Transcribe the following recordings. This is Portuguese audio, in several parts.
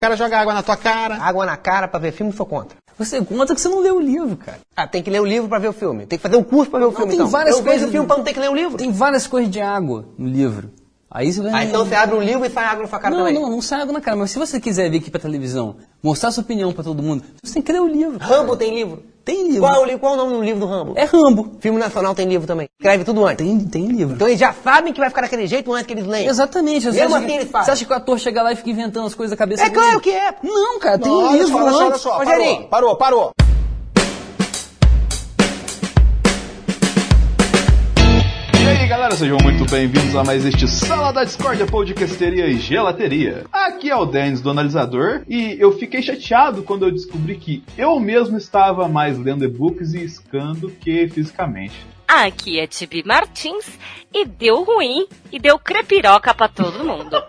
O cara joga água na tua cara. Água na cara pra ver filme, sou contra. Você conta que você não leu o livro, cara. Ah, tem que ler o livro pra ver o filme. Tem que fazer um curso pra ver o filme. tem então. várias Eu coisas- vejo o filme pra não ter que ler o livro. Tem várias coisas de água no livro. Aí você vai. Ah, então você abre um livro e sai água na sua cara Não, também. não, não sai água na cara. Mas se você quiser vir aqui pra televisão, mostrar sua opinião pra todo mundo, você tem que ler o livro. Rambo tem livro? Tem livro. Qual, é o li- qual é o nome do livro do Rambo? É Rambo. Filme Nacional tem livro também. Escreve tudo antes. Tem, tem livro. Então eles já sabem que vai ficar daquele jeito antes que eles leem. Exatamente. Mesmo acha, assim que, eles fazem. você acha que o ator chega lá e fica inventando as coisas da cabeça É dele? claro que é. Não, cara, tem Não, um olha livro olha só, olha antes. só. Parou, parou, parou. Aí galera, sejam muito bem-vindos a mais este Sala da Discordia Podcasteria e Gelateria. Aqui é o Denis do Analisador e eu fiquei chateado quando eu descobri que eu mesmo estava mais lendo e-books e iscando que fisicamente. Aqui é Tibi Martins e deu ruim e deu crepiroca pra todo mundo.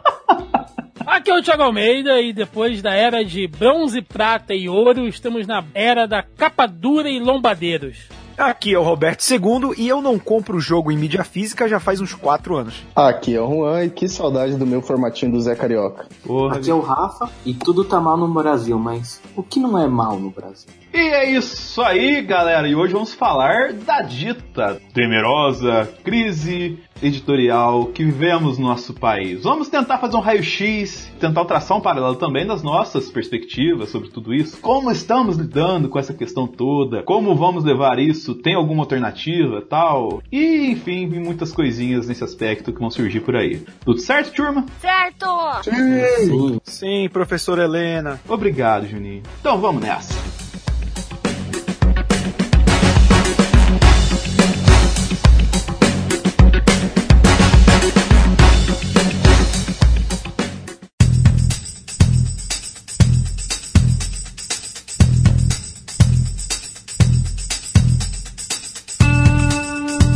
Aqui é o Thiago Almeida e depois da era de bronze, prata e ouro, estamos na era da capa dura e lombadeiros. Aqui é o Roberto II e eu não compro o jogo em mídia física já faz uns 4 anos. Aqui é o Juan e que saudade do meu formatinho do Zé Carioca. Porra, Aqui é o Rafa e tudo tá mal no Brasil, mas o que não é mal no Brasil? E é isso aí, galera. E hoje vamos falar da dita temerosa crise editorial que vivemos no nosso país. Vamos tentar fazer um raio-x, tentar traçar um paralelo também das nossas perspectivas sobre tudo isso. Como estamos lidando com essa questão toda? Como vamos levar isso? Tem alguma alternativa, tal? E, enfim, muitas coisinhas nesse aspecto que vão surgir por aí. Tudo certo, turma? certo? Sim. Sim, professora Helena. Obrigado, Juninho. Então vamos nessa.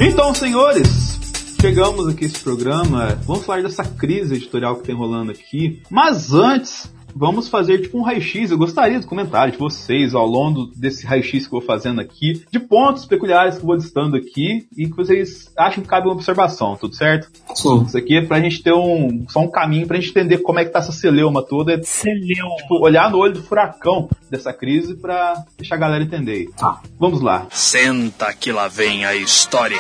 Então, senhores, chegamos aqui a esse programa. Vamos falar dessa crise editorial que tem rolando aqui. Mas antes, vamos fazer tipo um raio-x. Eu gostaria do comentário de vocês ao longo desse raio-x que eu vou fazendo aqui, de pontos peculiares que eu vou listando aqui e que vocês acham que cabe uma observação, tudo certo? Sim. Isso aqui é pra gente ter um só um caminho pra gente entender como é que tá essa celeuma toda. Celeu. Tipo, olhar no olho do furacão dessa crise pra deixar a galera entender. Tá. Vamos lá. Senta que lá vem a história.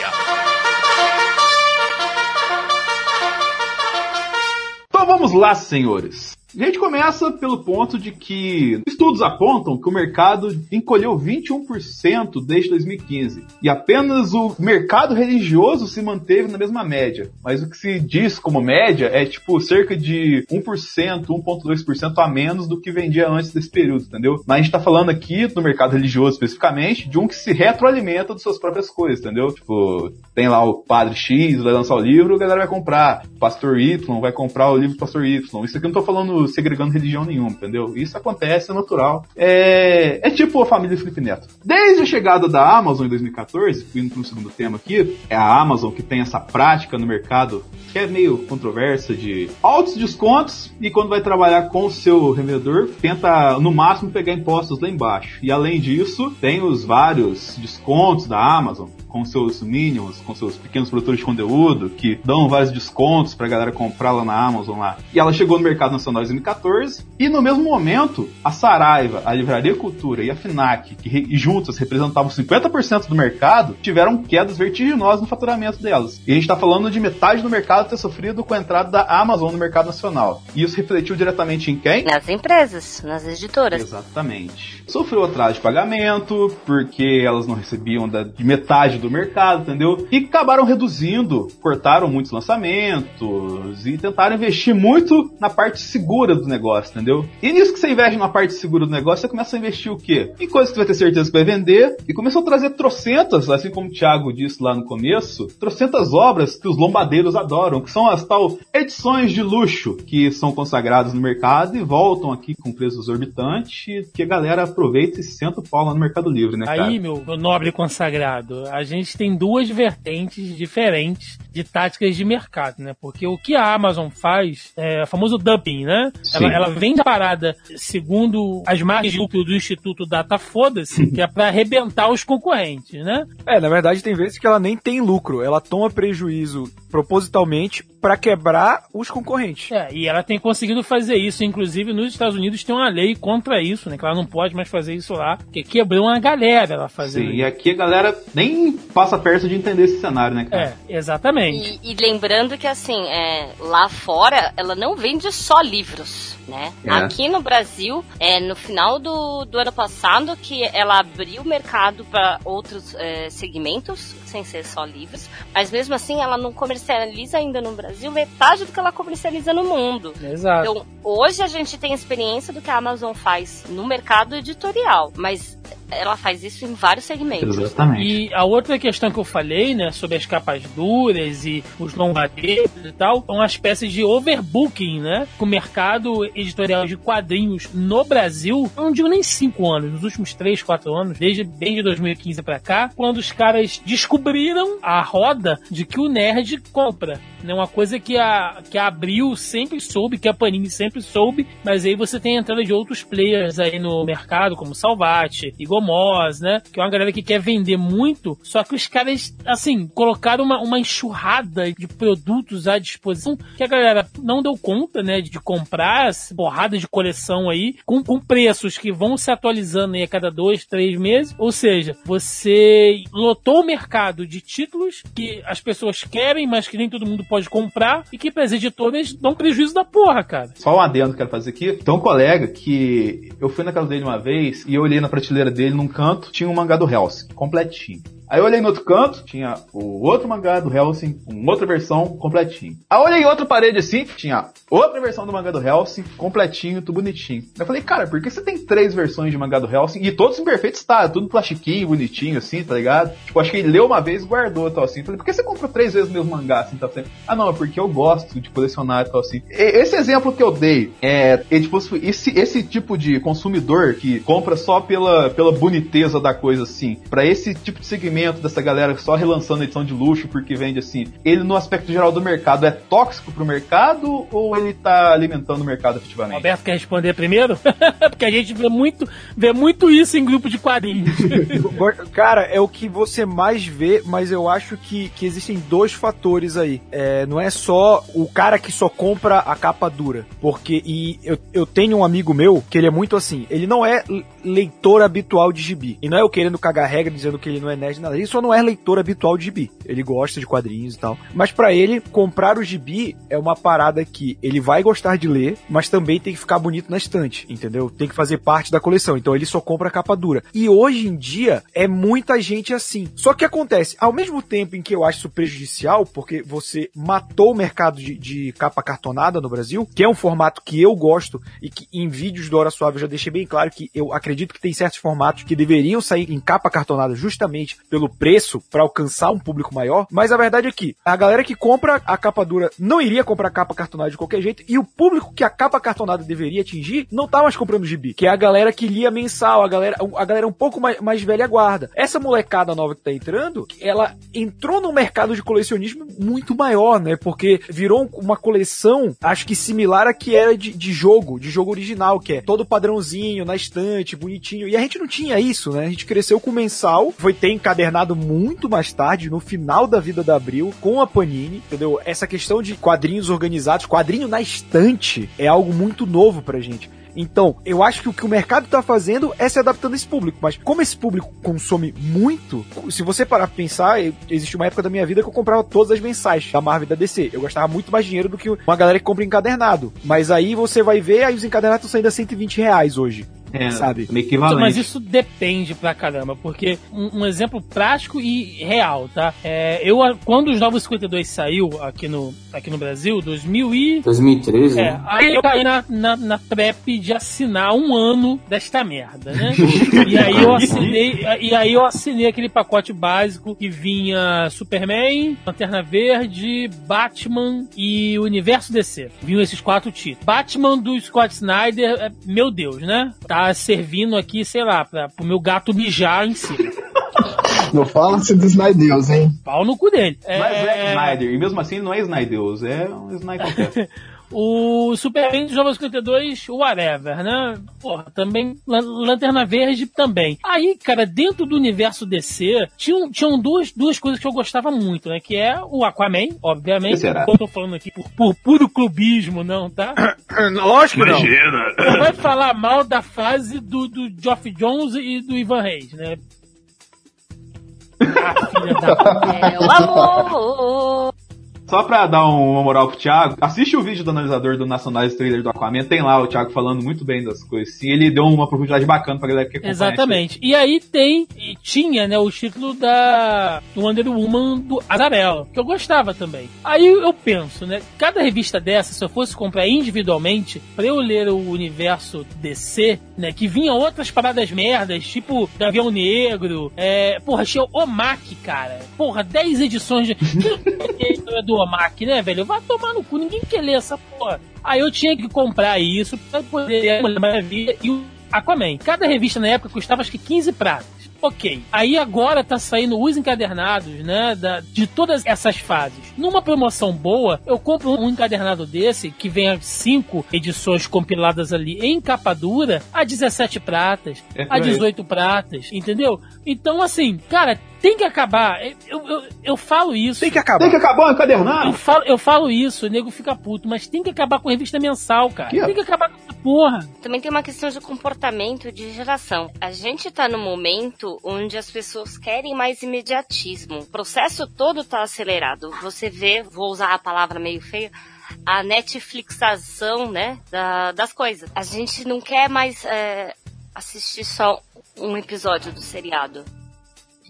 Então vamos lá, senhores. A gente começa pelo ponto de que estudos apontam que o mercado encolheu 21% desde 2015 e apenas o mercado religioso se manteve na mesma média. Mas o que se diz como média é tipo cerca de 1%, 1,2% a menos do que vendia antes desse período, entendeu? Mas a gente tá falando aqui do mercado religioso especificamente de um que se retroalimenta das suas próprias coisas, entendeu? Tipo, tem lá o padre X, vai lançar o livro, a galera vai comprar. Pastor Y vai comprar o livro do pastor Y. Isso aqui eu não tô falando segregando religião nenhuma, entendeu? Isso acontece, é natural. É, é tipo a família Felipe Neto. Desde a chegada da Amazon em 2014, indo pro segundo tema aqui, é a Amazon que tem essa prática no mercado que é meio controversa de altos descontos e quando vai trabalhar com o seu revendedor, tenta no máximo pegar impostos lá embaixo. E além disso, tem os vários descontos da Amazon com seus minions, com seus pequenos produtores de conteúdo, que dão vários descontos pra galera comprar lá na Amazon lá. E ela chegou no mercado nacional em 2014, e no mesmo momento, a Saraiva, a Livraria Cultura e a FINAC, que juntas representavam 50% do mercado, tiveram quedas vertiginosas no faturamento delas. E a gente tá falando de metade do mercado ter sofrido com a entrada da Amazon no mercado nacional. E isso refletiu diretamente em quem? Nas empresas, nas editoras. Exatamente. Sofreu atraso de pagamento, porque elas não recebiam da, de metade do mercado, entendeu? E acabaram reduzindo, cortaram muitos lançamentos e tentaram investir muito na parte segura do negócio, entendeu? E nisso que você investe na parte segura do negócio, você começa a investir o quê? Em coisas que você vai ter certeza que vai vender e começou a trazer trocentas, assim como o Thiago disse lá no começo, trocentas obras que os lombadeiros adoram, que são as tal edições de luxo que são consagradas no mercado e voltam aqui com preço exorbitante, que a galera aproveita e senta o pau lá no Mercado Livre, né, cara? Aí, meu, meu nobre consagrado, a gente tem duas vertentes diferentes de táticas de mercado, né? Porque o que a Amazon faz é o famoso dumping, né? Ela, ela vende a parada segundo as margens de lucro do Instituto Data Foda-se, que é pra arrebentar os concorrentes, né? É, na verdade tem vezes que ela nem tem lucro, ela toma prejuízo propositalmente pra quebrar os concorrentes. É, e ela tem conseguido fazer isso, inclusive nos Estados Unidos tem uma lei contra isso, né? Que ela não pode mais fazer isso lá, porque quebrou uma galera ela fazendo Sim, e aqui a galera nem passa perto de entender esse cenário, né, cara? É, exatamente. E, e lembrando que assim, é, lá fora ela não vende só livros, né? É. Aqui no Brasil, é no final do, do ano passado que ela abriu o mercado para outros é, segmentos, sem ser só livros, mas mesmo assim ela não comercializa ainda no Brasil metade do que ela comercializa no mundo. Exato. Então, hoje a gente tem experiência do que a Amazon faz no mercado editorial, mas ela faz isso em vários segmentos. E a outra questão que eu falei, né, sobre as capas duras e os lombadeiros e tal, é uma espécie de overbooking, né? Com o mercado editorial de quadrinhos no Brasil, não digo nem cinco anos, nos últimos três, quatro anos, desde bem de 2015 pra cá, quando os caras descobriram a roda de que o nerd compra. Né, uma coisa que a, que a Abril sempre soube, que a Panini sempre soube, mas aí você tem a entrada de outros players aí no mercado, como Salvati, Igomos, né? Que é uma galera que quer vender muito, só que os caras, assim, colocaram uma, uma enxurrada de produtos à disposição que a galera não deu conta, né? De comprar essa porrada de coleção aí, com, com preços que vão se atualizando aí a cada dois, três meses. Ou seja, você lotou o mercado de títulos que as pessoas querem, mas que nem todo mundo pode comprar e que para as editoras dão prejuízo da porra, cara. Só um adendo que quero fazer aqui. Tem um colega que eu fui na casa dele uma vez e eu olhei na prateleira dele num canto, tinha um mangá do Hellsing, completinho. Aí eu olhei no outro canto, tinha o outro mangá do Hellsing, com outra versão, completinho. Aí eu olhei em outra parede assim, tinha outra versão do mangá do Hellsing, completinho, tudo bonitinho. Eu falei, cara, por que você tem três versões de mangá do Hellsing? E todos em perfeito estado, tudo plastiquinho, bonitinho, assim, tá ligado? Tipo, acho que ele leu uma vez e guardou, tal assim. Eu falei, por que você comprou três vezes o mesmo mangá, assim, tal assim? Ah, não, é porque eu gosto de colecionar, tal assim. E- esse exemplo que eu dei, é, é tipo, esse, esse tipo de consumidor que compra só pela, pela boniteza da coisa, assim, pra esse tipo de segmento dessa galera só relançando edição de luxo porque vende assim, ele no aspecto geral do mercado é tóxico pro mercado ou ele tá alimentando o mercado efetivamente? Roberto quer responder primeiro? Porque a gente vê muito, vê muito isso em grupo de quadrinhos. Cara, é o que você mais vê, mas eu acho que, que existem dois fatores aí. É, não é só o cara que só compra a capa dura. Porque, e eu, eu tenho um amigo meu que ele é muito assim, ele não é leitor habitual de gibi. E não é eu querendo cagar regra dizendo que ele não é nerd nada. Só não é leitor habitual de gibi. Ele gosta de quadrinhos e tal. Mas pra ele, comprar o gibi é uma parada que ele vai gostar de ler, mas também tem que ficar bonito na estante, entendeu? Tem que fazer parte da coleção. Então ele só compra capa dura. E hoje em dia é muita gente assim. Só que acontece, ao mesmo tempo em que eu acho isso prejudicial, porque você matou o mercado de, de capa cartonada no Brasil, que é um formato que eu gosto e que em vídeos do Hora Suave eu já deixei bem claro que eu acredito que tem certos formatos que deveriam sair em capa cartonada justamente pelo preço para alcançar um público maior. Mas a verdade é que a galera que compra a capa dura não iria comprar capa cartonada de qualquer jeito e o público que a capa cartonada deveria atingir não tá mais comprando gibi, que é a galera que lia mensal, a galera, a galera um pouco mais, mais velha guarda. Essa molecada nova que tá entrando, ela entrou no mercado de colecionismo muito maior, né? Porque virou uma coleção, acho que similar a que era de, de jogo, de jogo original, que é todo padrãozinho, na estante, bonitinho. E a gente não tinha isso, né? A gente cresceu com mensal, foi ter encadernado muito mais tarde, no final da vida da Abril, com a Panini, entendeu? Essa questão de quadrinhos organizados, quadrinho na estante, é algo muito novo pra gente. Então, eu acho que o que o mercado tá fazendo é se adaptando a esse público. Mas como esse público consome muito, se você parar pra pensar, existe uma época da minha vida que eu comprava todas as mensais da Marvel e da DC. Eu gastava muito mais dinheiro do que uma galera que compra encadernado. Mas aí você vai ver, aí os encadernados estão saindo a 120 reais hoje. É, sabe? meio equivalente. Mas isso depende pra caramba, porque um, um exemplo prático e real, tá? É, eu, quando os Novos 52 saiu aqui no, aqui no Brasil, 2000 e... 2013, É, né? aí eu caí na, na, na trap de assinar um ano desta merda, né? e aí eu assinei, e aí eu assinei aquele pacote básico que vinha Superman, Lanterna Verde, Batman e Universo DC. Vinham esses quatro títulos. Batman do Scott Snyder, é, meu Deus, né? Tá servindo aqui, sei lá, pra, pro meu gato mijar em cima. Não fala-se do Snydeus, hein? Pau no cu dele. Mas é Snyder, e mesmo assim não é Snydeus, é um Snyder qualquer. O Superman dos Jovens 52, whatever, né? Porra, também. Lan- Lanterna Verde também. Aí, cara, dentro do universo DC, tinham, tinham duas, duas coisas que eu gostava muito, né? Que é o Aquaman, obviamente. Será? Não tô falando aqui por, por puro clubismo, não, tá? Lógico que não. Não vai falar mal da fase do, do Geoff Jones e do Ivan Reis, né? Ah, filha da. É o amor. Só pra dar um- uma moral pro Thiago, assiste o vídeo do analisador do Nacionais Trailer do Aquaman, tem lá o Thiago falando muito bem das coisas. Sim, ele deu uma profundidade bacana pra galera que acompanha. Exatamente. E aí tem, e tinha, né, o título da Wonder Woman do Azarella, que eu gostava também. Aí eu penso, né, cada revista dessa, se eu fosse comprar individualmente, pra eu ler o universo DC, né, que vinha outras paradas merdas, tipo Gavião Negro, é, porra, tinha o Omak, cara. Porra, 10 edições de... É do Omak, né, velho? Vai tomar no cu, ninguém quer ler essa porra. Aí eu tinha que comprar isso pra poder ler a Mulher Maravilha e o Aquaman. Cada revista na época custava acho que 15 pratas. Ok. Aí agora tá saindo os encadernados, né? da- de todas essas fases. Numa promoção boa, eu compro um encadernado desse, que vem a cinco edições compiladas ali em capa dura, a 17 pratas, É a por aí. 18 pratas, entendeu? Então, assim, cara, tem que acabar. Eu, eu, eu falo isso. Tem que acabar. Tem que acabar o encadernado. Eu falo, eu falo isso, o nego fica puto, mas tem que acabar com revista mensal, cara. Que? Tem que acabar com essa porra. Também tem uma questão de comportamento de geração. A gente tá no momento onde as pessoas querem mais imediatismo. O processo todo tá acelerado. Você vê, vou usar a palavra meio feia, a Netflixação, né, da- das coisas. A gente não quer mais é, assistir só um episódio do seriado.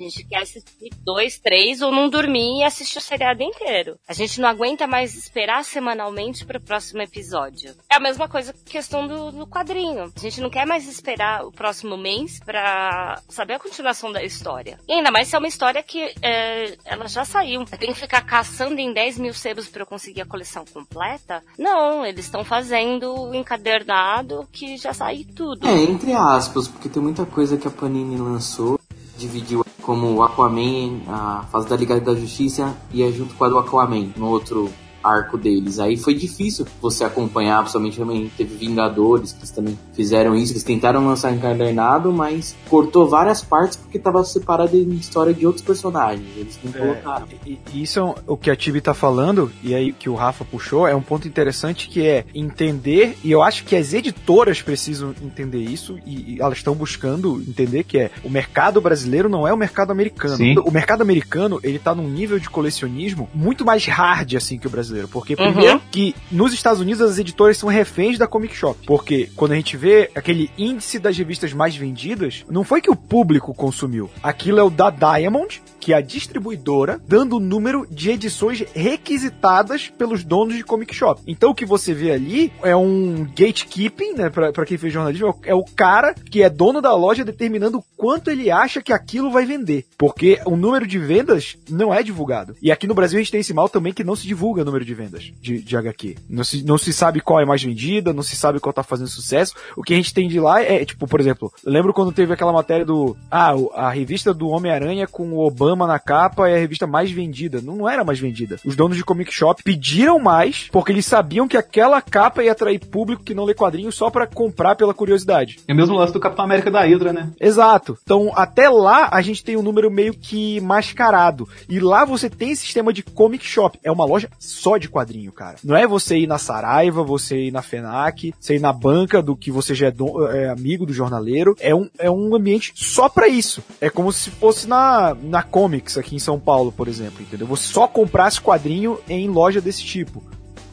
A gente quer assistir dois, três ou não dormir e assistir o seriado inteiro. A gente não aguenta mais esperar semanalmente para o próximo episódio. É a mesma coisa com a questão do, do quadrinho. A gente não quer mais esperar o próximo mês para saber a continuação da história. E ainda mais se é uma história que é, ela já saiu. Tenho que ficar caçando em 10 mil sebos para eu conseguir a coleção completa? Não, eles estão fazendo o encadernado que já saiu tudo. É, entre aspas, porque tem muita coisa que a Panini lançou, dividiu como o Aquaman, a fase da Liga da Justiça, ia junto com a do Aquaman, no outro arco deles. Aí foi difícil você acompanhar, principalmente também teve Vingadores, que eles também fizeram isso, eles tentaram lançar encadernado, mas cortou várias partes porque tava separado em história de outros personagens. Eles não colocaram. E, e isso é o que a Tibi tá falando, e aí que o Rafa puxou, é um ponto interessante que é entender, e eu acho que as editoras precisam entender isso, e, e elas estão buscando entender que é o mercado brasileiro não é o mercado americano. Sim. O mercado americano, ele tá num nível de colecionismo muito mais hard assim que o brasileiro, porque Uhum. primeiro que nos Estados Unidos as editoras são reféns da Comic Shop, porque quando a gente vê aquele índice das revistas mais vendidas, não foi que o público consumiu, aquilo é o da Diamond, que é a distribuidora, dando o número de edições requisitadas pelos donos de comic shop. Então o que você vê ali é um gatekeeping, né, pra, pra quem fez jornalismo, é o- é cara que é dono da loja determinando quanto ele acha que aquilo vai vender. Porque o número de vendas não é divulgado. E aqui no Brasil a gente tem esse mal também que não se divulga o número de vendas de, de HQ. Não se, não se sabe qual é mais vendida, não se sabe qual tá fazendo sucesso. O que a gente tem de lá é, tipo, por exemplo, lembro quando teve aquela matéria do. Ah, a revista do Homem-Aranha com o Obama na capa é a revista mais vendida. Não, não era mais vendida. Os donos de comic shop pediram mais porque eles sabiam que aquela capa ia atrair público que não lê quadrinhos só pra comprar pela curiosidade. É o mesmo lance do Capitão América da Hydra, né? Exato. Então, até lá, a gente tem um número meio que mascarado. E lá você tem sistema de comic shop. É uma loja só de quadrinho, cara. Não é você ir na Saraiva, você ir na FENAC, você ir na banca do que você já é, do- é amigo do jornaleiro. É um, é um ambiente só pra isso. É como se fosse na, na Comics aqui em São Paulo, por exemplo, entendeu? Você só comprasse quadrinho em loja desse tipo.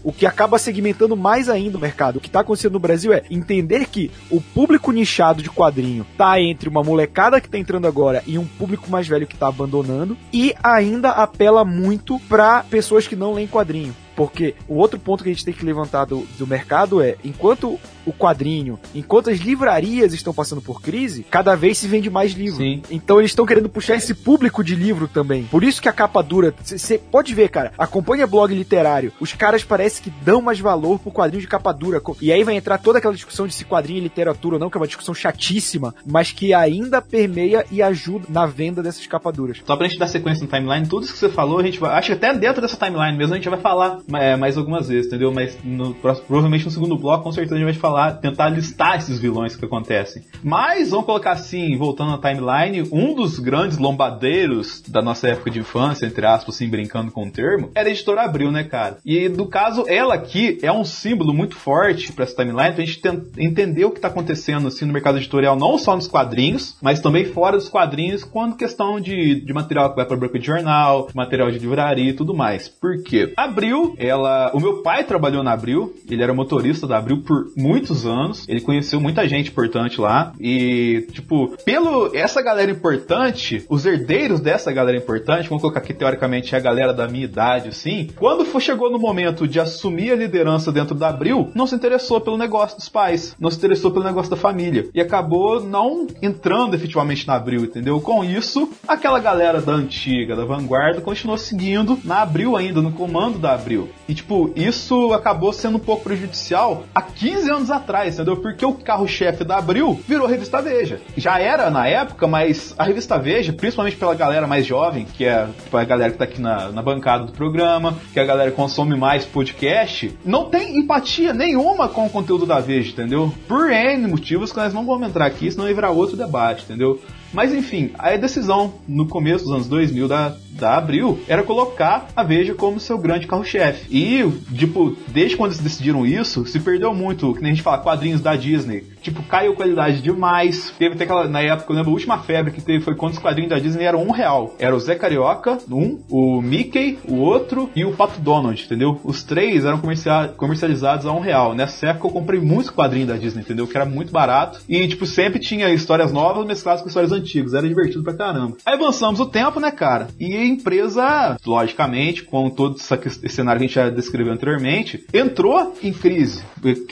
O que acaba segmentando mais ainda o mercado. O que tá acontecendo no Brasil é entender que o público nichado de quadrinho tá entre uma molecada que tá entrando agora e um público mais velho que tá abandonando e ainda apela muito pra pessoas que não leem quadrinho. Porque o outro ponto que a gente tem que levantar do, do mercado é, enquanto o quadrinho, enquanto as livrarias estão passando por crise, cada vez se vende mais livro. Sim. Então eles estão querendo puxar esse público de livro também. Por isso que a capa dura, você pode ver, cara, acompanha blog literário, os caras parece que dão mais valor pro quadrinho de capa dura. E aí vai entrar toda aquela discussão de se quadrinho é literatura ou não, que é uma discussão chatíssima, mas que ainda permeia e ajuda na venda dessas capas duras. Só pra gente dar sequência no timeline, tudo isso que você falou, a gente vai. Acho que até dentro dessa timeline mesmo a gente vai falar é, mais algumas vezes, entendeu? Mas no, provavelmente no segundo bloco, com certeza a gente vai falar, tentar listar esses vilões que acontecem. Mas vamos colocar assim, voltando na timeline, um dos grandes lombadeiros da nossa época de infância, entre aspas, assim, brincando com o termo, era a editora Abril, né, cara? E no caso, ela aqui é um símbolo muito forte pra essa timeline, pra gente ten- entender o que tá acontecendo assim no mercado editorial, não só nos quadrinhos, mas também fora dos quadrinhos, quando questão de, de material que vai pra banca de jornal, material de livraria e tudo mais. Por quê? Abril, ela. O meu pai trabalhou na Abril, ele era motorista da Abril por muitos anos, ele conheceu muita gente importante lá, e, tipo, pelo essa galera importante, os herdeiros dessa galera importante, vamos colocar aqui teoricamente é a galera da minha idade, assim, quando for, chegou no momento de assumir a liderança dentro da Abril, não se interessou pelo negócio dos pais, não se interessou pelo negócio da família, e acabou não entrando efetivamente na Abril, entendeu? Com isso, aquela galera da antiga, da vanguarda, continuou seguindo na Abril ainda, no comando da Abril. E, tipo, isso acabou sendo um pouco prejudicial há 15 anos atrás, entendeu? Porque o carro-chefe da Abril virou revista Veja. Já era na época, mas a revista Veja, principalmente pela galera mais jovem, que é tipo, a galera que tá aqui na, na bancada do programa, que é a galera que consome mais podcast, não tem empatia nenhuma com o conteúdo da Veja, entendeu? Por N motivos que nós não vamos entrar aqui, senão virar outro debate, entendeu? Mas enfim, a decisão no começo dos anos 2000 da, da Abril era colocar a Veja como seu grande carro-chefe. E, tipo, desde quando eles decidiram isso, se perdeu muito, que nem a gente fala, quadrinhos da Disney. Tipo, caiu qualidade demais. Teve até aquela, na época, eu lembro, a última febre que teve foi quando os quadrinhos da Disney eram um real. Era o Zé Carioca, um, o Mickey, o outro e o Pato Donald, entendeu? Os três eram comercia- comercializados a um real. Nessa época eu comprei muitos quadrinhos da Disney, entendeu? Que era muito barato. E, tipo, sempre tinha histórias novas mescladas com histórias antigas. Era divertido pra caramba. Aí avançamos o tempo, né, cara? E empresa, logicamente, com todo esse cenário que a gente já descreveu anteriormente, entrou em crise,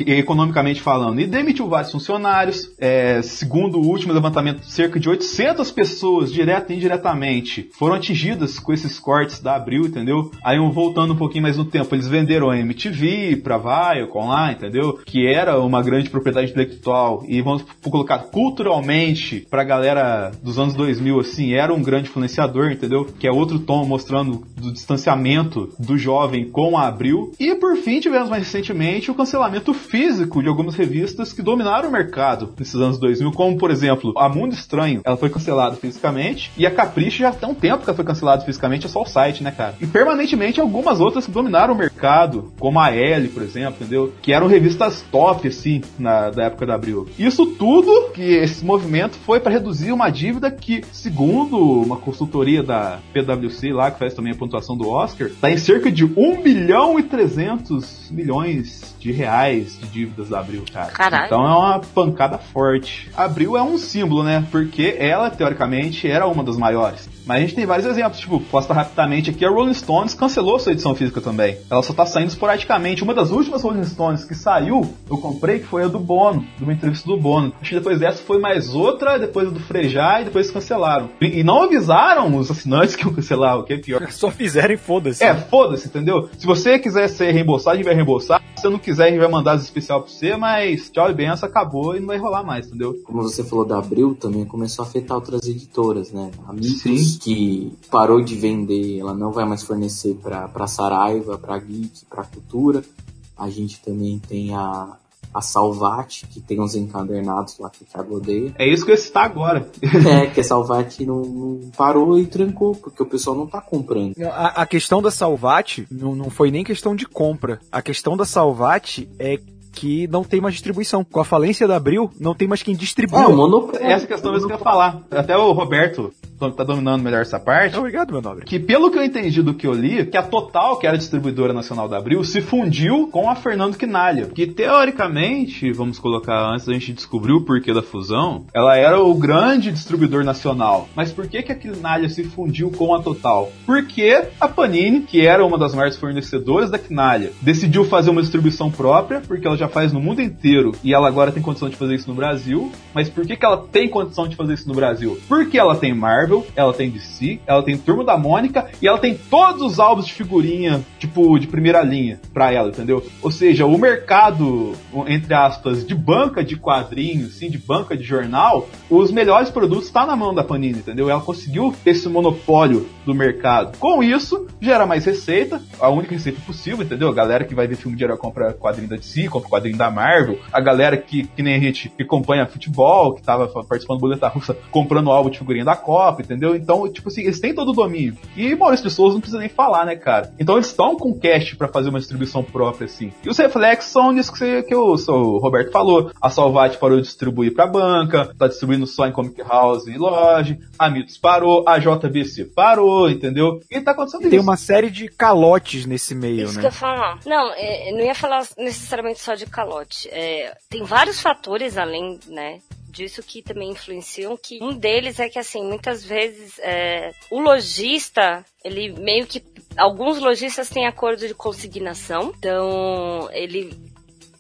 economicamente falando, e demitiu vários funcionários. É, segundo o último levantamento, cerca de 800 pessoas, direta e indiretamente, foram atingidas com esses cortes da Abril, entendeu? Aí, voltando um pouquinho mais no tempo, eles venderam a MTV pra Viacom lá, entendeu? Que era uma grande propriedade intelectual e vamos colocar culturalmente pra galera dos anos 2000, assim, era um grande influenciador, entendeu? Que é outro tom mostrando do distanciamento do jovem com a Abril. E por fim, tivemos mais recentemente o cancelamento físico de algumas revistas que dominaram o mercado nesses anos 2000, como por exemplo, a Mundo Estranho, ela foi cancelada fisicamente, e a Capricho já tem um tempo que ela foi cancelada fisicamente, é só o site, né, cara? E permanentemente algumas outras que dominaram o mercado, como a L, por exemplo, entendeu? Que eram revistas top, assim, na, da época da Abril. Isso tudo, que esse movimento foi para reduzir uma dívida que, segundo uma consultoria da PwC lá, que faz também a pontuação do Oscar, tá em cerca de 1 bilhão e 300 milhões de reais de dívidas da Abril, cara. Caralho. Então é uma pancada forte. Abril é um símbolo, né? Porque ela, teoricamente, era uma das maiores. Mas a gente tem vários exemplos, tipo, posta rapidamente aqui, a Rolling Stones cancelou sua edição física também. Ela só tá saindo esporadicamente. Uma das últimas Rolling Stones que saiu, eu comprei, que foi a do Bono, de uma entrevista do Bono. Acho que depois dessa foi mais outra, depois a do Frejá e depois cancelaram. E, e não avisaram os assinantes que iam cancelar, o que é pior. Só fizeram e foda-se. É, foda-se, entendeu? Se você quiser ser reembolsado, gente vai reembolsar. Se você não quiser, a gente vai mandar as especial pra você, mas tchau e benção, acabou e não vai rolar mais, entendeu? Como você falou da Abril, também começou a afetar outras editoras, né? A Mitos, que parou de vender, ela não vai mais fornecer pra, pra Saraiva, pra Geek, pra Cultura. A gente também tem a, a Salvati, que tem uns encadernados lá que o Thiago odeia. É isso que eu ia citar agora. É, que a Salvati não, não parou e trancou, porque o pessoal não tá comprando. A, a questão da Salvati não, não foi nem questão de compra. A questão da Salvati é que não tem mais distribuição. Com a falência da Abril, não tem mais quem distribua. É, o monopólio. Essa questão mesmo que eu ia falar. Até o Roberto tá dominando melhor essa parte. Obrigado, meu nobre. Que pelo que eu entendi do que eu li, que a Total, que era a distribuidora nacional da Abril, se fundiu com a Fernando Quinalha. Que teoricamente, vamos colocar antes da gente descobrir o porquê da fusão, ela era o grande distribuidor nacional. Mas por que, que a Quinalha se fundiu com a Total? Porque a Panini, que era uma das maiores fornecedoras da Quinalha, decidiu fazer uma distribuição própria, porque ela já faz no mundo inteiro e ela agora tem condição de fazer isso no Brasil. Mas por que, que ela tem condição de fazer isso no Brasil? Porque ela tem Marvel, ela tem DC, ela tem Turma da Mônica e ela tem todos os álbuns de figurinha, tipo, de primeira linha pra ela, entendeu? Ou seja, o mercado, entre aspas, de banca de quadrinhos, sim, de banca de jornal, os melhores produtos tá na mão da Panini, entendeu? Ela conseguiu esse monopólio do mercado. Com isso, gera mais receita, a única receita possível, entendeu? A galera que vai ver filme de herói compra quadrinho da DC, compra quadrinho da Marvel, a galera que, que nem a gente que acompanha futebol, que tava participando do Boleta Russa, comprando álbum de figurinha da Copa, entendeu? Então, tipo assim, eles têm todo o domínio. E Maurício de Souza não precisa nem falar, né, cara? Então eles estão com cash pra fazer uma distribuição própria, assim. E os reflexos são nisso que, você, que o, o Roberto falou. A Salvat parou de distribuir pra banca, tá distribuindo só em Comic House e loja, a Mitos parou, a JBC parou, entendeu? E tá acontecendo Tem isso. uma série de calotes nesse meio, Isso né? que eu ia falar. Não, é, não ia falar necessariamente só de calote. É, tem vários fatores além, né? Disso que também influenciam, que um deles é que, assim, muitas vezes é, o lojista, ele meio que. Alguns lojistas têm acordo de consignação, então ele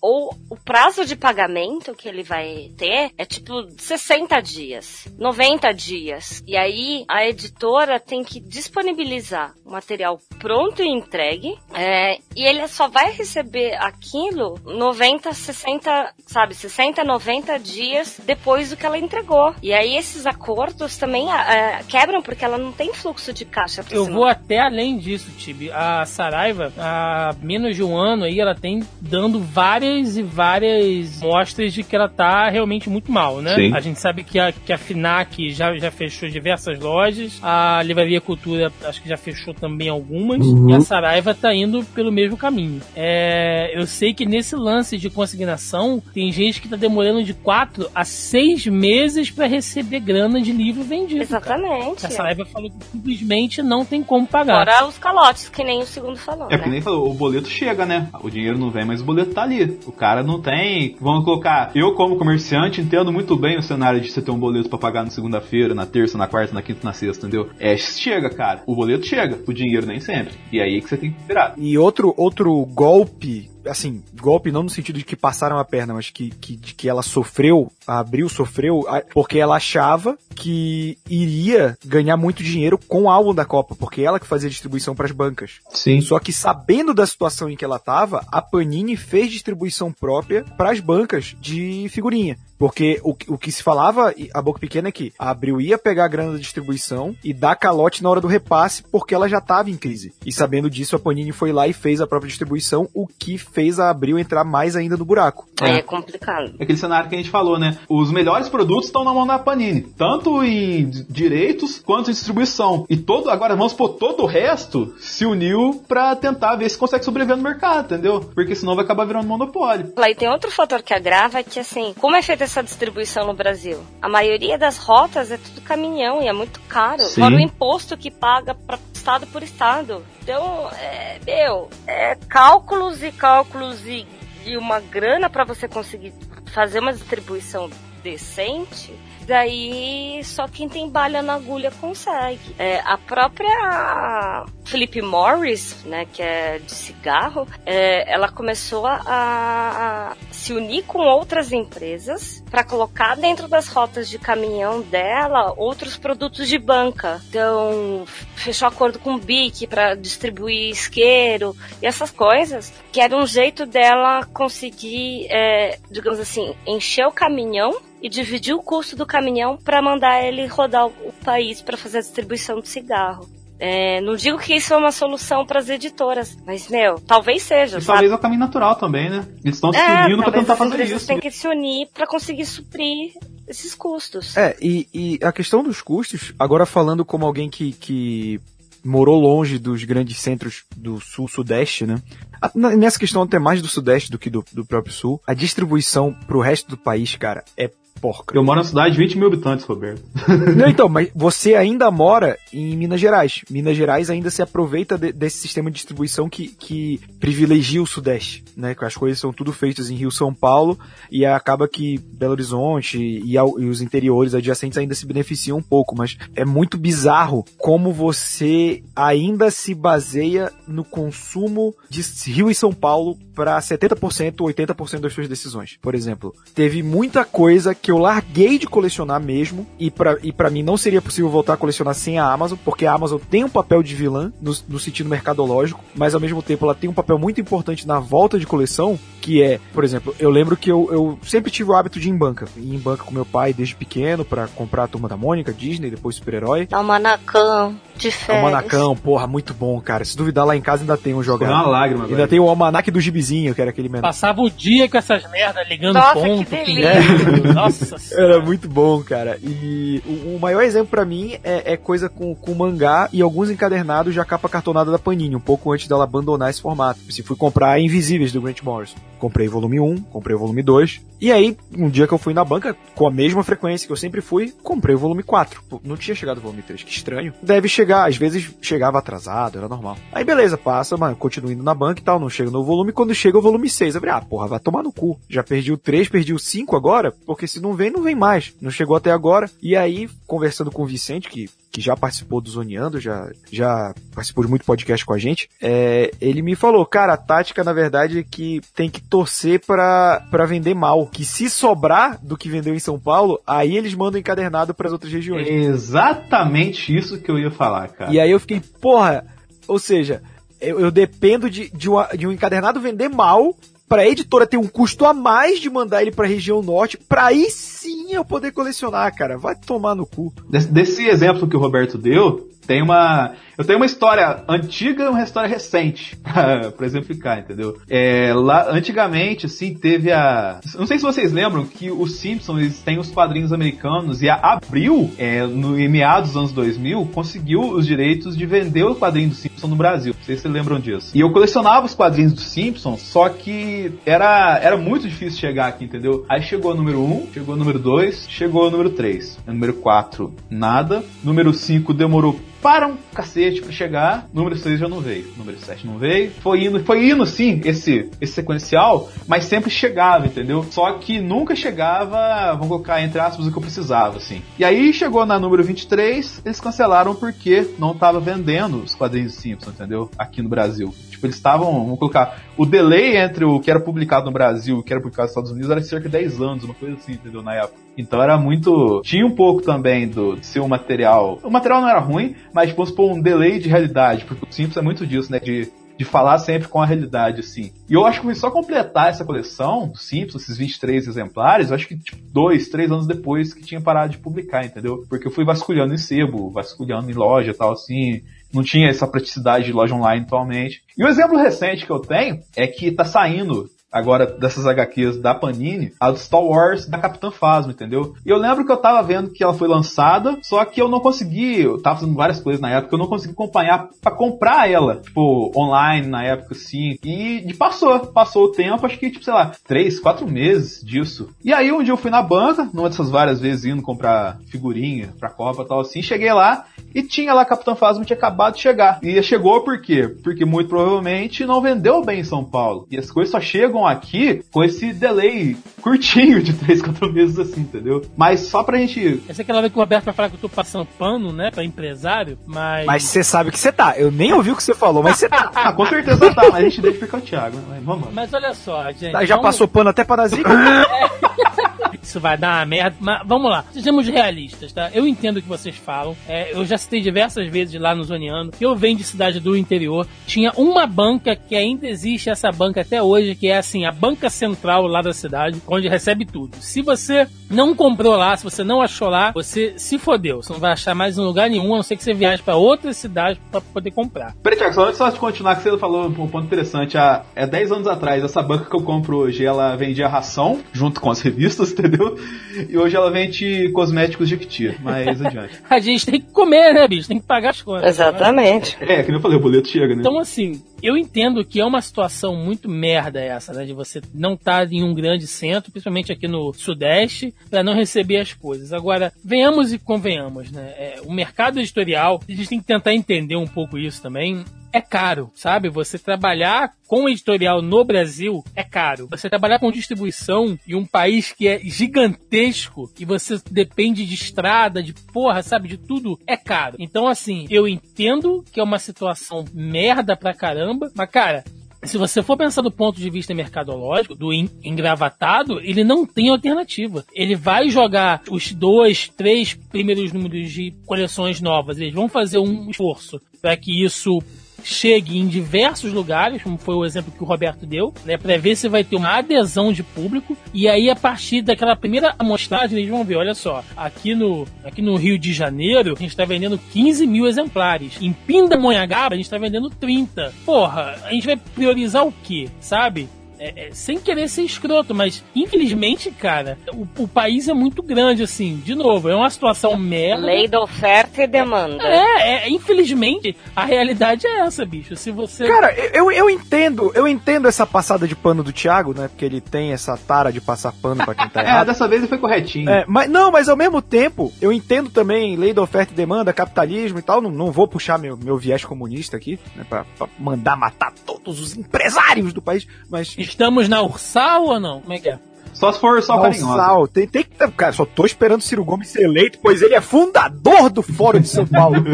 ou o prazo de pagamento que ele vai ter é tipo 60 dias, 90 dias. E aí a editora tem que disponibilizar o material pronto e entregue. é, e ele só vai receber aquilo 90, 60, sabe, 60, 90 dias depois do que ela entregou. E aí esses acordos também é, quebram porque ela não tem fluxo de caixa. Eu cima. vou até além disso, Tibi. A Saraiva, há menos de um ano aí, ela tem dando várias e várias mostras de que ela tá realmente muito mal, né? Sim. A gente sabe que a, que a FINAC já, já fechou diversas lojas, a Livraria Cultura acho que já fechou também algumas, Uhum. e a Saraiva tá indo pelo mesmo caminho. É, eu sei que nesse lance de consignação, tem gente que tá demorando de quatro a seis meses para receber grana de livro vendido. Exatamente. A Saraiva falou que simplesmente não tem como pagar. Fora os calotes, que nem o segundo falou. É né? que nem falou, o boleto chega, né? O dinheiro não vem, mas o boleto tá ali. O cara não tem. Vamos colocar. Eu, como comerciante, entendo muito bem o cenário de você ter um boleto pra pagar na segunda-feira, na terça, na quarta, na quinta, na sexta, entendeu? É, chega, cara. O boleto chega, o dinheiro nem sempre. E aí que você tem que virar. E outro, outro golpe, assim, golpe não no sentido de que passaram a perna, mas que, que, de que ela sofreu, a Abril sofreu, porque ela achava que iria ganhar muito dinheiro com o álbum da Copa, porque ela que fazia distribuição para as bancas. Sim. Só que sabendo da situação em que ela tava, a Panini fez distribuição própria para as bancas de figurinha. Porque o, que- o que se falava, a boca pequena é que a Abril ia pegar a grana da distribuição e dar calote na hora do repasse, porque ela já estava em crise. E sabendo disso, a Panini foi lá e fez a própria distribuição, o que fez a Abril entrar mais ainda no buraco. Aí é complicado. É aquele cenário que a gente falou, né? Os melhores produtos estão na mão da Panini, tanto em direitos quanto em distribuição. E todo, agora vamos por todo o resto se uniu pra tentar ver se consegue sobreviver no mercado, entendeu? Porque senão vai acabar virando monopólio. Lá, e tem outro fator que agrava, que assim, como é feita essa distribuição no Brasil? A maioria das rotas é tudo caminhão e é muito caro. Sim. Fora o imposto que paga para estado por estado. Então, é, meu, é cálculos e cálculos e, e uma grana para você conseguir fazer uma distribuição decente. Daí só quem tem balha na agulha consegue. É, a própria Philip Morris, né, que é de cigarro, é, ela começou a, a se unir com outras empresas para colocar dentro das rotas de caminhão dela outros produtos de banca. Então fechou acordo com o Bic para distribuir isqueiro e essas coisas, que era um jeito dela conseguir, é, digamos assim, encher o caminhão e dividir o custo do caminhão para mandar ele rodar o o país para fazer a distribuição de cigarro. É, não digo que isso é uma solução para as editoras, mas meu, talvez seja. E sabe? talvez é o caminho natural também, né? Eles estão se É, unindo talvez tentar fazer isso. têm que se unir para conseguir suprir esses custos. É, e, e a questão dos custos, agora falando como alguém que, que morou longe dos grandes centros do sul-sudeste, né? Nessa questão até mais do sudeste do que do, do próprio sul, a distribuição pro resto do país, cara, é porca. Eu moro na cidade de 20 mil habitantes, Roberto. Não, então, mas você ainda mora em Minas Gerais. Minas Gerais ainda se aproveita de- desse sistema de distribuição que, que privilegia o Sudeste, né? Que as coisas são tudo feitas em Rio São Paulo e acaba que Belo Horizonte e, ao- e os interiores adjacentes ainda se beneficiam um pouco, mas é muito bizarro como você ainda se baseia no consumo de Rio e São Paulo para 70%, 80% das suas decisões. Por exemplo, teve muita coisa que eu larguei de colecionar mesmo e pra e para mim não seria possível voltar a colecionar sem a Amazon, porque a Amazon tem um papel de vilã no, no sentido mercadológico, mas ao mesmo tempo ela tem um papel muito importante na volta de coleção, que é, por exemplo, eu lembro que eu, eu sempre tive o hábito de ir em banca, ir em banca com meu pai desde pequeno para comprar a Turma da Mônica, Disney, depois super-herói. Almanacão, de férias. Almanacão, porra, muito bom, cara. Se duvidar, lá em casa ainda tem um jogado. uma lágrima, Ainda velho. tem o almanac do gibizinho, que era aquele menor. Passava o dia com essas merdas, ligando Nossa, ponto, que pingando. Nossa senhora. Era muito bom, cara. E o, o maior exemplo pra mim é, é coisa com, com mangá e alguns encadernados já capa cartonada da Panini, um pouco antes dela abandonar esse formato. Se fui comprar Invisíveis do Grant Morrison. Comprei volume 1, comprei o volume 2. E aí, um dia que eu fui na banca, com a mesma frequência que eu sempre fui, comprei o volume 4. Pô, Não tinha chegado o volume 3, que estranho. Deve chegar, às vezes chegava atrasado, era normal. Aí beleza, passa, mano, continuo indo na banca e tal, não chega no volume. Quando chega o volume 6, eu falei, ah, porra, vai tomar no cu. Já perdi o 3, perdi o 5 agora, porque se não vem, não vem mais. Não chegou até agora. E aí, conversando com o Vicente, que que já participou do Zoneando, já, já participou de muito podcast com a gente, é, ele me falou, cara, a tática na verdade é que tem que torcer pra, pra vender mal. Que se sobrar do que vendeu em São Paulo, aí eles mandam encadernado pras outras regiões. É exatamente isso que eu ia falar, cara. E aí eu fiquei, porra, ou seja, eu, eu dependo de, de, uma- de um encadernado vender mal pra editora ter um custo a mais de mandar ele pra região norte, pra aí sim eu poder colecionar, cara. Vai tomar no cu. Desse, desse exemplo que o Roberto deu, tem uma. Eu tenho uma história antiga e uma história recente pra, exemplificar, entendeu? É, lá, antigamente, assim, teve a. Não sei se vocês lembram que os Simpsons têm os quadrinhos americanos e a Abril, é, no, em meados dos anos 2000, conseguiu os direitos de vender o quadrinho do Simpsons no Brasil. Não sei se vocês lembram disso. E eu colecionava os quadrinhos do Simpsons, só que era, era muito difícil chegar aqui, entendeu? Aí chegou o número 1, chegou o número 2, chegou o número 3. Número 4, nada. Número 5 demorou para um cacete pra chegar. Número 6 já não veio. Número 7 não veio. Foi indo, foi indo sim, esse, esse sequencial, mas sempre chegava, entendeu? Só que nunca chegava, vamos colocar entre aspas, o que eu precisava, assim. E aí chegou na número 23, eles cancelaram porque não tava vendendo os quadrinhos do Simpsons, entendeu? Aqui no Brasil. Tipo, eles estavam, vamos colocar, o delay entre o que era publicado no Brasil e o que era publicado nos Estados Unidos era cerca de 10 anos, uma coisa assim, entendeu? Na época. Então era muito. Tinha um pouco também do, um material. O material não era ruim, mas vamos supor um delay de realidade, porque o Simpsons é muito disso, né? De, de falar sempre com a realidade, assim. E eu acho que só completar essa coleção dos Simpsons, esses 23 exemplares, eu acho que tipo, dois, três anos depois que tinha parado de publicar, entendeu? Porque eu fui vasculhando em sebo, vasculhando em loja tal, assim. Não tinha essa praticidade de loja online atualmente. E o exemplo recente que eu tenho é que tá saindo agora dessas HQs da Panini, a do Star Wars da Capitã Phasma, entendeu? E eu lembro que eu tava vendo que ela foi lançada, só que eu não consegui, eu tava fazendo várias coisas na época, eu não consegui acompanhar pra comprar ela, tipo, online na época, assim. E, e passou, passou o tempo, acho que, tipo, sei lá, três, quatro meses disso. E aí um dia eu fui na banca, numa dessas várias vezes indo comprar figurinha pra Copa e tal assim, cheguei lá e tinha lá Capitã Phasma tinha acabado de chegar. E chegou por quê? Porque muito provavelmente não vendeu bem em São Paulo. E as coisas só chegam aqui com esse delay curtinho de 3, 4 meses assim, entendeu? Mas só pra gente. Essa é aquela hora que o Roberto vai falar que eu tô passando pano, né, pra empresário, mas... Mas você sabe que você tá. Eu nem ouvi o que você falou, mas você tá. Ah, com certeza tá, mas a gente deixa ficar o Thiago, né? Mas Vamos lá. Mas olha só, gente... Tá, Já vamos- passou pano até para a zica? Isso vai dar uma merda. Mas vamos lá, sejamos realistas, tá? Eu entendo o que vocês falam. É, eu já citei diversas vezes lá no Zoneando que eu venho de cidade do interior. Tinha uma banca que ainda existe essa banca até hoje, que é assim, a banca central lá da cidade, onde recebe tudo. Se você não comprou lá, se você não achou lá, você se fodeu. Você não vai achar mais em lugar nenhum, a não ser que você viaje pra outra cidade pra poder comprar. Peraí, antes só de continuar, que você falou um ponto interessante. Há, é 10 anos atrás, essa banca que eu compro hoje, ela vendia ração junto com as revistas, entendeu? Entendeu? E hoje ela vende cosméticos de Jequiti, mas adiante. A gente tem que comer, né, bicho? Tem que pagar as contas. Exatamente. É, que nem eu falei, o boleto chega, né? Então, assim, eu entendo que é uma situação muito merda essa, né? De você não estar em um grande centro, principalmente aqui no Sudeste, para não receber as coisas. Agora, venhamos e convenhamos, né? É, o mercado editorial, a gente tem que tentar entender um pouco isso também. É caro, sabe? Você trabalhar com editorial no Brasil é caro. Você trabalhar com distribuição em um país que é gigantesco e você depende de estrada, de porra, sabe? De tudo, é caro. Então, assim, eu entendo que é uma situação merda pra caramba, mas, cara, se você for pensar do ponto de vista mercadológico, do engravatado, ele não tem alternativa. Ele vai jogar os dois, três primeiros números de coleções novas. Eles vão fazer um esforço para que isso chegue em diversos lugares, como foi o exemplo que o Roberto deu, né, para ver se vai ter uma adesão de público e aí a partir daquela primeira amostragem eles vão ver, olha só, aqui no, aqui no Rio de Janeiro a gente está vendendo 15 mil exemplares, em Pindamonhangaba a gente está vendendo 30. Porra, a gente vai priorizar o que, sabe? É, é, sem querer ser escroto, mas infelizmente, cara, o, o, país é muito grande, assim. De novo, é uma situação merda. Lei da oferta e demanda. É, é, infelizmente, a realidade é essa, bicho. Se você. Cara, eu, eu entendo, eu entendo essa passada de pano do Thiago, né? Porque ele tem essa tara de passar pano pra quem tá errado. é, dessa vez ele foi corretinho. É, mas, não, mas ao mesmo tempo, eu entendo também lei da oferta e demanda, capitalismo e tal. Não, não vou puxar meu, meu viés comunista aqui, né? Pra, pra mandar matar todos os empresários do país, mas Estamos na Ursal ou não? Como é que é? Só se for só carinhosa. Tem, tem que. Cara, só tô esperando o Ciro Gomes ser eleito, pois ele é fundador do Fórum de São Paulo.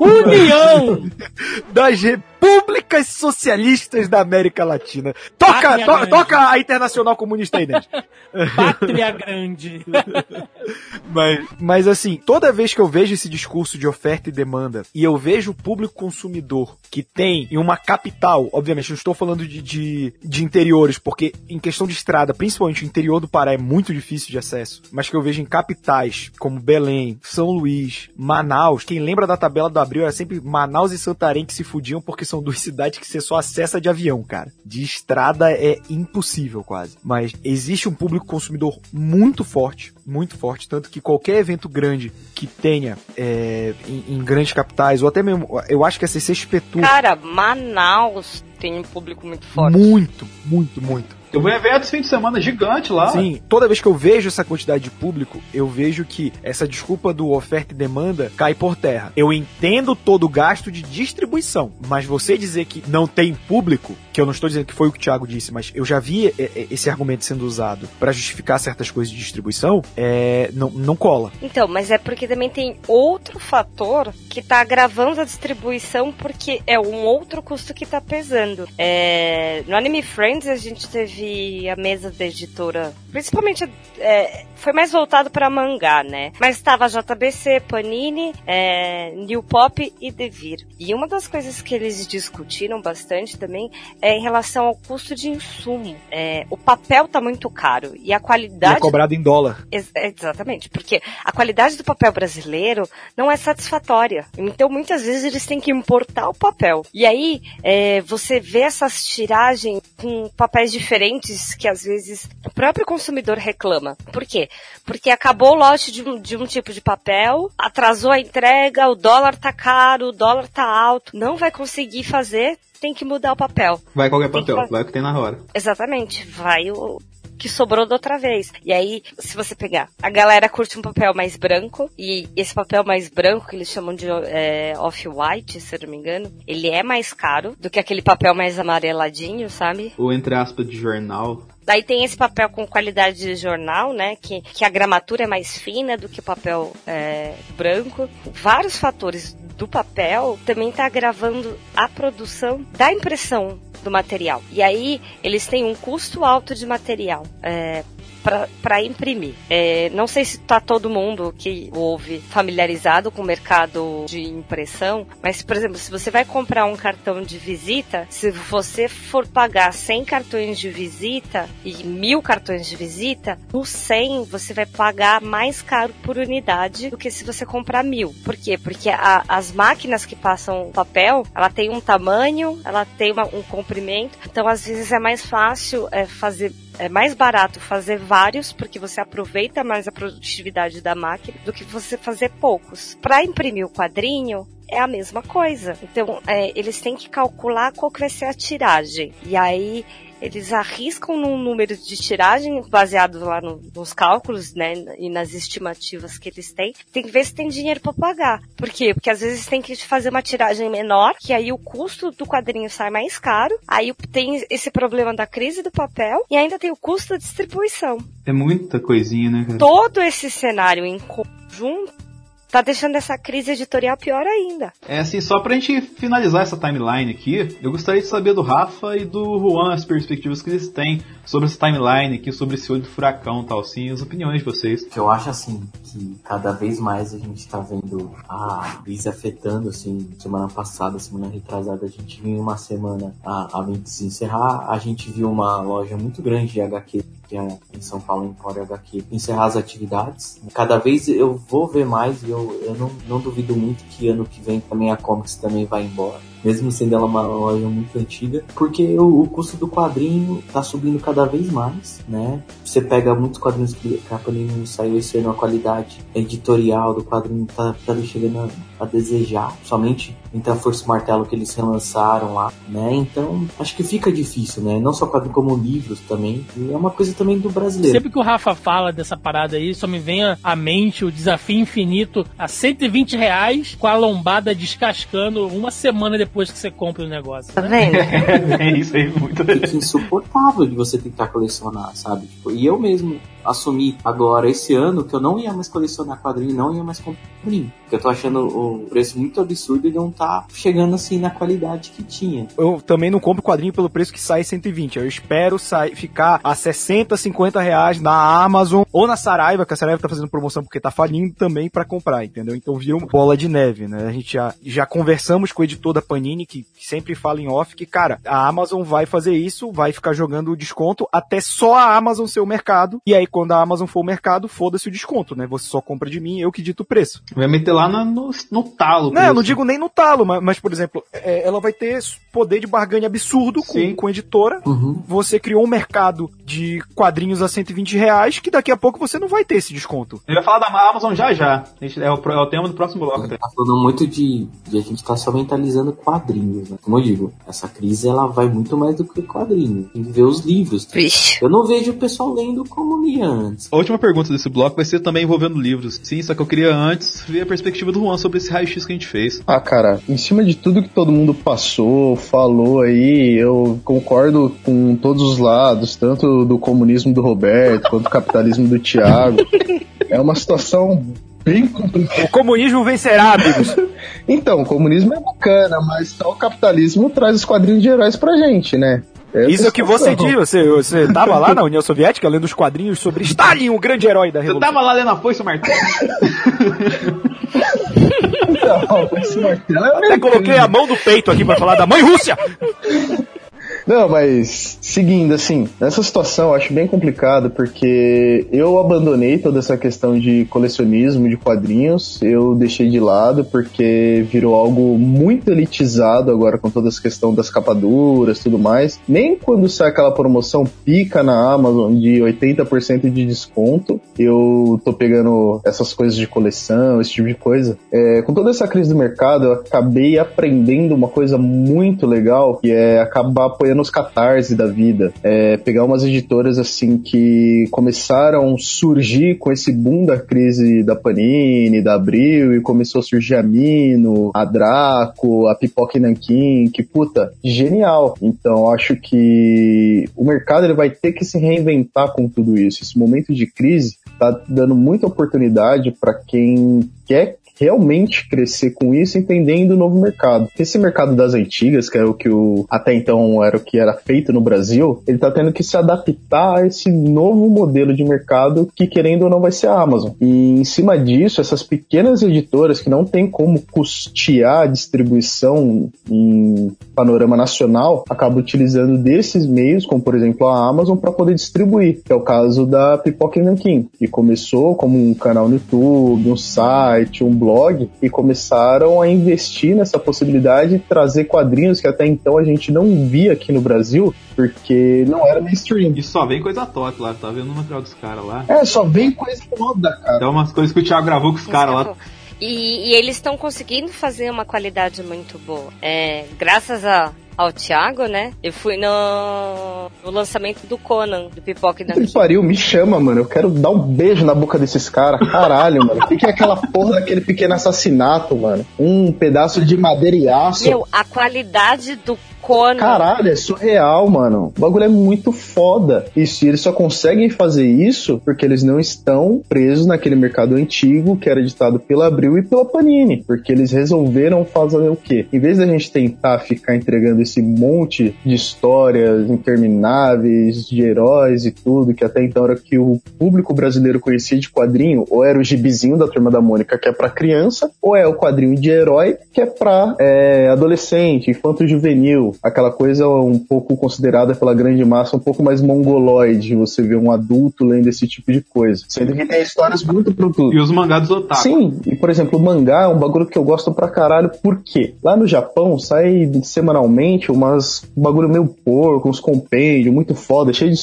União das Repúblicas Socialistas da América Latina. Toca, to, toca a Internacional Comunista aí, Dente. Pátria Grande. mas, mas assim, toda vez que eu vejo esse discurso de oferta e demanda e eu vejo o público consumidor que tem em uma capital, obviamente, não estou falando de, de, de interiores, porque em questão de estrada, principalmente o interior do Pará é muito difícil de acesso, mas que eu vejo em capitais como Belém, São Luís, Manaus, quem lembra da tabela do Abril era sempre Manaus e Santarém que se fudiam porque são duas cidades que você só acessa de avião, cara. De estrada é impossível quase. Mas existe um público consumidor muito forte, muito forte, tanto que qualquer evento grande que tenha é, em, em, grandes capitais, ou até mesmo, eu acho que a CCXP Tour... Cara, Manaus tem um público muito forte. Muito, muito, muito. Eu vou em eventos fim de semana gigante lá. Sim, toda vez que eu vejo essa quantidade de público, eu vejo que essa desculpa do oferta e demanda cai por terra. Eu entendo todo o gasto de distribuição, mas você dizer que não tem público, que eu não estou dizendo que foi o que o Thiago disse, mas eu já vi esse argumento sendo usado para justificar certas coisas de distribuição, é, não, não cola. Então, mas é porque também tem outro fator que tá agravando a distribuição, porque é um outro custo que tá pesando. É, no Anime Friends a gente teve teve a mesa da editora, principalmente é, foi mais voltado para mangá, né? Mas estava JBC, Panini, é, New Pop e Devir. E uma das coisas que eles discutiram bastante também é em relação ao custo de insumo. É, o papel tá muito caro e a qualidade. E é cobrado em dólar. Ex exatamente, porque a qualidade do papel brasileiro não é satisfatória. Então muitas vezes eles têm que importar o papel. E aí é, você vê essas tiragens com papéis diferentes diferentes que às vezes o próprio consumidor reclama. Por quê? Porque acabou o lote de um, de um tipo de papel, atrasou a entrega, o dólar tá caro, o dólar tá alto, não vai conseguir fazer, tem que mudar o papel. Vai qualquer papel, vai o que tem na hora. Exatamente, vai o, que sobrou da outra vez. E aí, se você pegar, a galera curte um papel mais branco, e esse papel mais branco, que eles chamam de é, off-white, se eu não me engano, ele é mais caro do que aquele papel mais amareladinho, sabe? Ou entre aspas de jornal. Daí tem esse papel com qualidade de jornal, né? Que, que a gramatura é mais fina do que o papel é, branco. Vários fatores do papel também está agravando a produção da impressão do material. E aí eles têm um custo alto de material. É, para imprimir. É, não sei se está todo mundo que ouve familiarizado com o mercado de impressão, mas, por exemplo, se você vai comprar um cartão de visita, se você for pagar 100 cartões de visita e mil cartões de visita, no 100 você vai pagar mais caro por unidade do que se você comprar mil. Por quê? Porque a, as máquinas que passam papel, ela tem um tamanho, ela tem uma, um comprimento, então às vezes é mais fácil é, fazer é mais barato fazer vários, porque você aproveita mais a produtividade da máquina, do que você fazer poucos. Para imprimir o quadrinho, é a mesma coisa. Então, é, eles têm que calcular qual vai ser a tiragem. E aí, eles arriscam num número de tiragem baseado lá no, nos cálculos, né, e nas estimativas que eles têm. Tem que ver se tem dinheiro para pagar. Por quê? Porque às vezes tem que fazer uma tiragem menor, que aí o custo do quadrinho sai mais caro. Aí tem esse problema da crise do papel e ainda tem o custo da distribuição. É muita coisinha, né, cara? Todo esse cenário em conjunto tá deixando essa crise editorial pior ainda. É assim, só pra gente finalizar essa timeline aqui, eu gostaria de saber do Rafa e do Juan as perspectivas que eles têm sobre essa timeline aqui, sobre esse olho do furacão e tal, assim, as opiniões de vocês. Eu acho assim, que cada vez mais a gente tá vendo a crise afetando, assim, semana passada, semana retrasada, a gente viu uma semana a, a se encerrar, a gente viu uma loja muito grande de HQ que é em São Paulo, em Empório HQ, encerrar as atividades. Cada vez eu vou ver mais e eu, eu não, não duvido muito que ano que vem também a Comics também vai embora mesmo sendo ela uma loja muito antiga, porque o, o, custo do quadrinho tá subindo cada vez mais, né? Você pega muitos quadrinhos que a Panini saiu esse ano, a qualidade editorial do quadrinho tá, tá chegando a, a desejar, somente então a Força Martelo que eles relançaram lá, né? Então, acho que fica difícil, né? Não só quadrinho como livros também, e é uma coisa também do brasileiro. Sempre que o Rafa fala dessa parada aí, só me vem à mente o desafio infinito a 120 reais com a lombada descascando uma semana depois que você compra o negócio. Tá vendo? é isso aí, muito Fica insuportável de você tentar colecionar, sabe? Tipo, e eu mesmo assumi agora esse ano que eu não ia mais colecionar quadrinho, não ia mais comprar quadrinho. Porque eu tô achando o preço muito absurdo e não tá chegando assim na qualidade que tinha. Eu também não compro quadrinho pelo preço que sai 120. Eu espero sair, ficar a 60, 50 reais na Amazon ou na Saraiva, que a Saraiva tá fazendo promoção porque tá falindo também para comprar, entendeu? Então vira uma bola de neve, né? A gente já, já conversamos com o editor da Panini, que, que sempre fala em off, que, cara, a Amazon vai fazer isso, vai ficar jogando o desconto até só a Amazon ser o mercado. E aí, quando a Amazon for o mercado, foda-se o desconto, né? Você só compra de mim, eu que dito o preço. Vai meter lá no, no, no talo. Não, eu não digo nem no talo, mas, mas por exemplo, é, ela vai ter poder de barganha absurdo com, com a editora. Uhum. Você criou um mercado de quadrinhos a 120 reais que daqui a pouco você não vai ter esse desconto. Ele vai falar da Amazon já já. É o, é o tema do próximo bloco. Até. Tá falando muito de, de a gente tá só mentalizando quadrinhos, né? Como eu digo, essa crise ela vai muito mais do que quadrinho. Tem que ver os livros. Vixe. Eu não vejo o pessoal lendo como antes. A última pergunta desse bloco vai ser também envolvendo livros. Sim, só que eu queria antes ver a perspectiva do Juan sobre esse raio-x que a gente fez. Ah, cara, em cima de tudo que todo mundo passou, falou aí, eu concordo com todos os lados, tanto do comunismo do Roberto quanto do capitalismo do Thiago. É uma situação bem complicada. O comunismo vencerá, amigos. então, o comunismo é bacana, mas só o capitalismo traz os quadrinhos de heróis pra gente, né? Essa Isso é o que você diz, você, você tava lá na União Soviética lendo os quadrinhos sobre Stalin, o grande herói da Você Revolução. tava lá lendo a foice, Martelo? Não, é Até coloquei a mão no peito aqui pra falar da mãe Rússia. Não, mas seguindo, assim, nessa situação eu acho bem complicado porque eu abandonei toda essa questão de colecionismo de quadrinhos, eu deixei de lado porque virou algo muito elitizado agora com toda essa questão das capaduras tudo mais. Nem quando sai aquela promoção pica na Amazon de 80% de desconto, eu tô pegando essas coisas de coleção, esse tipo de coisa. É, com toda essa crise do mercado, eu acabei aprendendo uma coisa muito legal, que é acabar apoiando os catarse da vida. É, pegar umas editoras assim que começaram a surgir com esse boom da crise da Panini, da Abril, e começou a surgir a Mino, a Draco, a Pipoca e Nankin, que puta, genial. Então acho que o mercado ele vai ter que se reinventar com tudo isso. Esse momento de crise tá dando muita oportunidade para quem quer realmente crescer com isso, entendendo o novo mercado. Esse mercado das antigas, que é o que o, até então era o que era feito no Brasil, ele está tendo que se adaptar a esse novo modelo de mercado que, querendo ou não, vai ser a Amazon. E em cima disso, essas pequenas editoras que não tem como custear a distribuição em panorama nacional, acabam utilizando desses meios, como por exemplo a Amazon, para poder distribuir, que é o caso da Pipoca Nankin, que começou como um canal no YouTube, um site, um blog blog e começaram a investir nessa possibilidade de trazer quadrinhos que até então a gente não via aqui no Brasil, porque não era mainstream. E só vem coisa top lá, tá vendo o material dos caras lá? É, só vem coisa foda, cara. Tem umas coisas que o Thiago gravou com os caras lá. E, e eles estão conseguindo fazer uma qualidade muito boa. É, graças a, ao Thiago, né? Eu fui no, no lançamento do Conan, do Pipoca e Que pariu, me chama, mano. Eu quero dar um beijo na boca desses caras. Caralho, mano. O que, que é aquela porra daquele pequeno assassinato, mano? Um pedaço de madeira e aço. Meu, a qualidade do Caralho, é surreal, mano. O bagulho é muito foda. E eles só conseguem fazer isso porque eles não estão presos naquele mercado antigo que era ditado pela Abril e pela Panini. Porque eles resolveram fazer o quê? Em vez da gente tentar ficar entregando esse monte de histórias intermináveis, de heróis e tudo, que até então era que o público brasileiro conhecia de quadrinho, ou era o gibizinho da Turma da Mônica, que é pra criança, ou é o quadrinho de herói, que é pra é, adolescente, infanto-juvenil, aquela coisa um pouco considerada pela grande massa um pouco mais mongoloide, você vê um adulto lendo esse tipo de coisa. Sendo que tem histórias muito pro tudo. E os mangás otaku. Sim, e por exemplo, o mangá é um bagulho que eu gosto pra caralho, por quê? Lá no Japão sai semanalmente umas um bagulho meio porco, uns compêndios, muito foda, cheio de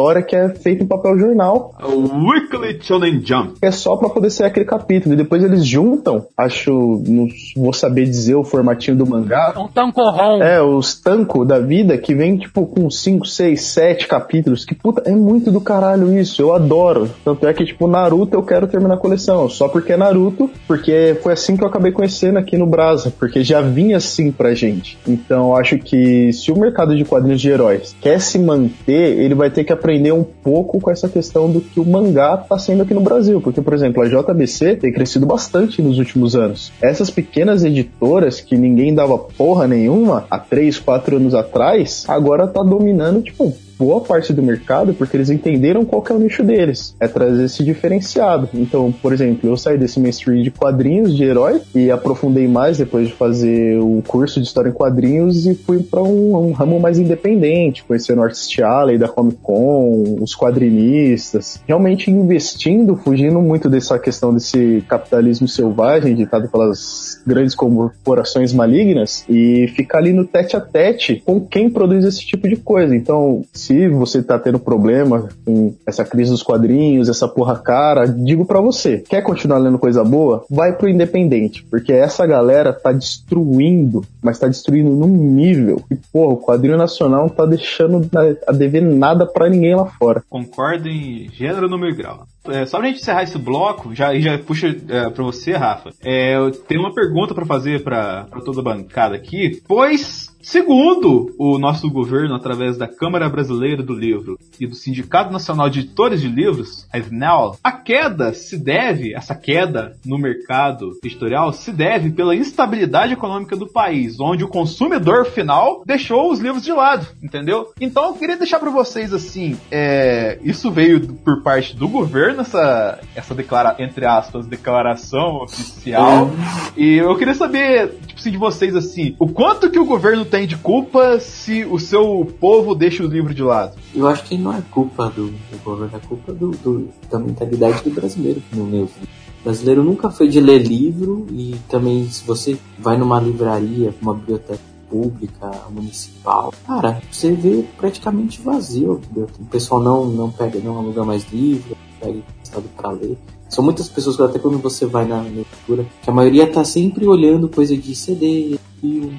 história que é feito em papel jornal. O Weekly Shonen Jump. É só pra poder ser aquele capítulo. E depois eles juntam, acho, não vou saber dizer o formatinho do mangá. Um tancorrom. É, os tanco da vida que vem tipo com 5, 6, 7 capítulos. Que puta, é muito do caralho isso. Eu adoro. Tanto é que, tipo, Naruto eu quero terminar a coleção. Só porque é Naruto, porque foi assim que eu acabei conhecendo aqui no Brasa. Porque já vinha assim pra gente. Então eu acho que se o mercado de quadrinhos de heróis quer se manter, ele vai ter que aprender um pouco com essa questão do que o mangá tá sendo aqui no Brasil. Porque, por exemplo, a JBC tem crescido bastante nos últimos anos. Essas pequenas editoras que ninguém dava porra nenhuma há 3, 4 anos atrás, agora tá dominando, tipo, boa parte do mercado porque eles entenderam qual é o nicho deles. É trazer esse diferenciado. Então, por exemplo, eu saí desse mainstream de quadrinhos de herói e aprofundei mais depois de fazer o curso de história em quadrinhos e fui para um, um, ramo mais independente, conhecendo o Artist Alley da Comic Con, os quadrinistas, realmente investindo, fugindo muito dessa questão desse capitalismo selvagem ditado pelas grandes corporações malignas e ficar ali no tete a tete com quem produz esse tipo de coisa. Então, se você tá tendo problema com essa crise dos quadrinhos, essa porra cara, digo para você, quer continuar lendo coisa boa? Vai pro independente, porque essa galera tá destruindo, mas tá destruindo num nível que, porra, o quadrinho nacional não tá deixando a dever nada para ninguém lá fora. Concordo em gênero, número e grau. É, só pra gente encerrar esse bloco, já, já puxa é, pra você, Rafa, é, eu tenho uma pergunta para fazer para toda a bancada aqui, pois Segundo o nosso governo, através da Câmara Brasileira do Livro e do Sindicato Nacional de Editores de Livros, a SNEL, a queda se deve, essa queda no mercado editorial, se deve pela instabilidade econômica do país, onde o consumidor final deixou os livros de lado, entendeu? Então eu queria deixar para vocês assim, é, isso veio por parte do governo, essa, essa declara, entre aspas, declaração oficial, e eu queria saber, tipo assim, de vocês assim, o quanto que o governo tem de culpa se o seu povo deixa o livro de lado? Eu acho que não é culpa do, do governo, é culpa do, do, da mentalidade do brasileiro, no meu O brasileiro nunca foi de ler livro e também se você vai numa livraria, uma biblioteca pública, municipal, cara, você vê praticamente vazio. O pessoal não, não pega, não aluga mais livro, pega estado para ler. São muitas pessoas até quando você vai na leitura, que a maioria tá sempre olhando coisa de CD,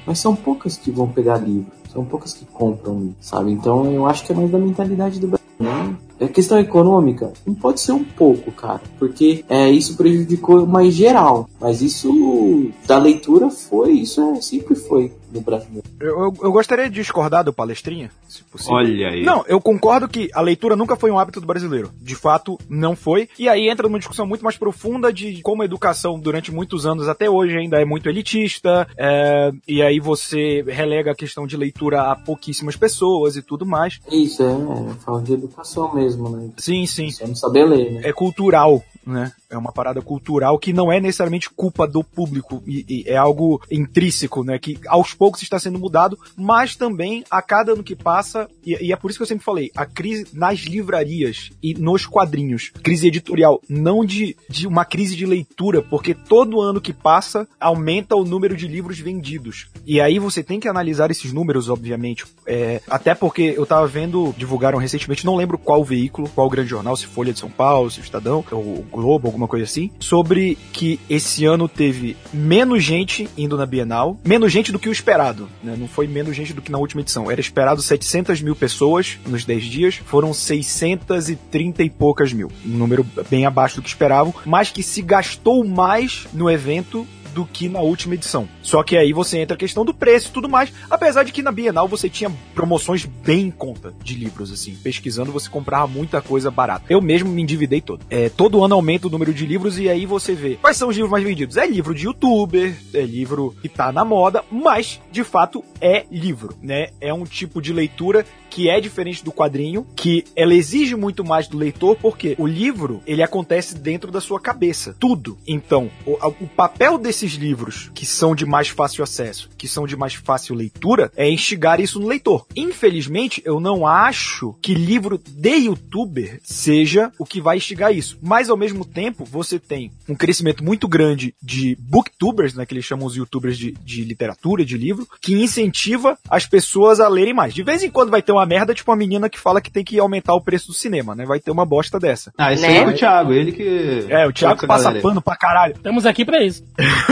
mas são poucas que vão pegar livro. São poucas que compram, sabe? Então eu acho que é mais da mentalidade do Brasil. Né? A questão econômica não pode ser um pouco, cara, porque é, isso prejudicou mais geral. Mas isso da leitura foi, isso é, sempre foi no brasileiro. Eu, eu, eu, gostaria de discordar do palestrinha, se possível. Olha aí. Não, eu concordo que a leitura nunca foi um hábito do brasileiro. De fato, não foi. E aí entra numa discussão muito mais profunda de como a educação durante muitos anos até hoje ainda é muito elitista. É, e aí você relega a questão de leitura a pouquíssimas pessoas e tudo mais. Isso, é, é falando de educação mesmo, né? Sim, sim. Você não saber ler, né? É cultural, né? É uma parada cultural que não é necessariamente culpa do público, e, e é algo intrínseco, né? Que aos poucos está sendo mudado, mas também a cada ano que passa, e, e é por isso que eu sempre falei, a crise nas livrarias e nos quadrinhos, crise editorial, não de, de uma crise de leitura, porque todo ano que passa aumenta o número de livros vendidos. E aí você tem que analisar esses números, obviamente. É, até porque eu tava vendo, divulgaram recentemente, não lembro qual veículo, qual grande jornal, se Folha de São Paulo, se Estadão, ou o Globo, alguma coisa assim, sobre que esse ano teve menos gente indo na Bienal, menos gente do que o esperado, né? Não foi menos gente do que na última edição. Era esperado 700 mil pessoas nos 10 dias, foram 630 e poucas mil. Um número bem abaixo do que esperavam, mas que se gastou mais no evento do que na última edição. Só que aí você entra a questão do preço e tudo mais, apesar de que na Bienal você tinha promoções bem em conta de livros, assim. Pesquisando, você comprava muita coisa barata. Eu mesmo me endividei todo. É, todo ano aumenta o número de livros e aí você vê quais são os livros mais vendidos. É livro de youtuber, é livro que tá na moda, mas, de fato, é livro, né? É um tipo de leitura que é diferente do quadrinho, que ela exige muito mais do leitor, porque o livro, ele acontece dentro da sua cabeça, tudo. Então, o, o papel desses livros, que são de mais fácil acesso, que são de mais fácil leitura, é instigar isso no leitor. Infelizmente, eu não acho que livro de youtuber seja o que vai instigar isso. Mas, ao mesmo tempo, você tem um crescimento muito grande de booktubers, né, que eles chamam os youtubers de, de literatura, de livro, que incentiva as pessoas a lerem mais. De vez em quando vai ter uma merda, tipo a menina que fala que tem que aumentar o preço do cinema, né? Vai ter uma bosta dessa. Ah, esse Né? aí é o Thiago, ele que. É, o Thiago passa galera pano pra caralho. Estamos aqui pra isso.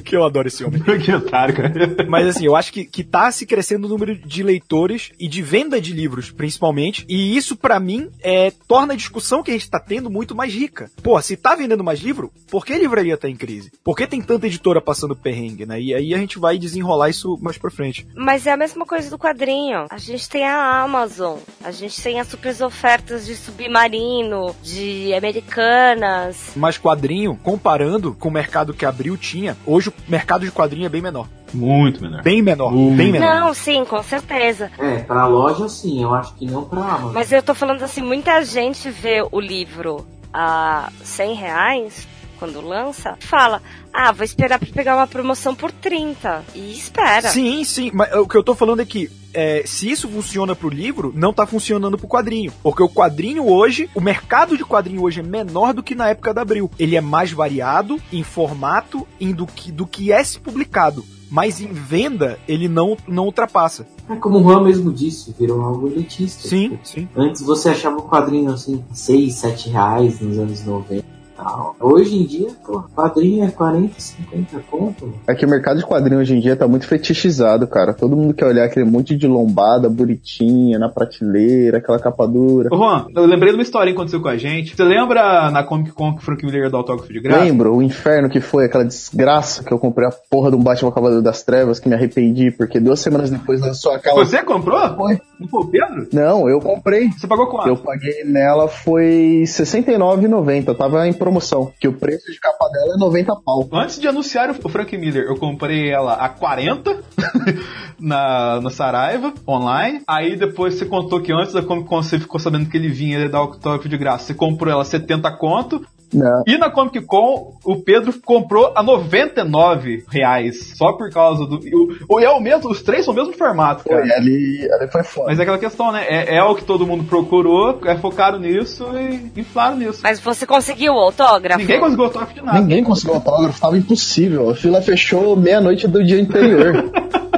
que eu adoro esse homem. que otário, cara. Mas assim, eu acho que, que tá se crescendo o número de leitores e de venda de livros, principalmente. E isso, pra mim, é, torna a discussão que a gente tá tendo muito mais rica. Pô, se tá vendendo mais livro, por que a livraria tá em crise? Por que tem tanta editora passando perrengue, né? E aí a gente vai desenrolar isso mais pra frente. Mas é a mesma coisa do quadrinho. A gente tem a Amazon, a gente tem as super ofertas de Submarino, de Americanas. Mas quadrinho, comparando com o mercado que abriu tinha, hoje o mercado de quadrinho é bem menor. Muito menor. Bem menor, bem menor. Não, sim, com certeza. É, pra loja sim, eu acho que não pra Amazon. Mas eu tô falando assim, muita gente vê o livro a 100 reais quando lança, fala, ah, vou esperar pra pegar uma promoção por 30. E espera. Sim, sim, mas o que eu tô falando é que é, se isso funciona pro livro, não tá funcionando pro quadrinho. Porque o quadrinho hoje, o mercado de quadrinho hoje é menor do que na época da Abril. Ele é mais variado em formato em do que, do que é se publicado. Mas em venda, ele não, não ultrapassa. É como o Juan mesmo disse, virou algo elitista. Sim, sim. Antes você achava o quadrinho assim, 6, 7 reais nos anos 90 e tal. Hoje em dia, pô, quadrinho é 40, 50 conto. É que o mercado de quadrinhos hoje em dia tá muito fetichizado, cara. Todo mundo quer olhar aquele monte de lombada bonitinha na prateleira, aquela capa dura. Ô, Juan, eu lembrei de uma história que aconteceu com a gente. Você lembra na Comic Con que o Frank Miller deu autógrafo de graça? Lembro o inferno que foi, aquela desgraça que eu comprei a porra de um Batman Cavaleiro das Trevas, que me arrependi, porque duas semanas depois lançou aquela. Você comprou? Foi. Não foi o Pedro? Não, eu comprei. Você pagou quanto? Eu paguei nela foi R$ 69,90. Tava em promoção. Que o preço de capa dela é 90 pau. Antes de anunciar o Frank Miller, eu comprei ela a 40 na, na Saraiva, online. Aí depois você contou que antes da Comic Con você ficou sabendo que ele vinha ele dar autógrafo de graça. Você comprou ela a 70 conto. Não. E na Comic Con, o Pedro comprou a 99 reais. Só por causa do. O, e é o mesmo, os três são o mesmo formato, cara. Foi, ali, ali foi foda. Mas é aquela questão, né? É, é o que todo mundo procurou, é focaram nisso e inflaram nisso. Mas você conseguiu o autógrafo? Ninguém conseguiu autógrafo de nada. Ninguém conseguiu autógrafo, tava impossível. A fila fechou meia-noite do dia anterior.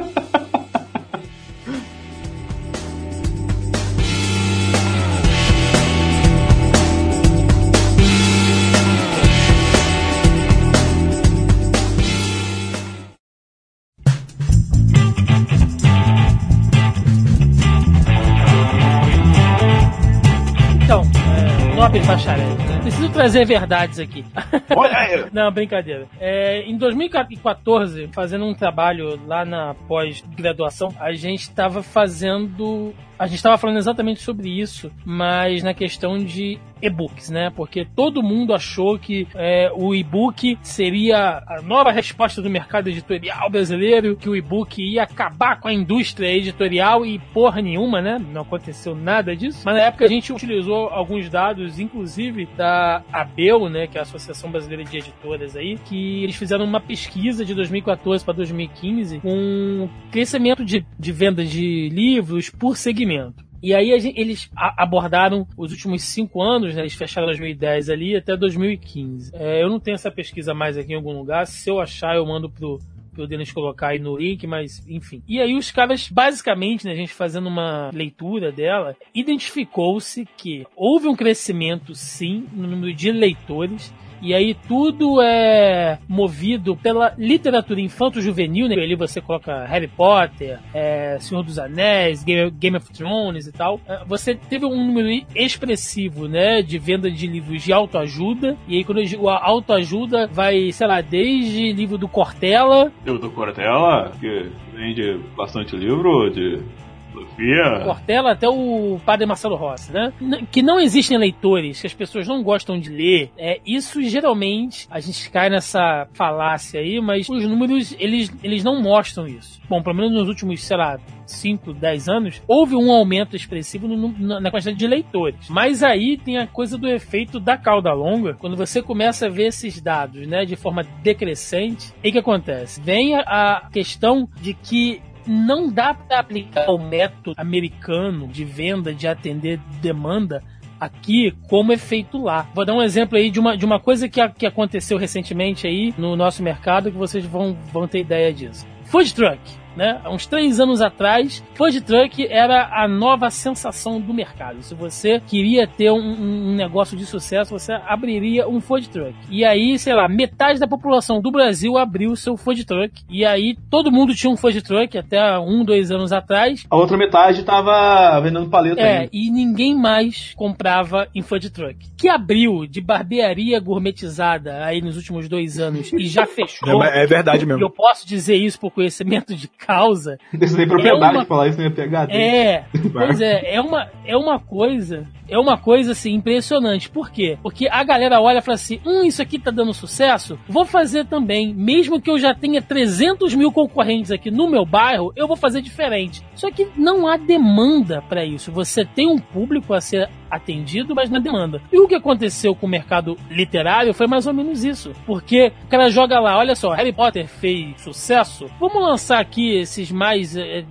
né? Preciso trazer verdades aqui. Olha aí. Não, brincadeira. É, em 2014, fazendo um trabalho lá na pós-graduação, a gente estava fazendo. A gente estava falando exatamente sobre isso, mas na questão de e-books, né? Porque todo mundo achou que é, o e-book seria a nova resposta do mercado editorial brasileiro, que o e-book ia acabar com a indústria editorial e porra nenhuma, né? Não aconteceu nada disso. Mas na época a gente utilizou alguns dados, inclusive da ABEL, né, que é a Associação Brasileira de Editoras aí, que eles fizeram uma pesquisa de 2014 para 2015 com um crescimento de, de vendas de livros por segmento. E aí gente, eles abordaram os últimos cinco anos, né? Eles fecharam 2010 ali até 2015. É, eu não tenho essa pesquisa mais aqui em algum lugar. Se eu achar, eu mando pro, pro Denis colocar aí no link, mas enfim. E aí os caras, basicamente, né, a gente fazendo uma leitura dela, identificou-se que houve um crescimento, sim, no número de leitores, e aí tudo é movido pela literatura infanto-juvenil, né? Ali você coloca Harry Potter, é, Senhor dos Anéis, Game, Game of Thrones e tal. É, você teve um número expressivo, né? De venda de livros de autoajuda. E aí quando a autoajuda vai, sei lá, desde livro do Cortella. Livro do Cortella, que vende bastante livro de Sofia. Cortella até o padre Marcelo Rossi, né? Que não existem leitores, que as pessoas não gostam de ler. É, isso geralmente a gente cai nessa falácia aí, mas os números eles, eles não mostram isso. Bom, pelo menos nos últimos, sei lá, 5, 10 anos, houve um aumento expressivo no, na quantidade de leitores. Mas aí tem a coisa do efeito da cauda longa, quando você começa a ver esses dados, né, de forma decrescente, o que acontece? Vem a questão de que não dá para aplicar o método americano de venda, de atender demanda aqui como é feito lá. Vou dar um exemplo aí de uma, de uma coisa que, a, que aconteceu recentemente aí no nosso mercado que vocês vão, vão ter ideia disso. Food truck né? Há uns três anos atrás, food truck era a nova sensação do mercado. Se você queria ter um, um, negócio de sucesso, você abriria um food truck. E aí, sei lá, metade da população do Brasil abriu o seu food truck. E aí, todo mundo tinha um food truck até um, dois anos atrás. A outra metade estava vendendo paleta. É, ainda. e ninguém mais comprava em food truck. Que abriu de barbearia gourmetizada aí nos últimos dois anos e já fechou. É, é verdade mesmo. Eu posso dizer isso por conhecimento de causa. Você tem propriedade é uma... de falar isso na minha PHD. É, pois é, é uma, é uma coisa, é uma coisa assim impressionante. Por quê? Porque a galera olha e fala assim: hum, isso aqui tá dando sucesso, vou fazer também. Mesmo que eu já tenha 300 mil concorrentes aqui no meu bairro, eu vou fazer diferente. Só que não há demanda para isso. Você tem um público a ser atendido, mas na demanda. E o que aconteceu com o mercado literário foi mais ou menos isso. Porque o cara joga lá, olha só, Harry Potter fez sucesso, vamos lançar aqui esses mais. É,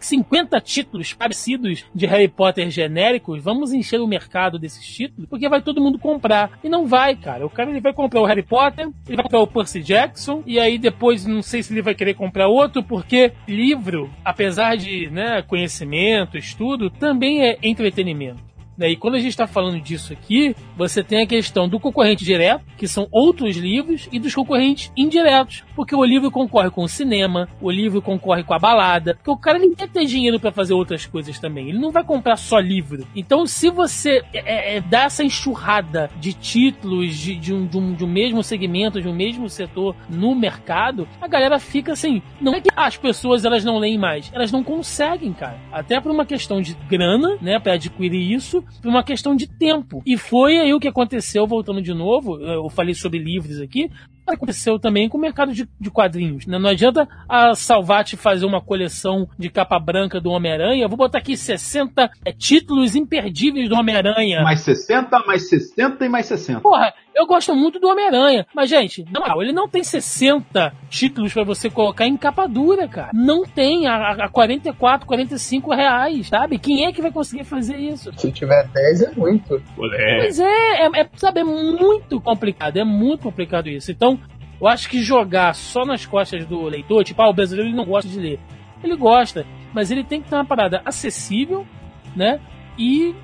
50 títulos parecidos de Harry Potter genéricos, vamos encher o mercado desses títulos, porque vai todo mundo comprar. E não vai, cara. O cara ele vai comprar o Harry Potter, ele vai comprar o Percy Jackson, e aí depois não sei se ele vai querer comprar outro, porque livro, apesar de né, conhecimento, estudo, também é entretenimento. Né? E quando a gente está falando disso aqui, você tem a questão do concorrente direto, que são outros livros, e dos concorrentes indiretos. Porque o livro concorre com o cinema, o livro concorre com a balada, porque o cara nem quer ter dinheiro para fazer outras coisas também. Ele não vai comprar só livro. Então, se você é, é, dá essa enxurrada de títulos de, de, um, de, um, de um mesmo segmento, de um mesmo setor no mercado, a galera fica assim. Não é que as pessoas elas não leem mais, elas não conseguem, cara. Até por uma questão de grana, né, para adquirir isso, por uma questão de tempo. E foi aí o que aconteceu, voltando de novo, eu falei sobre livros aqui, aconteceu também com o mercado de, de quadrinhos. Né? Não adianta a Salvati fazer uma coleção de capa branca do Homem-Aranha. Vou botar aqui 60 é, títulos imperdíveis do Homem-Aranha. Mais 60, mais 60 e mais 60. Porra, eu gosto muito do Homem-Aranha. Mas, gente, não, ele não tem 60 títulos para você colocar em capa dura, cara. Não tem a, a 44, 45 reais, sabe? Quem é que vai conseguir fazer isso? Se tiver 10 é muito. Pois é, é, é, sabe, é muito complicado. É muito complicado isso. Então, eu acho que jogar só nas costas do leitor, tipo, ah, o brasileiro ele não gosta de ler. Ele gosta, mas ele tem que ter uma parada acessível, né? E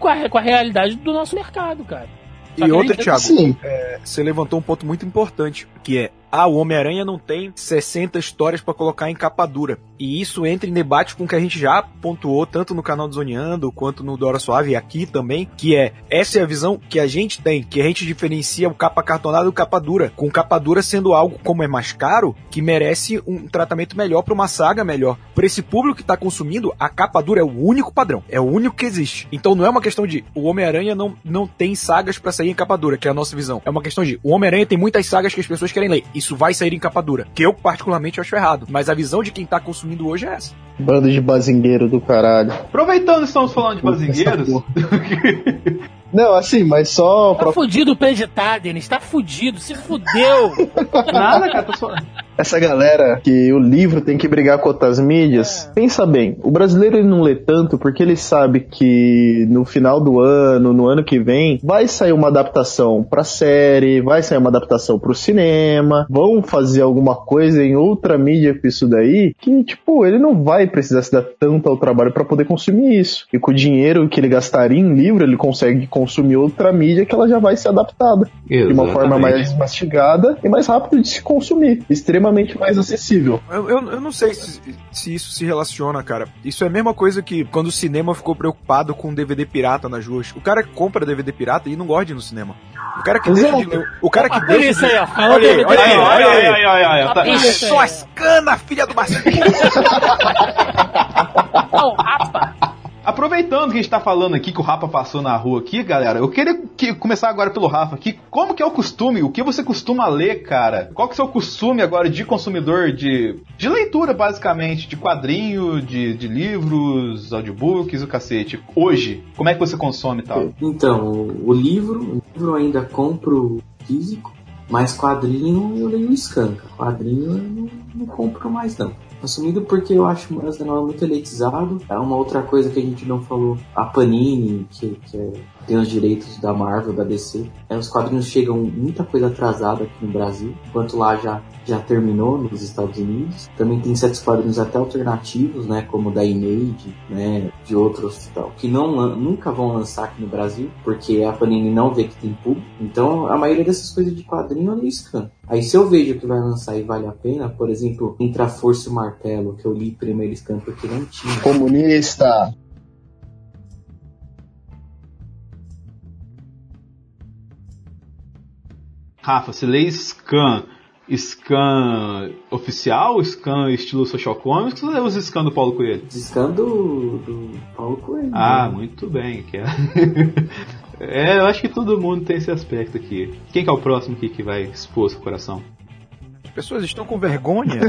com a, com a realidade do nosso mercado, cara. E outra, Thiago, assim, é, você levantou um ponto muito importante, que é ah, o Homem-Aranha não tem 60 histórias para colocar em capa dura. E isso entra em debate com o que a gente já pontuou, tanto no canal do Zoneando, quanto no Dora Suave e aqui também, que é, essa é a visão que a gente tem, que a gente diferencia o capa cartonada do capa dura, com capa dura sendo algo, como é mais caro, que merece um tratamento melhor para uma saga melhor. Para esse público que tá consumindo, a capa dura é o único padrão, é o único que existe. Então não é uma questão de o Homem-Aranha não, não tem sagas para sair em capa dura, que é a nossa visão. É uma questão de o Homem-Aranha tem muitas sagas que as pessoas querem ler. Isso vai sair em capa dura. Que eu, particularmente, acho errado. Mas a visão de quem tá consumindo hoje é essa. Bando de bazingueiro do caralho. Aproveitando que estamos falando de bazingueiros. Não, assim, mas só Tá pra fudido o Preditado, Denis. Tá fudido. Se fudeu. Nada, cara, tô só. Essa galera que o livro tem que brigar com outras mídias, É. pensa bem, o brasileiro ele não lê tanto porque ele sabe que no final do ano, no ano que vem, vai sair uma adaptação pra série, vai sair uma adaptação pro cinema, vão fazer alguma coisa em outra mídia com isso daí, que tipo, ele não vai precisar se dar tanto ao trabalho pra poder consumir isso. E com o dinheiro que ele gastaria em livro, ele consegue consumir outra mídia que ela já vai ser adaptada de uma forma mais mastigada e mais rápida de se consumir, extremamente mais acessível. Eu, eu, eu não sei se, se isso se relaciona, cara. Isso é a mesma coisa que quando o cinema ficou preocupado com DVD pirata nas ruas. O cara que compra DVD pirata e não gosta de ir no cinema. O cara que deixa de ler. O cara que deixa. isso de- aí, ó. Olha aí, olha aí, olha aí. Olha aí, olha aí, tá- Isso aí. Suas canas, filha do Marcinho. Ó, rapa. Aproveitando que a gente tá falando aqui, que o Rafa passou na rua aqui, galera, eu queria que- começar agora pelo Rafa aqui. Como que é o costume? O que você costuma ler, cara? Qual que é o seu costume agora de consumidor de, de leitura, basicamente? De quadrinho, de, de livros, audiobooks, o cacete. Hoje, como é que você consome tal? Então, o, livro, o livro eu ainda compro físico, mas quadrinho eu leio scan. cara. Quadrinho eu não, não compro mais não. Assumido porque eu acho o Nacional muito elitizado. É uma outra coisa que a gente não falou. A Panini, que, que é- tem os direitos da Marvel, da DC. É, os quadrinhos chegam muita coisa atrasada aqui no Brasil, enquanto lá já, já terminou nos Estados Unidos. Também tem certos quadrinhos até alternativos, né, como da Image, né, de outros tal, que não nunca vão lançar aqui no Brasil, porque a Panini não vê que tem público. Então, a maioria dessas coisas de quadrinho eu leio scan. Aí se eu vejo que vai lançar e vale a pena, por exemplo, Entre a Força e o Martelo, que eu li primeiro scan porque não tinha. Comunista. Rafa, você lê scan, scan oficial, scan estilo social comics, ou você lê os scan do Paulo Coelho? Scan do, do Paulo Coelho. Ah, né? muito bem. Que é... é, eu acho que todo mundo tem esse aspecto aqui. Quem que é o próximo aqui que vai expor seu coração? As pessoas estão com vergonha.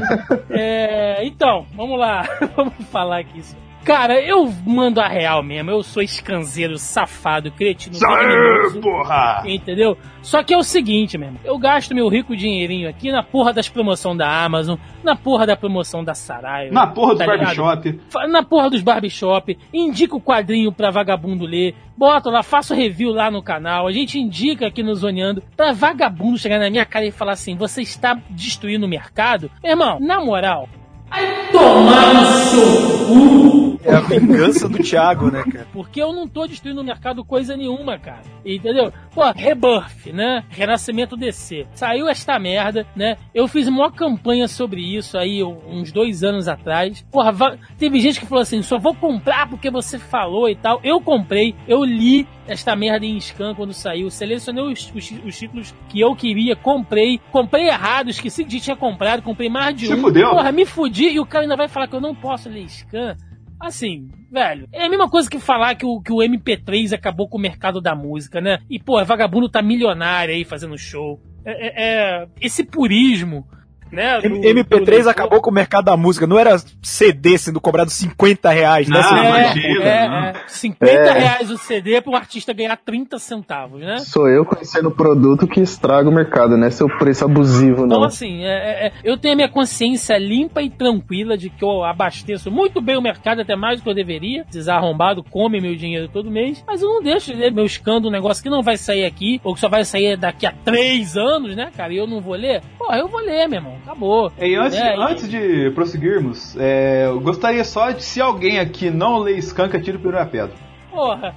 É, então, vamos lá. vamos falar aqui. Cara, eu mando a real mesmo. Eu sou escanzeiro, safado, cretino, criminoso. porra! Entendeu? Só que é o seguinte, mesmo. Eu gasto meu rico dinheirinho aqui na porra das promoções da Amazon, na porra da promoção da Saraiva. Na porra do tá ligado? barbershop. Na porra dos barbershop, indica o quadrinho pra vagabundo ler, bota lá, faço review lá no canal, a gente indica aqui no Zoneando pra vagabundo chegar na minha cara e falar assim: você está destruindo o mercado? Meu irmão, na moral, vai tomar no seu cu! É a vingança do Thiago, né, cara? Porque eu não tô destruindo o mercado coisa nenhuma, cara. Entendeu? Pô, Rebirth, né? Renascimento DC. Saiu esta merda, né? Eu fiz uma campanha sobre isso aí uns dois anos atrás. Porra, va- teve gente que falou assim: só vou comprar porque você falou e tal. Eu comprei, eu li esta merda em scan quando saiu. Selecionei os, os, os títulos que eu queria, comprei. Comprei errado, esqueci de tinha comprado, comprei mais de Se um. fudeu? Porra, me fudi e o cara ainda vai falar que eu não posso ler scan. Assim, velho, é a mesma coisa que falar que o, que o MP3 acabou com o mercado da música, né? E, pô, vagabundo tá milionário aí fazendo show. É, é- é esse purismo, né? do- M- do- MP3 do- acabou com o mercado da música. Não era CD sendo cobrado 50 reais, né? Não, Você- É, imagina, é, não. é. 50 É. reais o CD pro artista ganhar 30 centavos, né? Sou eu conhecendo o produto que estraga o mercado, né? Seu preço abusivo, Então, não. assim, é- é- é, eu tenho a minha consciência limpa e tranquila de que eu abasteço muito bem o mercado, até mais do que eu deveria. Desarrombado, come meu dinheiro todo mês, mas eu não deixo de ler meu escândalo, um negócio que não vai sair aqui, ou que só vai sair daqui a três anos, né, cara? E eu não vou ler. Porra, eu vou ler, meu irmão. Acabou. E antes, É, e- antes de prosseguirmos, é, eu gostaria só de se alguém aqui não lê Skank, atire o primeiro pedra. Porra.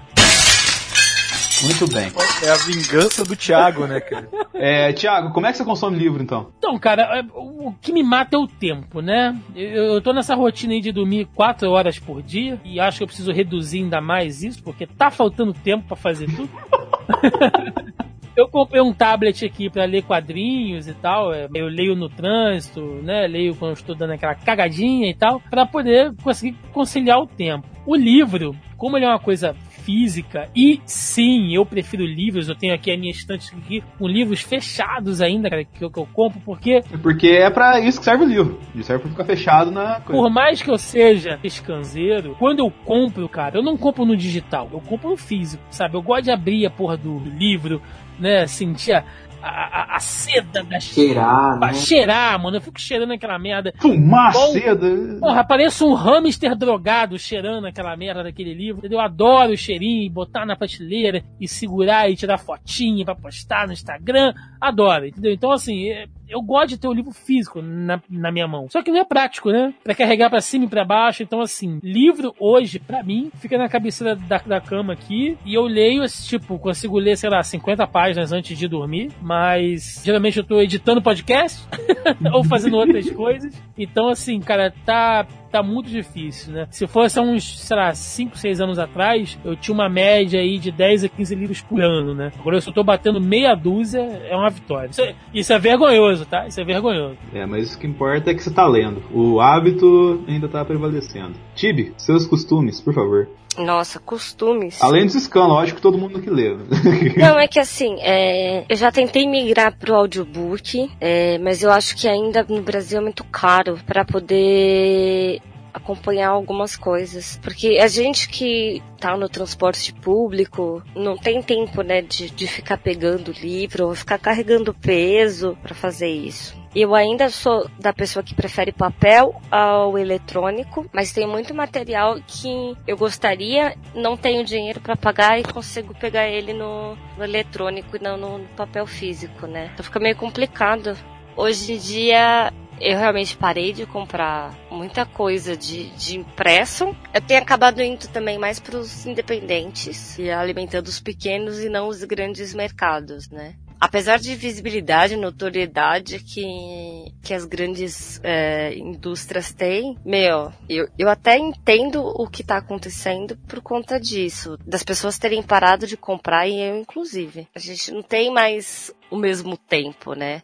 Muito bem. É a vingança do Thiago, né, cara? É, Tiago, como é que você consome livro então? Então, cara, é, o que me mata é o tempo, né? Eu, eu tô nessa rotina aí de dormir quatro horas por dia e acho que eu preciso reduzir ainda mais isso, porque tá faltando tempo pra fazer tudo. Eu comprei um tablet aqui pra ler quadrinhos e tal. é, Eu leio no trânsito, né? Leio quando estou dando aquela cagadinha e tal, pra poder conseguir conciliar o tempo. O livro, como ele é uma coisa física. E sim, eu prefiro livros. Eu tenho aqui a minha estante aqui com livros fechados ainda, cara, que eu, que eu compro, porque Porque é pra isso que serve o livro. Ele serve pra ficar fechado na coisa. por mais que eu seja escanzeiro, quando eu compro, cara, eu não compro no digital, eu compro no físico, sabe? Eu gosto de abrir a porra do livro, né? Sentir a, a, a seda da Cheirar, né? cheirar, mano. Eu fico cheirando aquela merda. Fumar Bom, cedo. Porra, parece um hamster drogado cheirando aquela merda daquele livro. entendeu? Eu adoro o cheirinho, botar na prateleira e segurar e tirar fotinha pra postar no Instagram. Adoro, entendeu? Então, assim, é- eu gosto de ter o livro físico na, na minha mão. Só que não é prático, né? Pra carregar pra cima e pra baixo. Então, assim, livro hoje, pra mim, fica na cabeceira da, da cama aqui. E eu leio esse tipo, consigo ler, sei lá, 50 páginas antes de dormir. Mas geralmente eu tô editando podcast ou fazendo outras coisas. Então, assim, cara, tá, tá muito difícil, né? Se fosse há uns, sei lá, 5, 6 anos atrás, eu tinha uma média aí de 10 a 15 livros por ano, né? Agora eu só tô batendo meia dúzia, é uma vitória. Isso é, isso é vergonhoso, tá? Isso é vergonhoso. É, mas o que importa é que você tá lendo. O hábito ainda tá prevalecendo. Tibi, seus costumes, por favor. Nossa, costumes. Além dos escândalos, lógico que todo mundo que lê. Não, é que assim, é, eu já tentei migrar pro audiobook, é, mas eu acho que ainda no Brasil é muito caro pra poder acompanhar algumas coisas. Porque a gente que tá no transporte público não tem tempo, né, de, de ficar pegando livro ou ficar carregando peso pra fazer isso. Eu ainda sou da pessoa que prefere papel ao eletrônico, mas tem muito material que eu gostaria, não tenho dinheiro para pagar e consigo pegar ele no, no eletrônico e não no, no papel físico, né? Então fica meio complicado. Hoje em dia eu realmente parei de comprar muita coisa de, de impresso. Eu tenho acabado indo também mais para os independentes e alimentando os pequenos e não os grandes mercados, né? Apesar de visibilidade e notoriedade que, que as grandes é, indústrias têm, meu, eu, eu até entendo o que está acontecendo por conta disso. Das pessoas terem parado de comprar e eu inclusive. A gente não tem mais o mesmo tempo, né?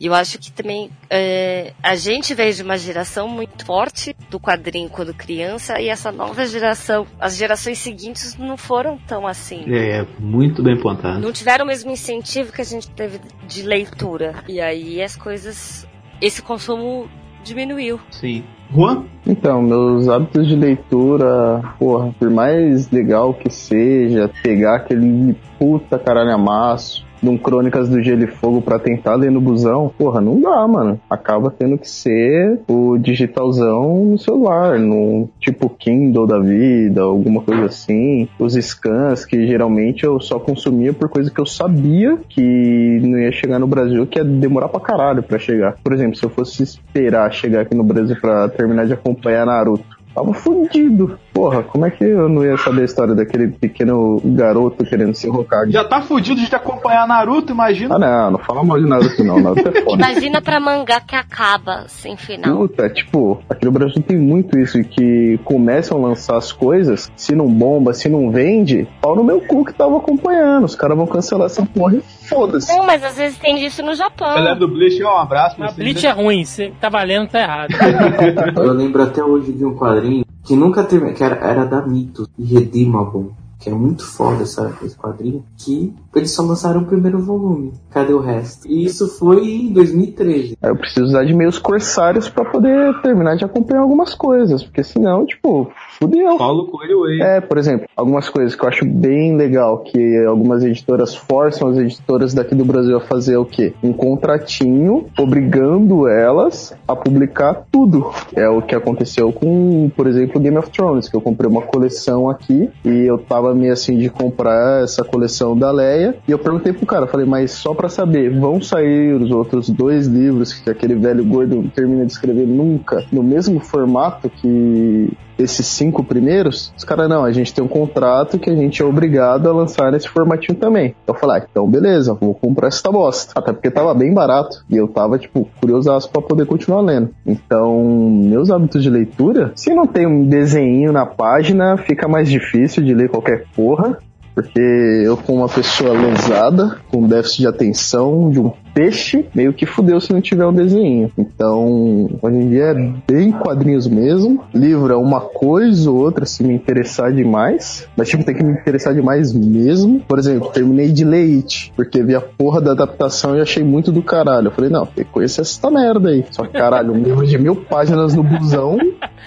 E eu acho que também é, a gente veio de uma geração muito forte do quadrinho quando criança e essa nova geração, as gerações seguintes não foram tão assim. É, muito bem pontado. Não tiveram o mesmo incentivo que a gente teve de leitura. E aí as coisas, esse consumo diminuiu. Sim. Juan? Então, meus hábitos de leitura, porra, por mais legal que seja, pegar aquele puta caralho amasso, de um Crônicas do Gelo e Fogo pra tentar ler no busão, porra, não dá, mano. Acaba tendo que ser o digitalzão no celular, no tipo Kindle da vida, alguma coisa assim. Os scans que geralmente eu só consumia por coisa que eu sabia que não ia chegar no Brasil, que ia demorar pra caralho pra chegar. Por exemplo, se eu fosse esperar chegar aqui no Brasil pra terminar de acompanhar Naruto, tava fudido. Porra, como é que eu não ia saber a história daquele pequeno garoto querendo ser Hokage? Já tá fudido de te acompanhar Naruto, imagina. Ah, não, não fala mal de Naruto não, Naruto é foda. Imagina pra mangá que acaba sem final. Puta, tipo, aqui no Brasil tem muito isso, que começam a lançar as coisas, se não bomba, se não vende, pau no meu cu que tava acompanhando. Os caras vão cancelar essa porra e foda-se. Não, mas às vezes tem disso no Japão. Galera do Bleach, ó, um abraço pra Mas. Bleach é ruim, você tá valendo, tá errado. Eu lembro até hoje de um quadrinho que nunca teve, que era, era da Mito, Redeemable, que é muito foda essa, esse quadrinho, que eles só lançaram o primeiro volume. Cadê o resto? E isso foi em 2013. Aí eu preciso usar de meios corsários pra poder terminar de acompanhar algumas coisas, porque senão, tipo, fudeu. Paulo Coelho aí. É, por exemplo, algumas coisas que eu acho bem legal, que algumas editoras forçam as editoras daqui do Brasil a fazer o quê? Um contratinho obrigando elas a publicar tudo. É o que aconteceu com, por exemplo, Game of Thrones, que eu comprei uma coleção aqui e eu tava meio assim de comprar essa coleção da Leia. E eu perguntei pro cara, falei, mas só pra saber, vão sair os outros dois livros que aquele velho gordo termina de escrever nunca no mesmo formato que esses cinco primeiros, os caras, não, a gente tem um contrato que a gente é obrigado a lançar nesse formatinho também. Eu falei, ah, então beleza, vou comprar essa bosta. Até porque tava bem barato e eu tava, tipo, curiosaço pra poder continuar lendo. Então, meus hábitos de leitura, se não tem um desenho na página, fica mais difícil de ler qualquer porra. Porque eu, como uma pessoa lesada, com déficit de atenção, de um peixe, meio que fudeu se não tiver um desenho. Então, hoje em dia é bem quadrinhos mesmo. Livro é uma coisa ou outra se me interessar demais, mas tipo, tem que me interessar demais mesmo. Por exemplo, terminei de ler It, porque vi a porra da adaptação e achei muito do caralho. Eu falei, não, tem que conhecer essa merda aí. Só que, caralho, um livro de mil páginas no busão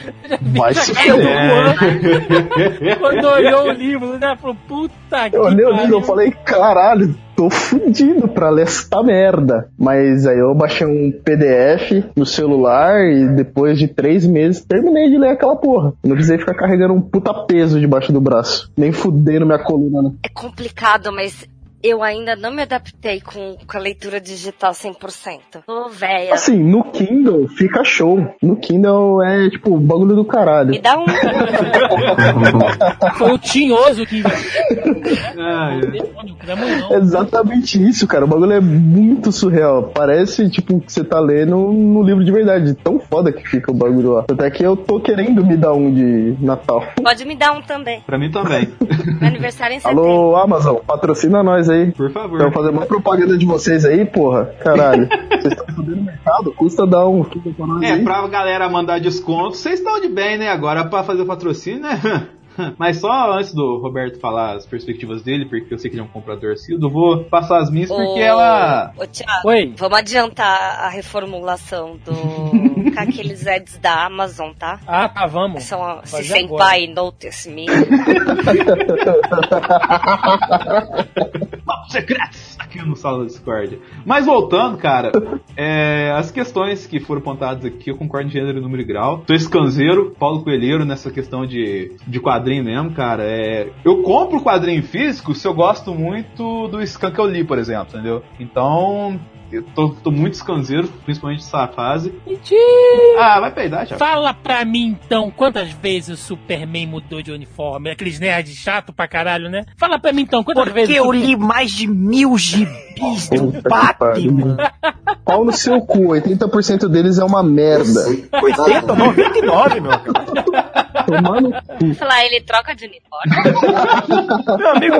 vai se fuder. Quando olhou o livro, né? Falou, puta que Eu olhei o livro e falei, caralho, tô fudido pra ler esta merda. Mas aí eu baixei um PDF no celular e depois de três meses terminei de ler aquela porra. Não precisei ficar carregando um puta peso debaixo do braço. Nem fudendo minha coluna, né? É complicado, mas eu ainda não me adaptei com, com a leitura digital 100%. Tô velha. Assim, no Kindle fica show. No Kindle é tipo o bagulho do caralho. Me dá um. Foi o tinhoso que. Ah, é. É Exatamente isso, cara. O bagulho é muito surreal. Parece, tipo, que você tá lendo no livro de verdade. Tão foda que fica o bagulho lá. Até que eu tô querendo me dar um de Natal. Pode me dar um também. Pra mim também. Meu aniversário é em setembro. Alô, Amazon, patrocina nós aí. Por favor. Quero fazer uma propaganda de vocês aí, porra. Caralho. Vocês estão fazendo mercado? Custa dar um Kindle pra nós É, aí. pra galera mandar desconto, vocês estão de bem, né? Agora pra fazer o patrocínio, né? Mas só antes do Roberto falar as perspectivas dele, porque eu sei que ele é um comprador assíduo, eu vou passar as minhas porque Ô, ela. Ô, Thiago, Oi. vamos adiantar a reformulação do com aqueles ads da Amazon, tá? Ah, tá, vamos. São se Fazer senpai notice me. Papos secretos aqui no Sala da Discord. Mas voltando, cara, é, as questões que foram apontadas aqui, eu concordo em gênero, número e grau. Tô escanzeiro, Paulo Coelheiro nessa questão de, de quadrinho mesmo, cara. É, eu compro quadrinho físico se eu gosto muito do que eu li, por exemplo, entendeu? Então. Eu tô, tô muito escanzeiro, principalmente nessa fase. Mentira! Ah, vai peidar, Thiago. Fala pra mim então, quantas vezes o Superman mudou de uniforme? Aqueles nerds chato pra caralho, né? Fala pra mim então, quantas vezes. Porque eu li mais de mil gibis do Batman. Pau no seu cu, 80% deles é uma merda. 80, 99, meu cara. Tomando Falar, ele troca de uniforme. Meu amigo,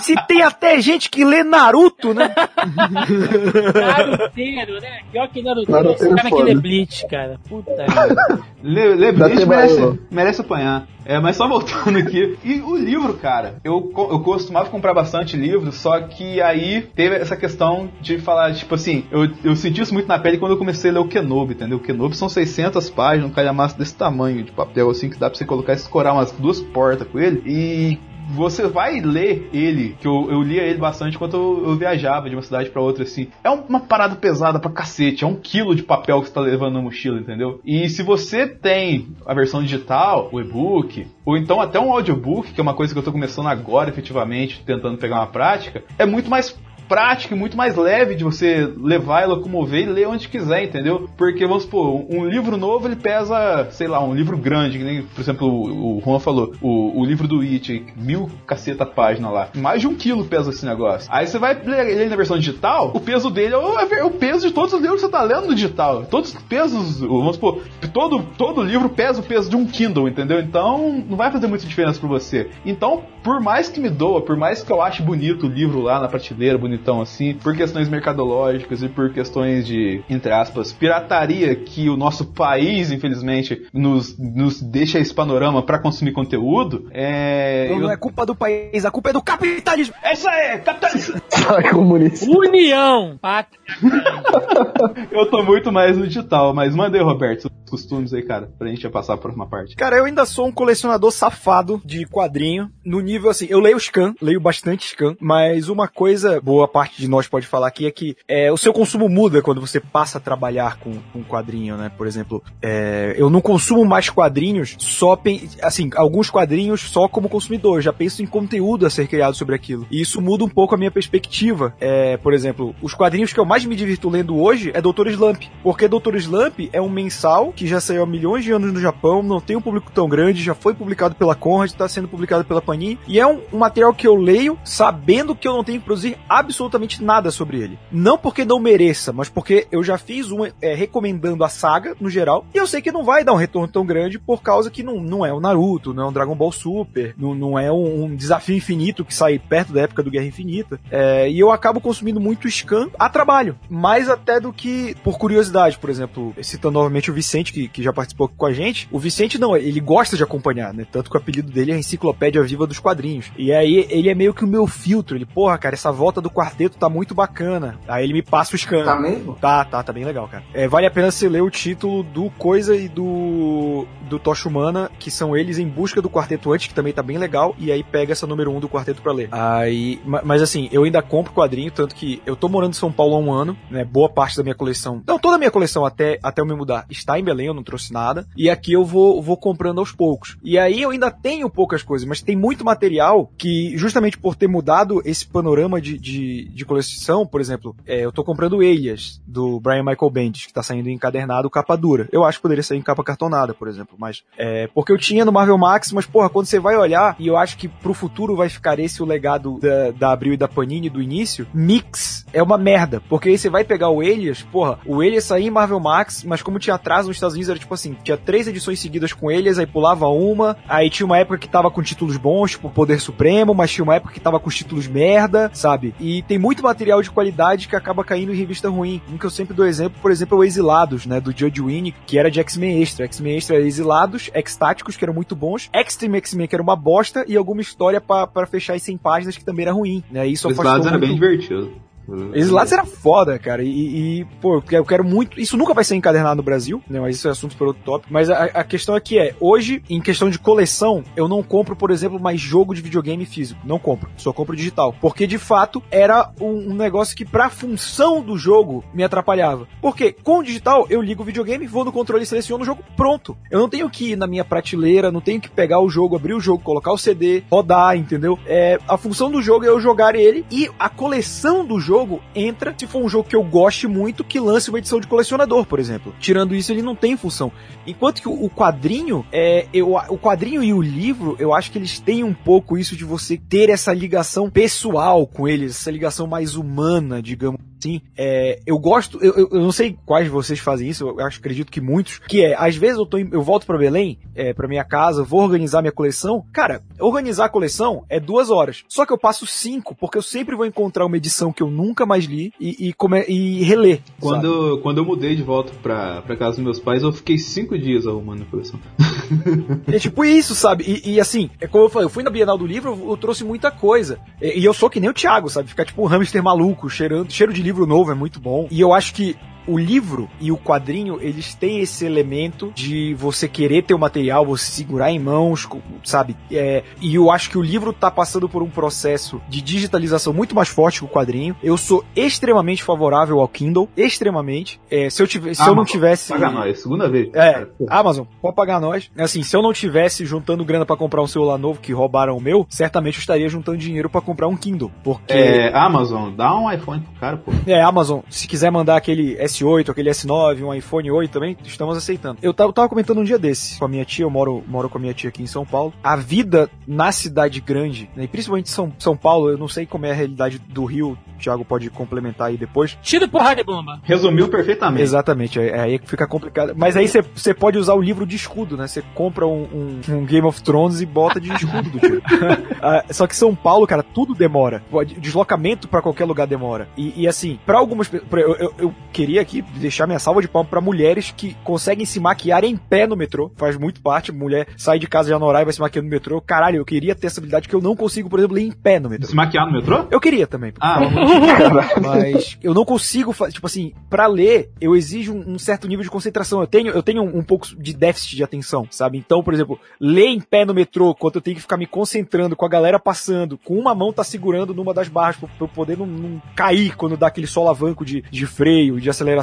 se tem até gente que lê Naruto, né? Naruteiro, né? Pior que Naruteiro. Naruteiro Esse cara é foda. que lê Bleach, cara. Puta Le Dá Bleach merece, merece apanhar. É, mas só voltando aqui. E o livro, cara, eu, eu costumava comprar bastante livro, só que aí teve essa questão de falar, tipo assim, eu, eu senti isso muito na pele quando eu comecei a ler o Kenobi, entendeu? O Kenobi são 600 páginas, um calhamaço desse tamanho de papel, assim, que dá pra você colocar e escorar umas duas portas com ele. E você vai ler ele, que eu, eu lia ele bastante enquanto eu, eu viajava de uma cidade pra outra, assim. É um- uma parada pesada pra cacete, é um quilo de papel que você tá levando na mochila, entendeu? E se você tem a versão digital, o e-book, ou então até um audiobook, que é uma coisa que eu tô começando agora, efetivamente, tentando pegar uma prática, é muito mais prático e muito mais leve de você levar e locomover e ler onde quiser, entendeu? Porque, vamos supor, um livro novo ele pesa, sei lá, um livro grande, que nem, por exemplo, o, Juan falou, o, o livro do It, mil caceta página lá. Mais de um quilo pesa esse negócio. Aí você vai ler ele na versão digital, o peso dele é o, é o peso de todos os livros que você tá lendo no digital. Todos os pesos, vamos supor, todo, todo livro pesa o peso de um Kindle, entendeu? Então não vai fazer muita diferença pra você. Então, por mais que me doa, por mais que eu ache bonito o livro lá na prateleira, bonitão assim, por questões mercadológicas e por questões de, entre aspas, pirataria que o nosso país, infelizmente, nos, nos deixa esse panorama pra consumir conteúdo, é. Não, eu- não é culpa do país, a culpa é do capitalismo. É isso aí, capitalismo! Sai comunista. União! Pátria. Eu tô muito mais no digital, mas manda aí, Roberto, os costumes aí, cara, pra gente passar por uma parte. Cara, eu ainda sou um colecionador safado de quadrinho. No nível assim, eu leio scan, leio bastante scan, mas uma coisa, boa parte de nós pode falar aqui, é que é, o seu consumo muda quando você passa a trabalhar com, com quadrinho, né? Por exemplo, é, eu não consumo mais quadrinhos só, assim, alguns quadrinhos só como consumidor, já penso em conteúdo a ser criado sobre aquilo. E isso muda um pouco a minha perspectiva. É, por exemplo, os quadrinhos que eu mais me divirto lendo hoje é Doutor Slump, porque Doutor Slump é um mensal que já saiu há milhões de anos no Japão, não tem um público tão grande, já foi publicado pela Conrad, está sendo publicado pela Panini, e é um, um material que eu leio sabendo que eu não tenho que produzir absolutamente nada sobre ele. Não porque não mereça, mas porque eu já fiz um é, recomendando a saga no geral, e eu sei que não vai dar um retorno tão grande por causa que não, não é o Naruto, não é um Dragon Ball Super, não, não é um, um desafio infinito que sai perto da época do Guerra Infinita. É, e eu acabo consumindo muito scan a trabalho, mais até do que por curiosidade, por exemplo, citando novamente o Vicente, que, que já participou com a gente. O Vicente não, ele gosta de acompanhar, né? Tanto que o apelido dele é Enciclopédia Viva dos Quadrinhos. E aí ele é meio que o meu filtro. Ele, porra, cara, essa volta do quarteto tá muito bacana. Aí ele me passa o scan. Tá mesmo? Tá, tá, tá bem legal, cara. É, vale a pena você ler o título do Coisa e do do Tocha Humana, que são eles em busca do quarteto antes, que também tá bem legal, e aí pega essa número 1 um do quarteto pra ler. Aí, ma- mas assim, eu ainda compro quadrinho, tanto que eu tô morando em São Paulo há um ano, né? Boa parte da minha coleção, não, toda a minha coleção até, até eu me mudar está em Belém, eu não trouxe nada, e aqui eu vou, vou comprando aos poucos. E aí eu ainda tenho poucas coisas, mas tem muito material que, justamente por ter mudado esse panorama de, de, de coleção, por exemplo, é, eu tô comprando Elias, do Brian Michael Bendis, que tá saindo encadernado capa dura. Eu acho que poderia sair em capa cartonada, por exemplo, mas é, porque eu tinha no Marvel Max, mas porra, quando você vai olhar, e eu acho que pro futuro vai ficar esse o legado da, da Abril e da Panini do início, Mix é uma merda, porque aí você vai pegar o Elias, porra, o Elias saía em Marvel Max, mas como tinha atraso nos Estados Unidos, era tipo assim, tinha três edições seguidas com Elias, aí pulava uma, aí tinha uma época que tava com títulos bons, tipo Poder Supremo, mas tinha uma época que tava com os títulos merda, sabe? E tem muito material de qualidade que acaba caindo em revista ruim. Um que eu sempre dou exemplo, por exemplo, é o Exilados, né, do Judge Winnie, que era de X-Men Extra. X-Men Extra era Exilados, X-Táticos, que eram muito bons, Extreme X-Men, que era uma bosta, e alguma história pra fechar as 100 páginas, que também era ruim, né? Isso Os afastou lados era muito- bem divertido. Exilados era foda, cara. E, e, pô, eu quero muito. Isso nunca vai ser encadernado no Brasil, né? Mas isso é assunto para outro tópico. Mas a, a questão aqui é: hoje, em questão de coleção, eu não compro, por exemplo, mais jogo de videogame físico. Não compro. Só compro digital. Porque, de fato, era um, um negócio que, pra função do jogo, me atrapalhava. Porque com o digital, eu ligo o videogame, vou no controle, seleciono o jogo, pronto. Eu não tenho que ir na minha prateleira, não tenho que pegar o jogo, abrir o jogo, colocar o CD, rodar, entendeu? É, a função do jogo é eu jogar ele e a coleção do jogo entra se for um jogo que eu goste muito, que lance uma edição de colecionador, por exemplo. Tirando isso, ele não tem função. Enquanto que o, o quadrinho, é, eu, o quadrinho e o livro, eu acho que eles têm um pouco isso de você ter essa ligação pessoal com eles, essa ligação mais humana, digamos assim. É, eu gosto, eu, eu- não sei quais de vocês fazem isso, eu acho, acredito que muitos, que é, às vezes eu, tô em- eu volto pra Belém, é, pra minha casa, vou organizar minha coleção. Cara, organizar a coleção é duas horas. Só que eu passo cinco, porque eu sempre vou encontrar uma edição que eu nunca mais li e, e, come- e reler. sabe? Quando, quando eu mudei de volta pra, pra casa dos meus pais, eu fiquei cinco dias arrumando a coleção. É tipo isso, sabe? E, e, assim, é como eu falei, eu fui na Bienal do Livro, eu, trouxe muita coisa. E, e eu sou que nem o Thiago, sabe? Ficar tipo um hamster maluco, cheirando, cheiro de livro novo é muito bom. E eu acho que o livro e o quadrinho, eles têm esse elemento de você querer ter o material, você segurar em mãos, sabe? É, e eu acho que o livro tá passando por um processo de digitalização muito mais forte que o quadrinho. Eu sou extremamente favorável ao Kindle, extremamente. É, se eu, tivesse, se eu não tivesse. Paga nós, segunda vez. É, Amazon, pode pagar nós. Assim, se eu não tivesse juntando grana pra comprar um celular novo que roubaram o meu, certamente eu estaria juntando dinheiro pra comprar um Kindle. Porque. É, Amazon, dá um iPhone pro cara, pô. É, Amazon, se quiser mandar aquele S8, aquele S9, um iPhone 8 também, estamos aceitando. Eu tava, eu tava comentando um dia desse com a minha tia, eu moro, moro com a minha tia aqui em São Paulo. A vida na cidade grande, né, e principalmente São, São Paulo, eu não sei como é a realidade do Rio, o Thiago pode complementar aí depois. Tiro porrada e bomba. Resumiu perfeitamente. Exatamente, é, é aí que fica complicado. Mas aí você pode usar o livro de escudo, né? Você compra um, um- um Game of Thrones e bota de escudo do tio. Ah, Só que São Paulo, cara, tudo demora. O deslocamento pra qualquer lugar demora. E, e assim, pra algumas pessoas. Eu, eu, eu queria aqui deixar minha salva de palmas pra mulheres que conseguem se maquiar em pé no metrô. Faz muito parte. Mulher sai de casa já no horário e vai se maquiando no metrô. Caralho, eu queria ter essa habilidade que eu não consigo, por exemplo, ler em pé no metrô. Se maquiar no metrô? Eu queria também. Ah, Mas eu não consigo, tipo assim, pra ler, eu exijo um, um certo nível de concentração. Eu tenho, eu tenho um, um pouco de déficit de atenção, sabe? Então, por exemplo, ler em pé no metrô, quando eu tenho que ficar me concentrando com a galera passando, com uma mão tá segurando numa das barras pra, pra eu poder não, não cair quando dá aquele solavanco de, de freio, de aceleração,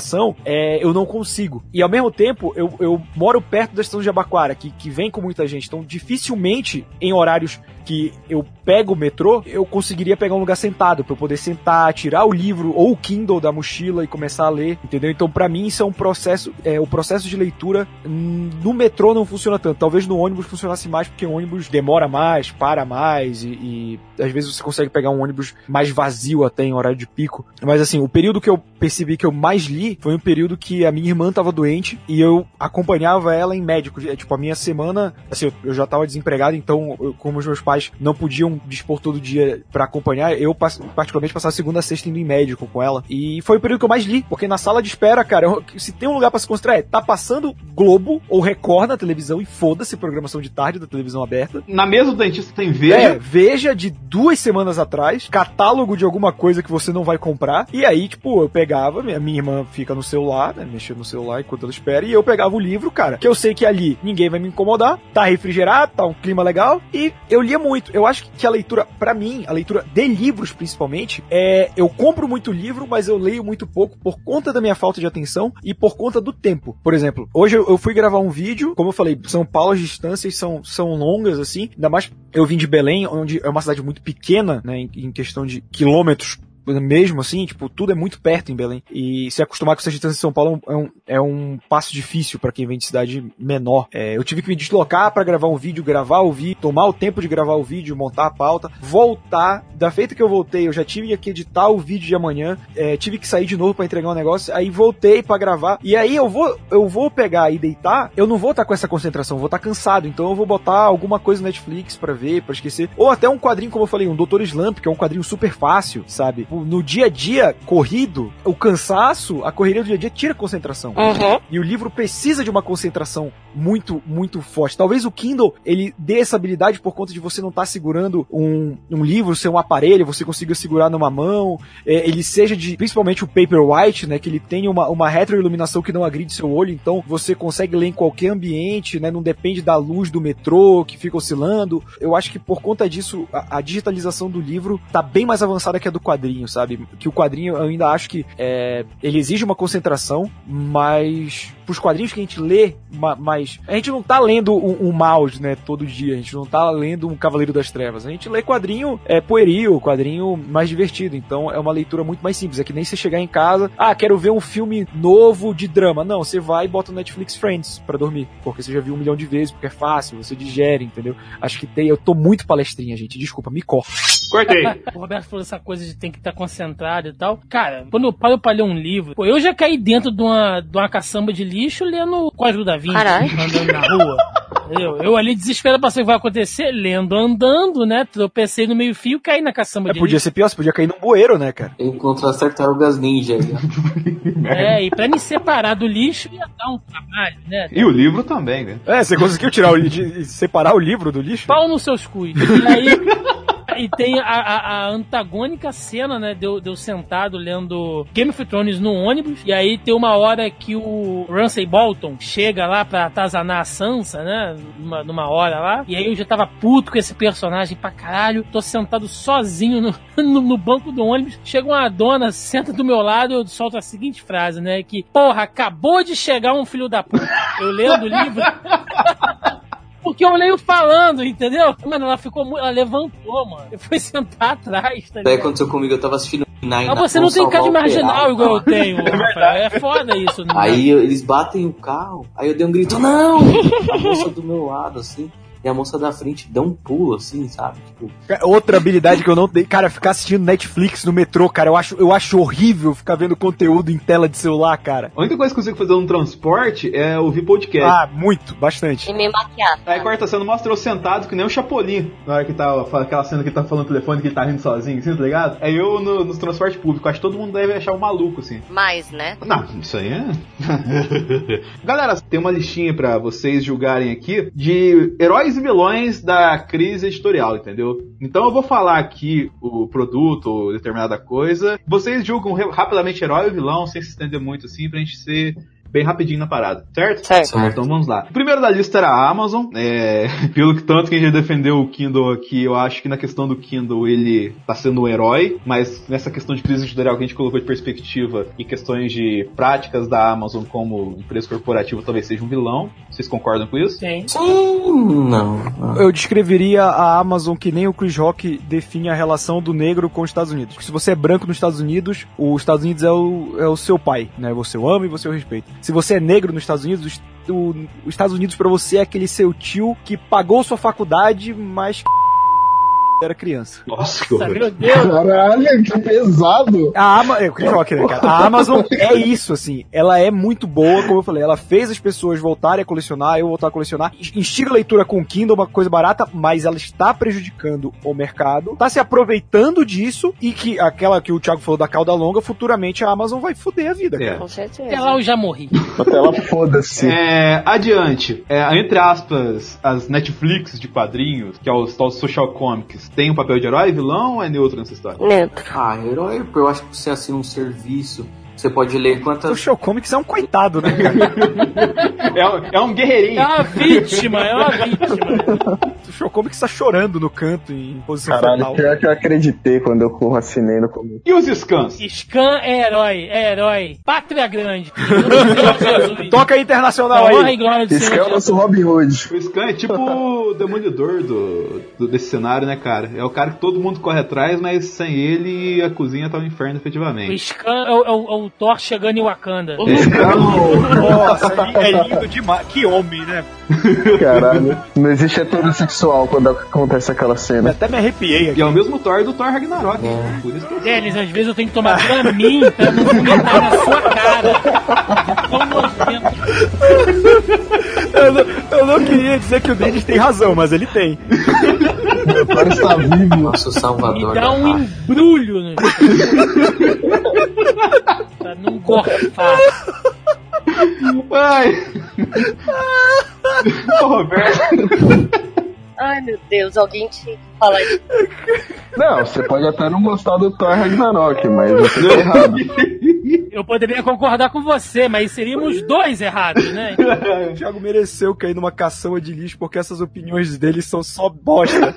é, eu não consigo. E ao mesmo tempo, eu, eu moro perto da estação de Abaquara, que, que vem com muita gente, então dificilmente em horários que eu pego o metrô, eu conseguiria pegar um lugar sentado pra eu poder sentar, tirar o livro ou o Kindle da mochila e começar a ler, entendeu? Então pra mim isso é um processo, é o processo de leitura hum, no metrô não funciona tanto. Talvez no ônibus funcionasse mais porque o ônibus demora mais, para mais e, e às vezes você consegue pegar um ônibus mais vazio até em horário de pico. Mas assim, o período que eu percebi que eu mais li foi um período que a minha irmã tava doente e eu acompanhava ela em médico. É, tipo, a minha semana, assim, eu, já tava desempregado, então, como os meus pais pais não podiam dispor todo dia pra acompanhar, eu particularmente passava segunda a sexta indo em médico com ela. E foi o período que eu mais li, porque na sala de espera, cara, eu- se tem um lugar pra se concentrar, é, tá passando Globo ou Record na televisão e foda-se programação de tarde da televisão aberta. Na mesa do dentista tem É, veja. veja de duas semanas atrás, catálogo de alguma coisa que você não vai comprar. E aí, tipo, eu pegava, minha, minha irmã fica no celular, né, mexendo no celular enquanto ela espera, e eu pegava o livro, cara, que eu sei que ali ninguém vai me incomodar, tá refrigerado, tá um clima legal, e eu lia muito. Eu acho que a leitura, pra mim, a leitura de livros principalmente, é. Eu compro muito livro, mas eu leio muito pouco por conta da minha falta de atenção e por conta do tempo. Por exemplo, hoje eu, eu fui gravar um vídeo, como eu falei, São Paulo as distâncias são, são longas, assim, ainda mais eu vim de Belém, onde é uma cidade muito pequena, né, em, em questão de quilômetros mesmo assim, tipo, tudo é muito perto em Belém. E se acostumar com essa distância de São Paulo é um, é um passo difícil pra quem vem de cidade menor. É, eu tive que me deslocar pra gravar um vídeo, gravar o vídeo, tomar o tempo de gravar o vídeo, montar a pauta, voltar. Da feita que eu voltei, eu já tive que editar o vídeo de amanhã, é, tive que sair de novo pra entregar um negócio, aí voltei pra gravar. E aí eu vou, eu vou pegar e deitar, eu não vou estar com essa concentração, vou estar cansado. Então eu vou botar alguma coisa no Netflix pra ver, pra esquecer. Ou até um quadrinho, como eu falei, um Doutor Slump, que é um quadrinho super fácil, sabe? No dia a dia, corrido, o cansaço, a correria do dia a dia tira a concentração. Uhum. E o livro precisa de uma concentração muito, muito forte. Talvez o Kindle, ele dê essa habilidade por conta de você não estar segurando um, um livro, ser um aparelho, você consiga segurar numa mão, é, ele seja de, principalmente o Paperwhite, né, que ele tem uma, uma retroiluminação que não agride seu olho, então você consegue ler em qualquer ambiente, né, não depende da luz do metrô que fica oscilando. Eu acho que por conta disso, a, a digitalização do livro tá bem mais avançada que a do quadrinho, sabe? Que o quadrinho eu ainda acho que é, ele exige uma concentração, mas pros quadrinhos que a gente lê, ma- mas a gente não tá lendo um, um mouse, né, todo dia, a gente não tá lendo um Cavaleiro das Trevas, a gente lê quadrinho é pueril, quadrinho mais divertido, então é uma leitura muito mais simples, é que nem você chegar em casa, ah, quero ver um filme novo de drama, não, você vai e bota no Netflix Friends pra dormir, porque você já viu um milhão de vezes, porque é fácil, você digere, entendeu? Acho que tem, eu tô muito palestrinha, gente, desculpa, me corta. Cortei. O Roberto falou essa coisa de tem que estar concentrado e tal. Cara, quando eu paro pra ler um livro, pô, eu já caí dentro de uma, de uma caçamba de lixo lendo o Código da Vinci, Caralho. andando na rua. Entendeu? Eu ali desesperado pra saber o que vai acontecer, lendo, andando, né? Tropecei no meio fio, caí na caçamba É, de podia lixo. ser pior, você podia cair num bueiro, né, cara? Encontrar as tartarugas ninja. aí. É, e pra me separar do lixo ia dar um trabalho, né? E o livro também, né? É, você conseguiu tirar o, de- separar o livro do lixo? Pau nos seus cus. E aí. E tem a, a- a antagônica cena, né? Deu de eu sentado lendo Game of Thrones no ônibus. E aí tem uma hora que o Ramsay Bolton chega lá pra atazanar a Sansa, né? Numa, numa hora lá. E aí eu já tava puto com esse personagem pra caralho. Tô sentado sozinho no, no, no banco do ônibus. Chega uma dona, senta do meu lado. Eu solto a seguinte frase, né? Que, porra, acabou de chegar um filho da puta. Eu lendo o livro. Porque eu leio falando, entendeu? Mano, ela ficou muito. Ela levantou, mano. Eu fui sentar atrás, tá Daí ligado? aconteceu comigo, eu tava assistindo Nine Mas você não tem cara de marginal igual eu tenho, É. É foda isso. Né? Aí eles batem o carro, aí eu dei um grito, não! A moça do meu lado, assim, e a moça da frente deu um pulo, assim, sabe? Tipo, Outra habilidade que eu não dei, cara, ficar assistindo Netflix no metrô, cara, eu acho, eu acho horrível ficar vendo conteúdo em tela de celular, cara. A única coisa que eu consigo fazer no transporte é ouvir podcast. Ah, muito, bastante. E me maquiar. Aí quarta cena mostra eu sentado que nem o Chapolin. Na hora que tá aquela cena que ele tá falando no telefone que ele tá rindo sozinho, assim, tá ligado? Aí eu no, no transporte público, acho que todo mundo deve achar um maluco, assim. Mais, né? Não, isso aí é. Galera, tem uma listinha pra vocês julgarem aqui de heróis e vilões da crise editorial, entendeu? Então eu vou falar aqui o produto ou determinada coisa. Vocês julgam rapidamente herói ou vilão, sem se estender muito assim, pra gente ser bem rapidinho na parada, certo? Certo. Então vamos lá. O primeiro da lista era a Amazon. É, pelo que tanto que a gente já defendeu o Kindle aqui, eu acho que na questão do Kindle ele tá sendo um herói, mas nessa questão de crise editorial que a gente colocou de perspectiva e questões de práticas da Amazon como empresa corporativa talvez seja um vilão. Vocês concordam com isso? Sim, não. não. Eu descreveria a Amazon que nem o Chris Rock define a relação do negro com os Estados Unidos. Se você é branco nos Estados Unidos, os Estados Unidos é o, é o seu pai, né? Você o ama e você o respeita. Se você é negro nos Estados Unidos, os, Estados Unidos pra você é aquele seu tio que pagou sua faculdade, mas era criança. Nossa, que Nossa, horror. meu Deus. Caralho, que pesado. A, Ama né, cara? a Amazon é isso, assim. Ela é muito boa, como eu falei. Ela fez as pessoas voltarem a colecionar, eu voltar a colecionar. Instiga a leitura com Kindle, uma coisa barata, mas ela está prejudicando o mercado. Está se aproveitando disso e que aquela que o Thiago falou da cauda longa, futuramente a Amazon vai foder a vida, É. cara. Com certeza. Até lá eu já morri. Até ela foda-se. É, adiante. É, entre aspas, as Netflix de quadrinhos, que é os tal social comics, tem um papel de herói, vilão ou é neutro nessa história? Neutro. Ah, herói, eu acho que você assina um serviço, você pode ler O quantas. Show Comics é um coitado, né? É, um- é um guerreirinho. É uma vítima, é uma vítima. O Show Comics tá chorando no canto em posição Caralho, fetal. pior que eu acreditei quando eu assinei no começo. E os scans? Scan é herói, é herói. Pátria grande. Toca internacional Honra aí. e glória do que é o nosso Robin Hood. O Scan é tipo o demolidor do, do- desse cenário, né, cara? É o cara que todo mundo corre atrás, mas sem ele a cozinha tá um inferno O efetivamente. Scan é o, é o- é o Thor chegando em Wakanda. Nossa, é lindo demais. Que homem, né? Caralho. Não existe heterossexual quando acontece aquela cena. Até me arrepiei aqui. E é o mesmo Thor do Thor Ragnarok. É. Por isso que eu às vezes eu tenho que tomar Dramin pra não vomitar na sua cara. De tão nojento. Eu não, eu não queria dizer que o Denis tem razão, mas ele tem. O cara está vivo. Nosso salvador. E dá um raça. embrulho no Pra não gorfar. Ai! Ô, Roberto. Ai, meu Deus, alguém tinha que falar isso. Não, você pode até não gostar do Thor Ragnarok, mas você tá errado. Eu poderia concordar com você, mas seríamos dois errados, né? O Thiago mereceu cair numa caçamba de lixo porque essas opiniões dele são só bosta.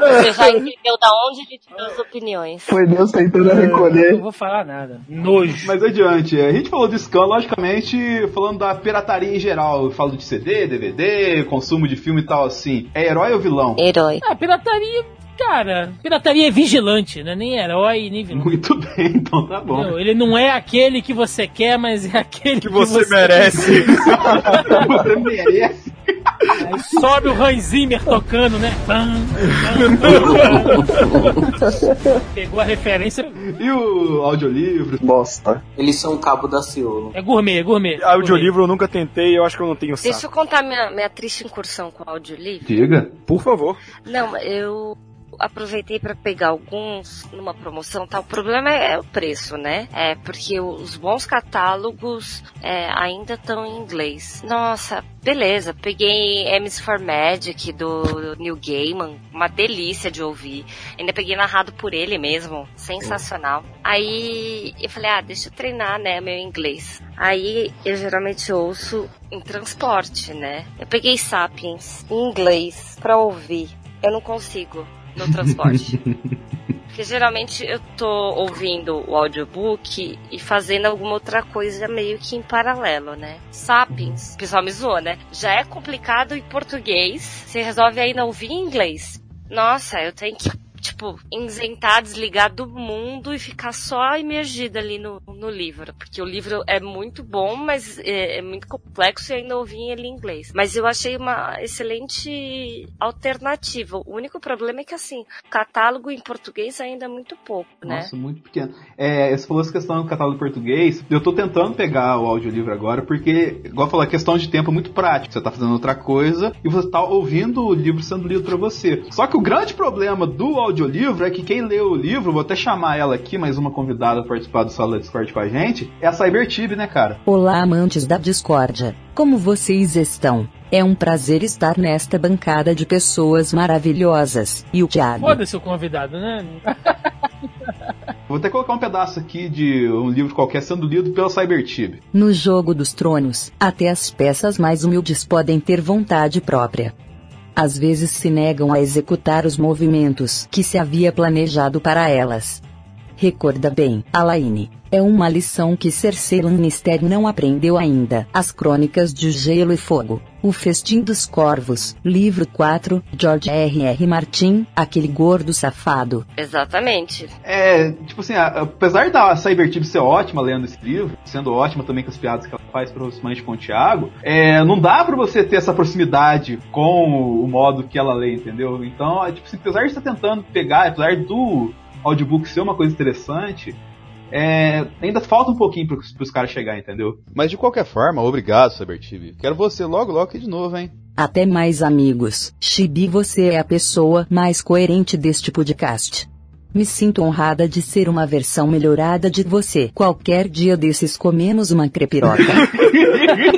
Você já entendeu da onde ele tirou as opiniões. Foi Deus tentando Eu não recolher. vou falar nada. Nojo. Mas adiante, a gente falou do Scan, logicamente, falando da pirataria em geral. Eu falo de CD, DVD, consumo de filme e tal assim. É herói ou vilão? Herói. Ah, pirataria, cara, pirataria é vigilante, né? Nem herói, nem vilão. Muito bem, então tá bom. Não, ele não é aquele que você quer, mas é aquele que, Que você merece. Você merece. Aí sobe o Hans Zimmer tocando, né? Pegou a referência. E o audiolivro? Bosta. Eles são o cabo da Ciolo. É gourmet, é gourmet. Audiolivro eu nunca tentei, eu acho que eu não tenho Deixa saco. eu contar minha, minha triste incursão com o audiolivro. Diga. Por favor. Não, eu aproveitei para pegar alguns numa promoção, tá? O problema é o preço, né? É porque os bons catálogos é, ainda estão em inglês. Nossa, beleza. Peguei M's for Magic do Neil Gaiman, uma delícia de ouvir. Ainda peguei narrado por ele mesmo, sensacional. Aí eu falei, ah, deixa eu treinar, né, meu inglês. Aí eu geralmente ouço em transporte, né? Eu peguei Sapiens em inglês pra ouvir. Eu não consigo no transporte. Porque geralmente eu tô ouvindo o audiobook e fazendo alguma outra coisa meio que em paralelo, né? Sapiens, o pessoal me zoa, né? Já é complicado em português, você resolve ainda ouvir em inglês. Nossa, eu tenho que, tipo, isentar, desligar do mundo e ficar só imergida ali no, no livro. Porque o livro é muito bom, mas é, é muito complexo e ainda ouvi ele em inglês. Mas eu achei uma excelente alternativa. O único problema é que, assim, catálogo em português ainda é muito pouco, né? Nossa, muito pequeno. É, você falou essa questão do catálogo português. Eu tô tentando pegar o audiolivro agora, porque, igual falou, a questão de tempo é muito prática. Você tá fazendo outra coisa e você tá ouvindo o livro sendo lido pra você. Só que o grande problema do audiolivro é que quem lê o livro, vou até chamar ela aqui, mais uma convidada a participar do Sala da Discord com a gente, é a Cybertib, né, cara? Olá, amantes da discórdia. Como vocês estão? É um prazer estar nesta bancada de pessoas maravilhosas. E o Thiago? Foda-se o convidado, né? Vou até colocar um pedaço aqui de um livro qualquer sendo lido pela Cybertib. No jogo dos tronos, até as peças mais humildes podem ter vontade própria. Às vezes se negam a executar os movimentos que se havia planejado para elas. Recorda bem, Alaine. É uma lição que Cersei Lannister não aprendeu ainda. As Crônicas de Gelo e Fogo. O Festim dos Corvos. Livro 4. George R. R. Martin. Aquele gordo safado. Exatamente. É, tipo assim, apesar da Cybertip ser ótima lendo esse livro, sendo ótima também com as piadas que ela faz, principalmente com o Thiago, é, não dá pra você ter essa proximidade com o modo que ela lê, entendeu? Então, é, tipo assim, apesar de estar tentando pegar, apesar do audiobook ser uma coisa interessante, é, ainda falta um pouquinho pros, pros caras chegar, entendeu? Mas de qualquer forma, obrigado, CyberTV. Quero você logo, logo aqui de novo, hein? Até mais amigos. Chibi, você é a pessoa mais coerente deste podcast. Me sinto honrada de ser uma versão melhorada de você. Qualquer dia desses comemos uma crepiroca.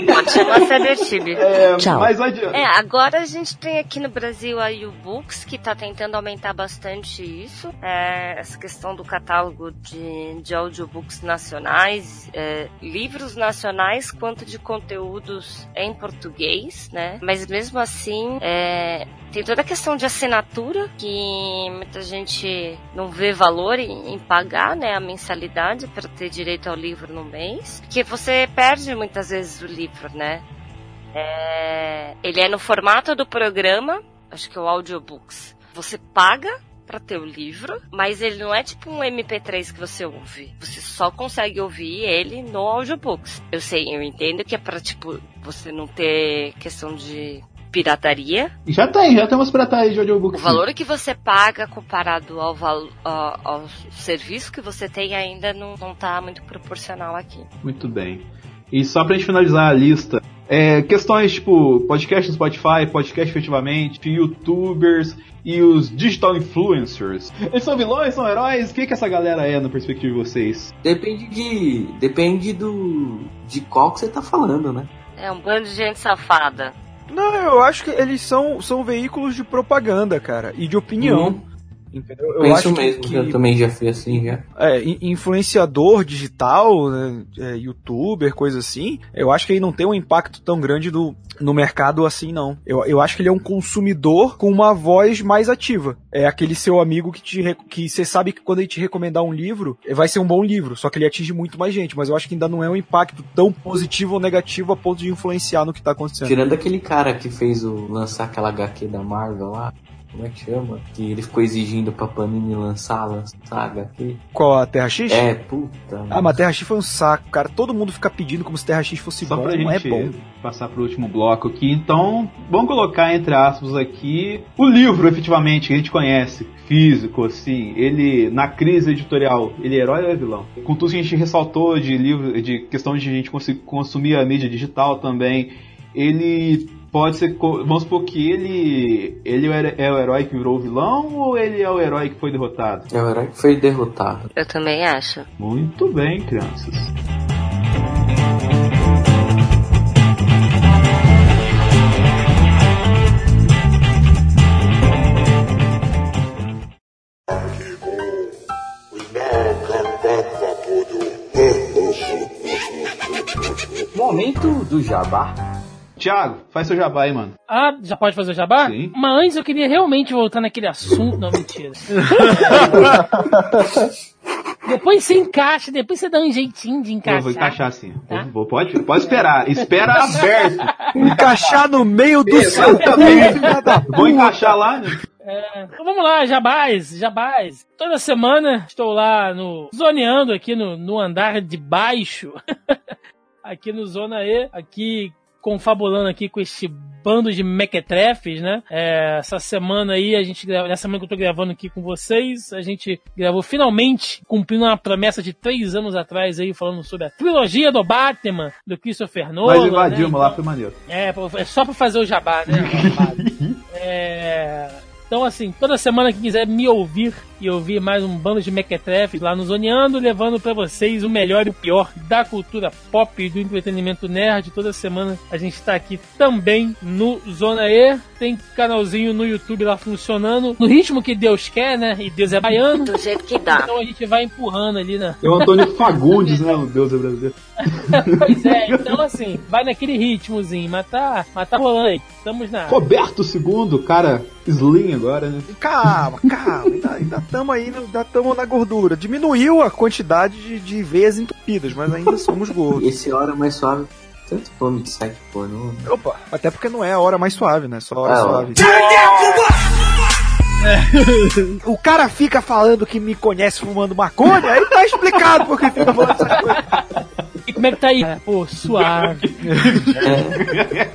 Pode chamar Cybertib. É, Tchau. adiante. É, agora a gente tem aqui no Brasil a U-Books, que tá tentando aumentar bastante isso. É, essa questão do catálogo de, de audiobooks nacionais, é, livros nacionais, quanto de conteúdos em português, né? Mas mesmo assim, é, tem toda a questão de assinatura, que muita gente não vê valor em, em pagar, né, a mensalidade para ter direito ao livro no mês, porque você perde muitas vezes o livro, né? É, ele é no formato do programa, acho que é o Audiobooks. Você paga pra ter o livro, mas ele não é tipo um MP3 que você ouve. Você só consegue ouvir ele no Audiobooks. Eu sei, eu entendo que é pra, tipo, você não ter questão de pirataria. Já tem, já tem umas pirataria de audiobook. O sim. valor que você paga comparado ao, valo, ao, ao serviço que você tem ainda não, não tá muito proporcional aqui. Muito bem. E só pra gente finalizar a lista, é, questões tipo podcast no Spotify, podcast efetivamente, youtubers e os digital influencers. Eles são vilões, são heróis? O que, que essa galera é na perspectiva de vocês? Depende de. Depende do. de qual que você tá falando, né? É um bando de gente safada. Não, eu acho que eles são, são veículos de propaganda, cara, e de opinião. Uhum. Entendeu? Eu Penso acho mesmo, que, eu também já fui assim já. é, in- influenciador digital, né, é, youtuber, coisa assim, eu acho que ele não tem um impacto tão grande do, no mercado assim, não. Eu, eu acho que ele é um consumidor com uma voz mais ativa. É aquele seu amigo que te que você sabe que quando ele te recomendar um livro, vai ser um bom livro, só que ele atinge muito mais gente, mas eu acho que ainda não é um impacto tão positivo ou negativo a ponto de influenciar no que tá acontecendo. Tirando aquele cara que fez o lançar aquela HQ da Marvel lá, como é que chama? Que ele ficou exigindo pra Panini lançar, a HQ. Qual a Terra X? É, puta. Ah, mas Terra X foi um saco, cara. Todo mundo fica pedindo como se Terra X fosse Só bom, pra não é gente bom. passar pro último bloco aqui, então vamos colocar entre aspas aqui o livro efetivamente que a gente conhece, físico, assim, ele na crise editorial, ele é herói ou é vilão? Com tudo que a gente ressaltou de livro, de questão de a gente consi- consumir a mídia digital também, ele pode ser, vamos supor que ele, ele é é o herói que virou o vilão ou ele é o herói que foi derrotado? É o herói que foi derrotado. Eu também acho. Muito bem, crianças. Momento do jabá. Thiago, faz seu jabá aí, mano. Ah, já pode fazer o jabá? Sim. Mas antes eu queria realmente voltar naquele assunto. Não, mentira. depois você encaixa, depois você dá um jeitinho de encaixar. Eu vou encaixar assim. Tá. Vou- pode, pode esperar. Espera aberto. Encaixar no meio do seu. Vou encaixar lá. né? É, então vamos lá, jabás, jabás. Toda semana estou lá no zoneando aqui no, no andar de baixo, aqui no Zona E, aqui confabulando aqui com este bando de mequetrefes, né? É, essa semana aí, a gente nessa semana que eu tô gravando aqui com vocês, a gente gravou finalmente, cumprindo uma promessa de três anos atrás aí, falando sobre a trilogia do Batman, do Christopher Nolan. Mas invadimos né? lá, foi maneiro. É, é só pra fazer o jabá, né? é... Então, assim, toda semana que quiser me ouvir e ouvir mais um bando de mequetrefes lá no Zoneando, levando pra vocês o melhor e o pior da cultura pop e do entretenimento nerd. Toda semana a gente tá aqui também no Zona E. Tem canalzinho no YouTube lá funcionando no ritmo que Deus quer, né? E Deus é baiano. Do jeito que dá. Então a gente vai empurrando ali na, É o Antônio Fagundes, né? O Deus é brasileiro. pois é, então assim, vai naquele ritmozinho, mas tá, mas tá rolando aí. Estamos na. Roberto II, cara, Slim agora, né? Calma, calma, ainda estamos aí, ainda estamos na gordura. Diminuiu a quantidade de, de veias entupidas, mas ainda somos gordos. Esse hora mais suave, tanto nome de site pornô. né? Opa, até porque não é a hora mais suave, né? Só a hora É, ó. suave. O cara fica falando que me conhece fumando maconha, aí tá explicado porque fica falando essas coisas. Como é que tá aí? Pô, suave.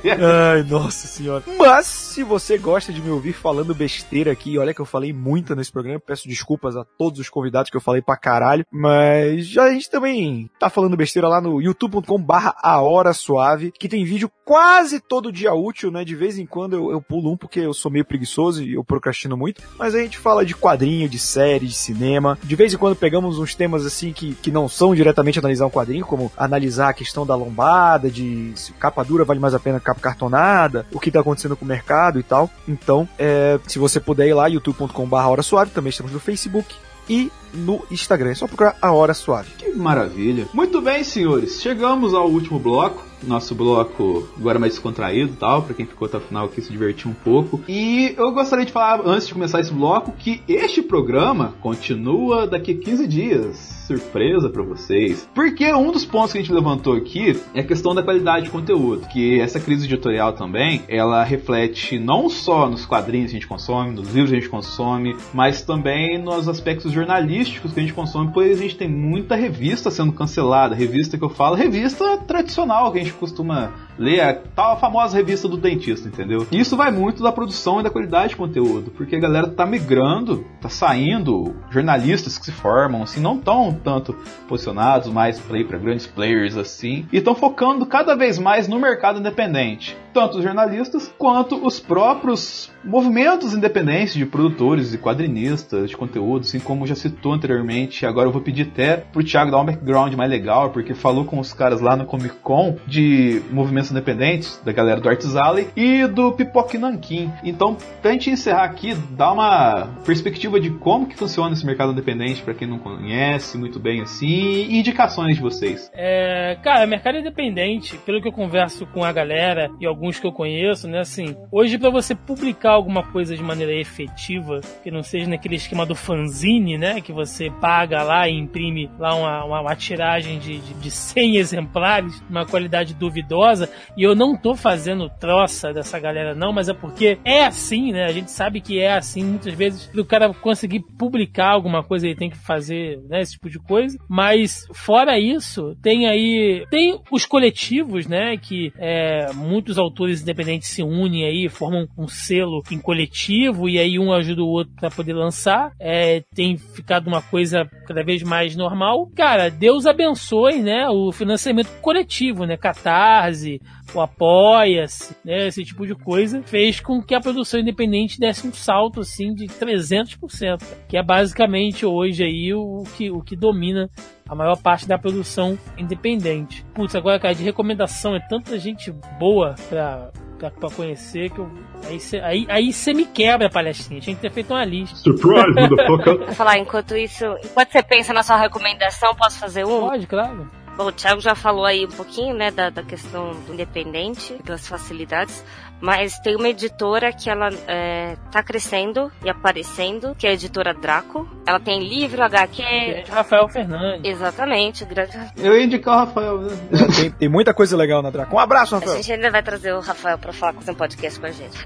Ai, nossa senhora. Mas, se você gosta de me ouvir falando besteira aqui, olha que eu falei muito nesse programa, peço desculpas a todos os convidados que eu falei pra caralho, mas já a gente também tá falando besteira lá no youtube.com barra a hora suave, que tem vídeo quase todo dia útil, né? De vez em quando eu, eu pulo um porque eu sou meio preguiçoso e eu procrastino muito, mas a gente fala de quadrinho, de série, de cinema, de vez em quando pegamos uns temas assim que, que não são diretamente analisar um quadrinho, como analisar a questão da lombada, de se capa dura vale mais a pena capa cartonada, o que tá acontecendo com o mercado e tal. Então, é, se você puder ir lá, youtube.com.br Hora Suave, também estamos no Facebook e no Instagram. É só procurar a Hora Suave. Que maravilha. Muito bem, senhores. Chegamos ao último bloco. Nosso bloco agora mais descontraído tal, pra quem ficou até o final aqui se divertir um pouco. E eu gostaria de falar, antes de começar esse bloco, que este programa continua daqui a 15 dias. Surpresa pra vocês. Porque um dos pontos que a gente levantou aqui é a questão da qualidade de conteúdo. Que essa crise editorial também, ela reflete não só nos quadrinhos que a gente consome, nos livros que a gente consome, mas também nos aspectos jornalísticos que a gente consome, pois a gente tem muita revista sendo cancelada. Revista que eu falo, revista tradicional que a gente costuma ler, a tal famosa revista do dentista, entendeu? E isso vai muito da produção e da qualidade de conteúdo, porque a galera tá migrando, tá saindo, jornalistas que se formam, assim, não tão tanto posicionados mais play para grandes players assim, e estão focando cada vez mais no mercado independente. Tanto os jornalistas quanto os próprios movimentos independentes de produtores e quadrinistas de conteúdo, assim como já citou anteriormente. Agora eu vou pedir até pro Thiago dar um background mais legal, porque falou com os caras lá no Comic Con de movimentos independentes, da galera do Arts Alley e do Pipoque Nankin. Então, pra gente encerrar aqui, dar uma perspectiva de como que funciona esse mercado independente para quem não conhece muito bem assim, e indicações de vocês. É, cara, mercado independente, pelo que eu converso com a galera e alguns que eu conheço, né, assim, hoje pra você publicar alguma coisa de maneira efetiva, que não seja naquele esquema do fanzine, né, que você paga lá e imprime lá uma, uma, uma tiragem de, de, de 100 exemplares, uma qualidade duvidosa, e eu não tô fazendo troça dessa galera não, mas é porque é assim, né, a gente sabe que é assim, muitas vezes, do cara conseguir publicar alguma coisa, ele tem que fazer, né, esse tipo de coisa, mas fora isso, tem aí, tem os coletivos, né, que é, muitos autores independentes se unem aí, formam um selo em coletivo e aí um ajuda o outro para poder lançar. É, tem ficado uma coisa cada vez mais normal. Cara, Deus abençoe, né, o financiamento coletivo, né, Catarse, o Apoia-se, né, esse tipo de coisa, fez com que a produção independente desse um salto assim de 300%, que é basicamente hoje aí o que, o que domina a maior parte da produção independente. Putz, agora, cara, de recomendação é tanta gente boa pra, pra, pra conhecer que eu, aí você aí, aí cê me quebra, palestrinha. Tinha que ter feito uma lista. Surprise, motherfucker! Vou falar, enquanto isso, enquanto você pensa na sua recomendação, posso fazer um? Pode, claro. Bom, o Thiago já falou aí um pouquinho, né, da, da questão do independente, das facilidades, mas tem uma editora que ela é, tá crescendo e aparecendo, que é a editora Draco. Ela tem livro, HQ... É de Rafael Fernandes. Exatamente, grande... Eu ia indicar o Rafael, né? tem, tem muita coisa legal na Draco. Um abraço, A Rafael. gente ainda vai trazer o Rafael pra falar fazer um podcast com a gente.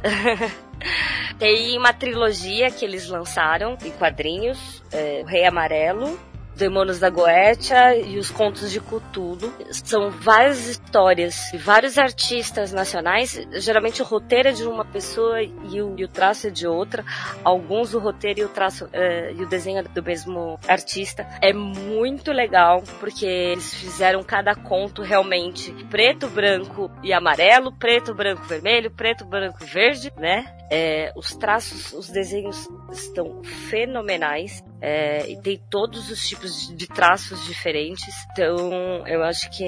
Tem uma trilogia que eles lançaram em quadrinhos, é, O Rei Amarelo, Demônios da Goetia e os Contos de Cthulhu. São várias histórias e vários artistas nacionais. Geralmente o roteiro é de uma pessoa e o, e o traço é de outra. Alguns o roteiro e o traço é, e o desenho é do mesmo artista. É muito legal porque eles fizeram cada conto realmente preto, branco e amarelo, preto, branco, vermelho, preto, branco e verde, né? É, os traços, os desenhos estão fenomenais é, e tem todos os tipos de, traços diferentes. Então, eu acho que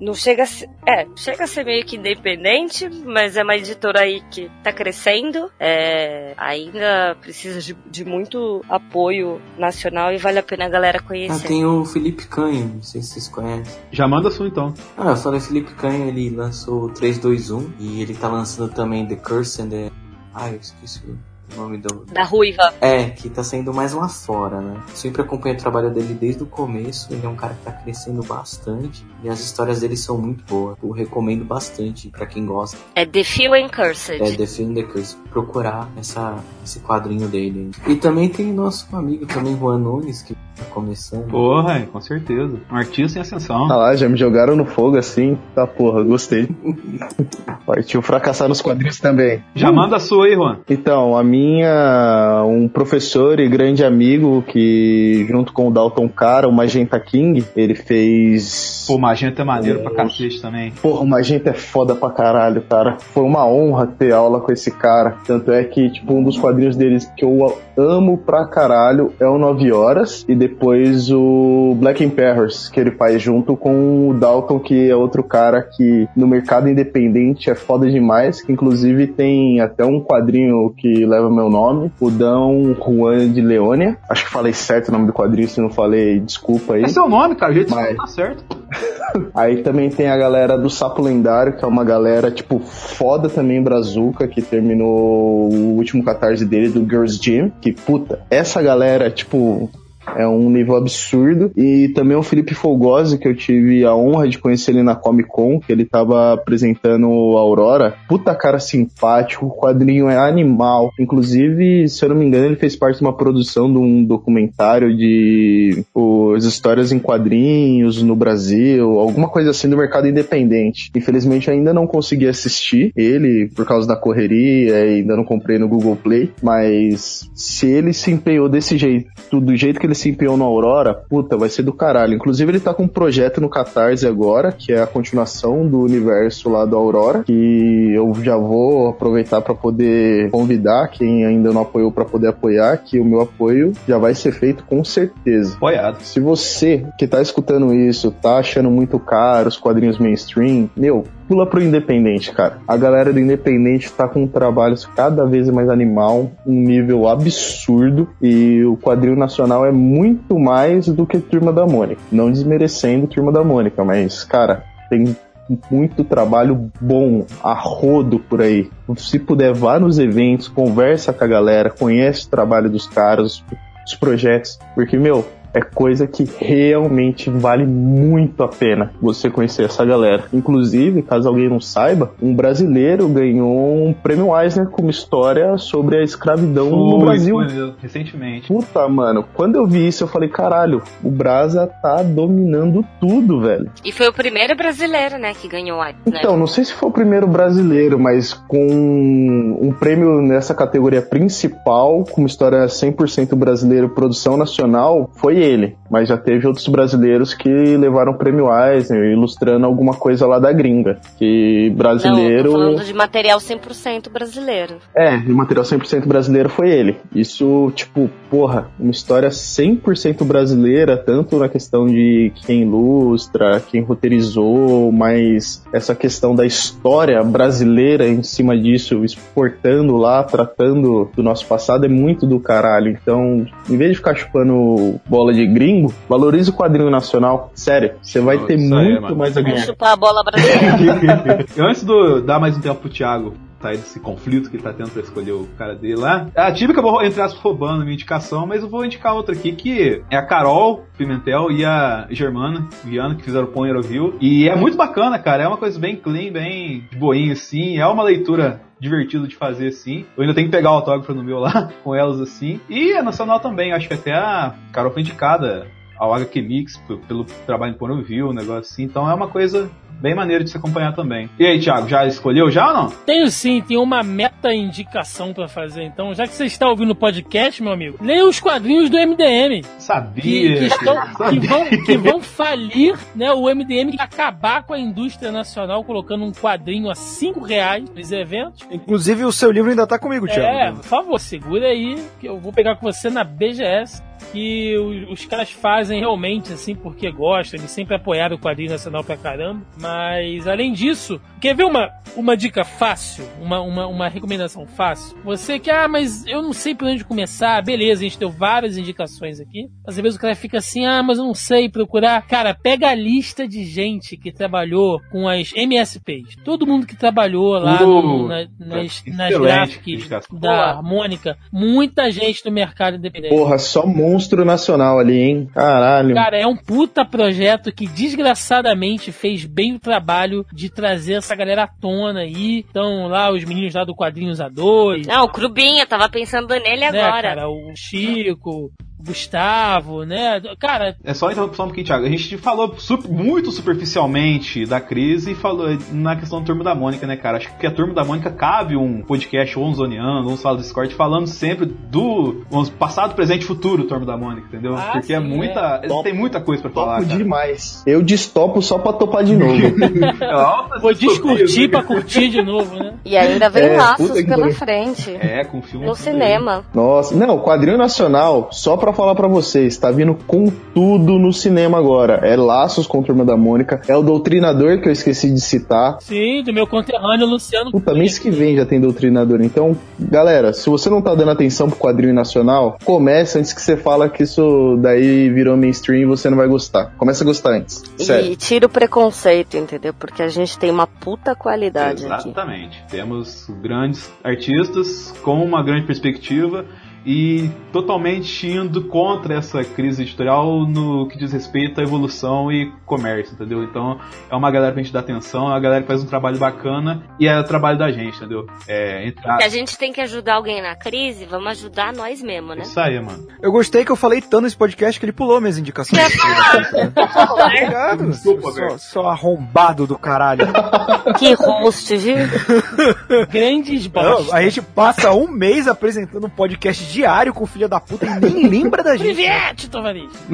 não chega a ser, é, chega a ser meio que independente, mas é uma editora aí que tá crescendo. É, ainda precisa de, de muito apoio nacional e vale a pena a galera Ah, conhecer. tem o Felipe Canho, não sei se vocês conhecem. Já manda sua então. Ah, eu falei Felipe Canho, ele lançou o 321 e ele tá lançando também The Curse and the... Ah, eu esqueci. o nome do. Da Ruiva. É, que tá saindo mais lá fora, né? Sempre acompanho o trabalho dele desde o começo. Ele é um cara que tá crescendo bastante. E as histórias dele são muito boas. Eu recomendo bastante pra quem gosta. É The Few and Cursed. É The Film The Curse. Procurar essa, esse quadrinho dele. E também tem nosso amigo também, Juan Nunes, que tá começando. Porra, com certeza. Um artista em ascensão. Ah lá, já me jogaram no fogo assim. Tá porra, gostei. Partiu fracassar nos quadrinhos também. Já manda a sua aí, Juan. Então, a minha, um professor e grande amigo que, junto com o Dalton Cara, o Magenta King, ele fez. Pô, Magenta é maneiro pra cacete também. Porra, o Magenta é foda pra caralho, cara. Foi uma honra ter aula com esse cara. Tanto é que, tipo, um dos quadrinhos deles que eu amo pra caralho é o 9 Horas e depois o Black Emperors, que ele faz junto com o Dalton, que é outro cara que no mercado independente é foda demais, que inclusive tem até um quadrinho que leva meu nome, o Dão Juan de Leônia. Acho que falei certo o nome do quadrinho, se não falei, desculpa aí. É seu nome, cara. O jeito Mas- tá certo. Aí também tem a galera do Sapo Lendário, que é uma galera, tipo, foda também, Brazuca, que terminou o último catarse dele do Girls Gym. Que, puta, essa galera, tipo, é um nível absurdo. E também o Felipe Folgosi, que eu tive a honra de conhecer ele na Comic Con, que ele tava apresentando Aurora. Puta cara simpático, o quadrinho é animal. Inclusive, se eu não me engano, ele fez parte de uma produção de um documentário de as histórias em quadrinhos no Brasil, alguma coisa assim do mercado independente. Infelizmente, ainda não consegui assistir ele por causa da correria ainda não comprei no Google Play, mas se ele se empenhou desse jeito, do jeito que ele se empenhou na Aurora, puta, vai ser do caralho. Inclusive, ele tá com um projeto no Catarse agora, que é a continuação do universo lá da Aurora, que eu já vou aproveitar para poder convidar quem ainda não apoiou para poder apoiar, que o meu apoio já vai ser feito com certeza. Apoiado. Se você que tá escutando isso, tá achando muito caro os quadrinhos mainstream, meu, pula pro independente, cara. A galera do independente tá com trabalhos cada vez mais animal, um nível absurdo e o quadrinho nacional é muito mais do que Turma da Mônica. Não desmerecendo Turma da Mônica, mas, cara, tem muito trabalho bom a rodo por aí. Se puder, vá nos eventos, conversa com a galera, conhece o trabalho dos caras, os projetos, porque, meu, é coisa que realmente vale muito a pena você conhecer essa galera. Inclusive, caso alguém não saiba, um brasileiro ganhou um prêmio Eisner como história sobre a escravidão no Foi, Brasil. recentemente. Puta, mano, quando eu vi isso, eu falei, caralho, o Brasa tá dominando tudo, velho. E foi o primeiro brasileiro, né, que ganhou a. Então, não sei se foi o primeiro brasileiro, mas com um prêmio nessa categoria principal, com uma história 100% brasileiro, produção nacional, foi ele. Mas já teve outros brasileiros que levaram o prêmio Eisner, ilustrando alguma coisa lá da gringa. Que brasileiro. Não, falando de material 100% brasileiro. É, o material 100% brasileiro foi ele. Isso, tipo, porra, uma história 100% brasileira, tanto na questão de quem ilustra, quem roteirizou, mas essa questão da história brasileira em cima disso, exportando lá, tratando do nosso passado, é muito do caralho. Então, em vez de ficar chupando bola de gringo, valorize o quadrinho nacional. Sério, você vai ter muito mano. mais a Vou ganhar. chupar a bola brasileira. Antes de dar mais um tempo pro Thiago sair desse conflito que ele tá tendo pra escolher o cara dele lá, a Tive acabou, entre aspas, roubando a minha indicação, mas eu vou indicar outra aqui, que é a Carol Pimentel e a Germana Viana, que fizeram o Pony View. E é muito bacana, cara. É uma coisa bem clean, bem de boinha, assim. É uma leitura divertida de fazer, assim. Eu ainda tenho que pegar o autógrafo no meu lá, com elas, assim. E é nacional também. Acho que até a Carol foi indicada ao HQ Mix pelo trabalho em Porno um negócio assim. Então é uma coisa bem maneira de se acompanhar também. E aí, Thiago, já escolheu já ou não? Tenho sim, tem uma meta indicação pra fazer. Então, já que você está ouvindo o podcast, meu amigo, leia os quadrinhos do MDM. Sabia. Que, que estão- que sabia. vão, que vão falir, né? O MDM que acabar com a indústria nacional colocando um quadrinho a 5 reais nos eventos. Inclusive, o seu livro ainda tá comigo, Thiago. É, por favor, segura aí, que eu vou pegar com você na BGS. Que os, os caras fazem realmente, assim, porque gostam, eles sempre apoiaram o quadrinho nacional pra caramba. Mas, além disso, quer ver uma, uma dica fácil? Uma, uma, uma recomendação fácil? Você que, ah, mas eu não sei por onde começar, beleza, a gente deu várias indicações aqui. Às vezes o cara fica assim, ah, mas eu não sei procurar. Cara, pega a lista de gente que trabalhou com as MSPs. Todo mundo que trabalhou lá Uh, no- na- nas, nas gráficas da Harmônica, muita gente do mercado independente. Porra, só monstro nacional ali, hein? Caralho. Cara, é um puta projeto que desgraçadamente fez bem o trabalho de trazer essa galera à tona aí. Então, lá os meninos lá do Quadrinhos A2. Não, o Crubinha, tava pensando nele né, agora. cara, o Chico, Gustavo, né? Cara, É só interromper só um pouquinho, Thiago. A gente falou sup- muito superficialmente da crise e falou na questão da Turma da Mônica, né, cara? Acho que a Turma da Mônica cabe um podcast ou um zoneando, ou um sala do Discord falando sempre do vamos, passado, presente e futuro Turma da Mônica, entendeu? Ah, Porque é sim, muita. Tem muita coisa pra falar, Topo cara. demais. Eu destopo só pra topar de novo. É vou distopia, descurtir né? pra curtir de novo, né? E ainda vem É, laços pela frente. É, com filme. No cinema. Nossa, não, quadrinho nacional, só pra falar pra vocês, tá vindo com tudo no cinema agora. É Laços com Turma da Mônica, é o Doutrinador que eu esqueci de citar. Sim, do meu conterrâneo Luciano. Puta, mês que vem já tem Doutrinador. Então, galera, se você não tá dando atenção pro quadrinho nacional, comece antes que você fala que isso daí virou mainstream e você não vai gostar. Começa a gostar antes. Sério. E tira o preconceito, entendeu? Porque a gente tem uma puta qualidade aqui. Exatamente. Temos grandes artistas com uma grande perspectiva e totalmente indo contra essa crise editorial no que diz respeito à evolução e comércio, entendeu? Então é uma galera pra gente dar atenção, é uma galera que faz um trabalho bacana e é o trabalho da gente, entendeu? É entrar. Se a gente tem que ajudar alguém na crise, vamos ajudar nós mesmos, né? Isso aí, mano. Eu gostei que eu falei tanto nesse podcast que ele pulou minhas indicações. Obrigado. Desculpa, Só, só arrombado do caralho. Que host, viu? Grandes Não, bosta. a gente passa um mês apresentando um podcast diário com filha da puta e nem lembra da gente. Priviete, Tovarich.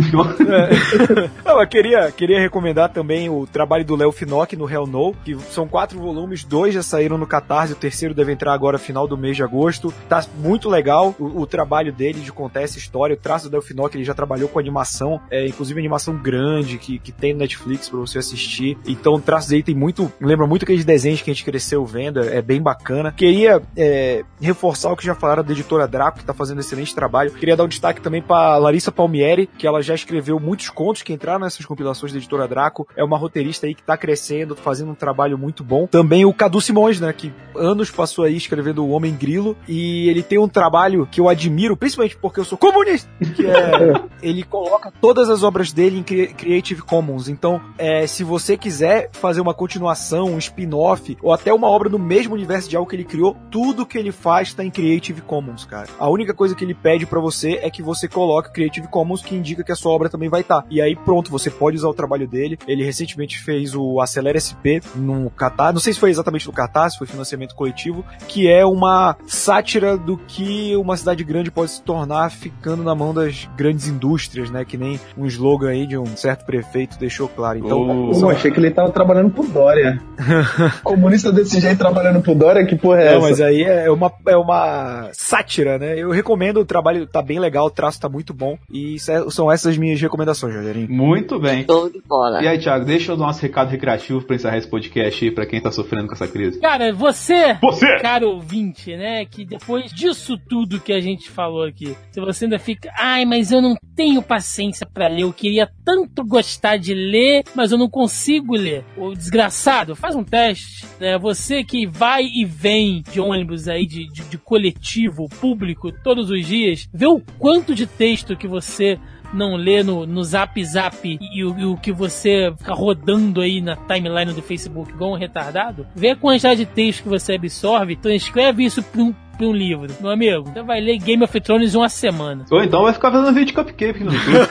É. Não, eu queria, queria recomendar também o trabalho do Léo Finock no Hell No, que são quatro volumes, dois já saíram no Catarse, o terceiro deve entrar agora final do mês de agosto. Tá muito legal o, o trabalho dele de contar essa história. O traço do Léo Finock, ele já trabalhou com animação, é, inclusive animação grande que, que tem no Netflix pra você assistir. Então o traço dele tem muito, lembra muito aqueles desenhos que a gente cresceu vendo, é, é bem bacana. Queria é, reforçar o que já falaram da editora Draco, que tá fazendo excelente trabalho. Queria dar um destaque também pra Larissa Palmieri, que ela já escreveu muitos contos que entraram nessas compilações da editora Draco. É uma roteirista aí que tá crescendo, fazendo um trabalho muito bom. Também o Cadu Simões, né, que anos passou aí escrevendo O Homem Grilo, e ele tem um trabalho que eu admiro, principalmente porque eu sou comunista, que é ele coloca todas as obras dele em Cre- Creative Commons. Então, é, se você quiser fazer uma continuação, um spin-off, ou até uma obra no mesmo universo de algo que ele criou, tudo que ele faz tá em Creative Commons, cara. A única coisa que ele pede pra você é que você coloque Creative Commons, que indica que a sua obra também vai estar. E aí, pronto, você pode usar o trabalho dele. Ele recentemente fez o Acelera SP no Catar, não sei se foi exatamente no Catar, se foi financiamento coletivo, que é uma sátira do que uma cidade grande pode se tornar ficando na mão das grandes indústrias, né? Que nem um slogan aí de um certo prefeito deixou claro. Então, Pô, achei que ele tava trabalhando pro Dória. Comunista desse jeito trabalhando pro Dória, que porra é Não, essa? mas aí é uma, é uma sátira, né? Eu recomendo, o trabalho tá bem legal, o traço tá muito bom. E são essas minhas recomendações, Rogerinho. Muito bem. Show de bola. E aí, Thiago, deixa o nosso recado recreativo pra encerrar esse podcast aí pra quem tá sofrendo com essa crise. Cara, você, Você! caro ouvinte, né, que depois disso tudo que a gente falou aqui, se você ainda fica, ai, mas eu não tenho paciência pra ler, eu queria tanto gostar de ler, mas eu não consigo ler. O desgraçado, faz um teste, né, você que vai e vem de ônibus aí, de, de, de coletivo, público, todos os dias, vê o quanto de texto que você não lê no, no zap zap e, o- e o que você fica rodando aí na timeline do Facebook igual um retardado, vê a quantidade de texto que você absorve, transcreve isso pra um, pra um livro. Meu amigo, você vai ler Game of Thrones em uma semana. Ou então vai ficar fazendo vídeo de cupcake no YouTube.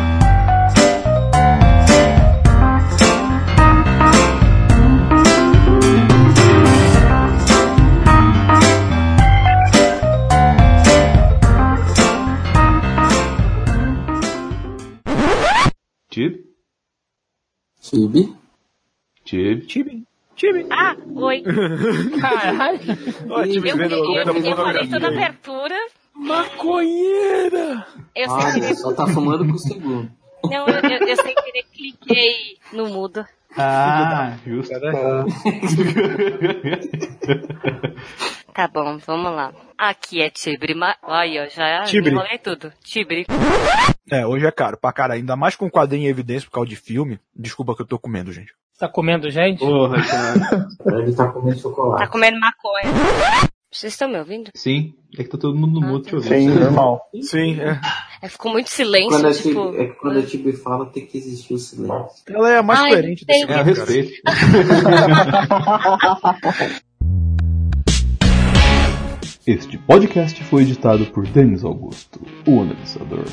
Tib? Tibi? Tib? Tibi. Tibi. Ah, oi. Caralho. Ó, Tibi Eu, vendo, eu, vendo eu, falei toda a abertura. Maconheira! Eu sem Olha, querer. só tá fumando com o segundo. Não, eu, eu, eu sem querer cliquei no mudo. Ah, justo. Tá bom, vamos lá. Aqui é Tibre. Ma... Olha, eu já Tibre. enrolei tudo. Tibre. É, hoje é caro, pra cara. Ainda mais com quadrinho em evidência por causa de filme. Desculpa que eu tô comendo, gente. Tá comendo gente? Porra, cara. Ele tá comendo Tá chocolate. comendo maconha. Vocês estão me ouvindo? Sim, é que tá todo mundo no mudo, deixa eu ver. Sim, normal. Sim, é. É, ficou muito silêncio, Quando a tipo... Tibi, é que quando a Tibi fala, tem que existir o silêncio. Ela é a mais Ai, coerente desse tem- É, a grupo, cara. respeito. Este podcast foi editado por Denis Augusto, o analisador.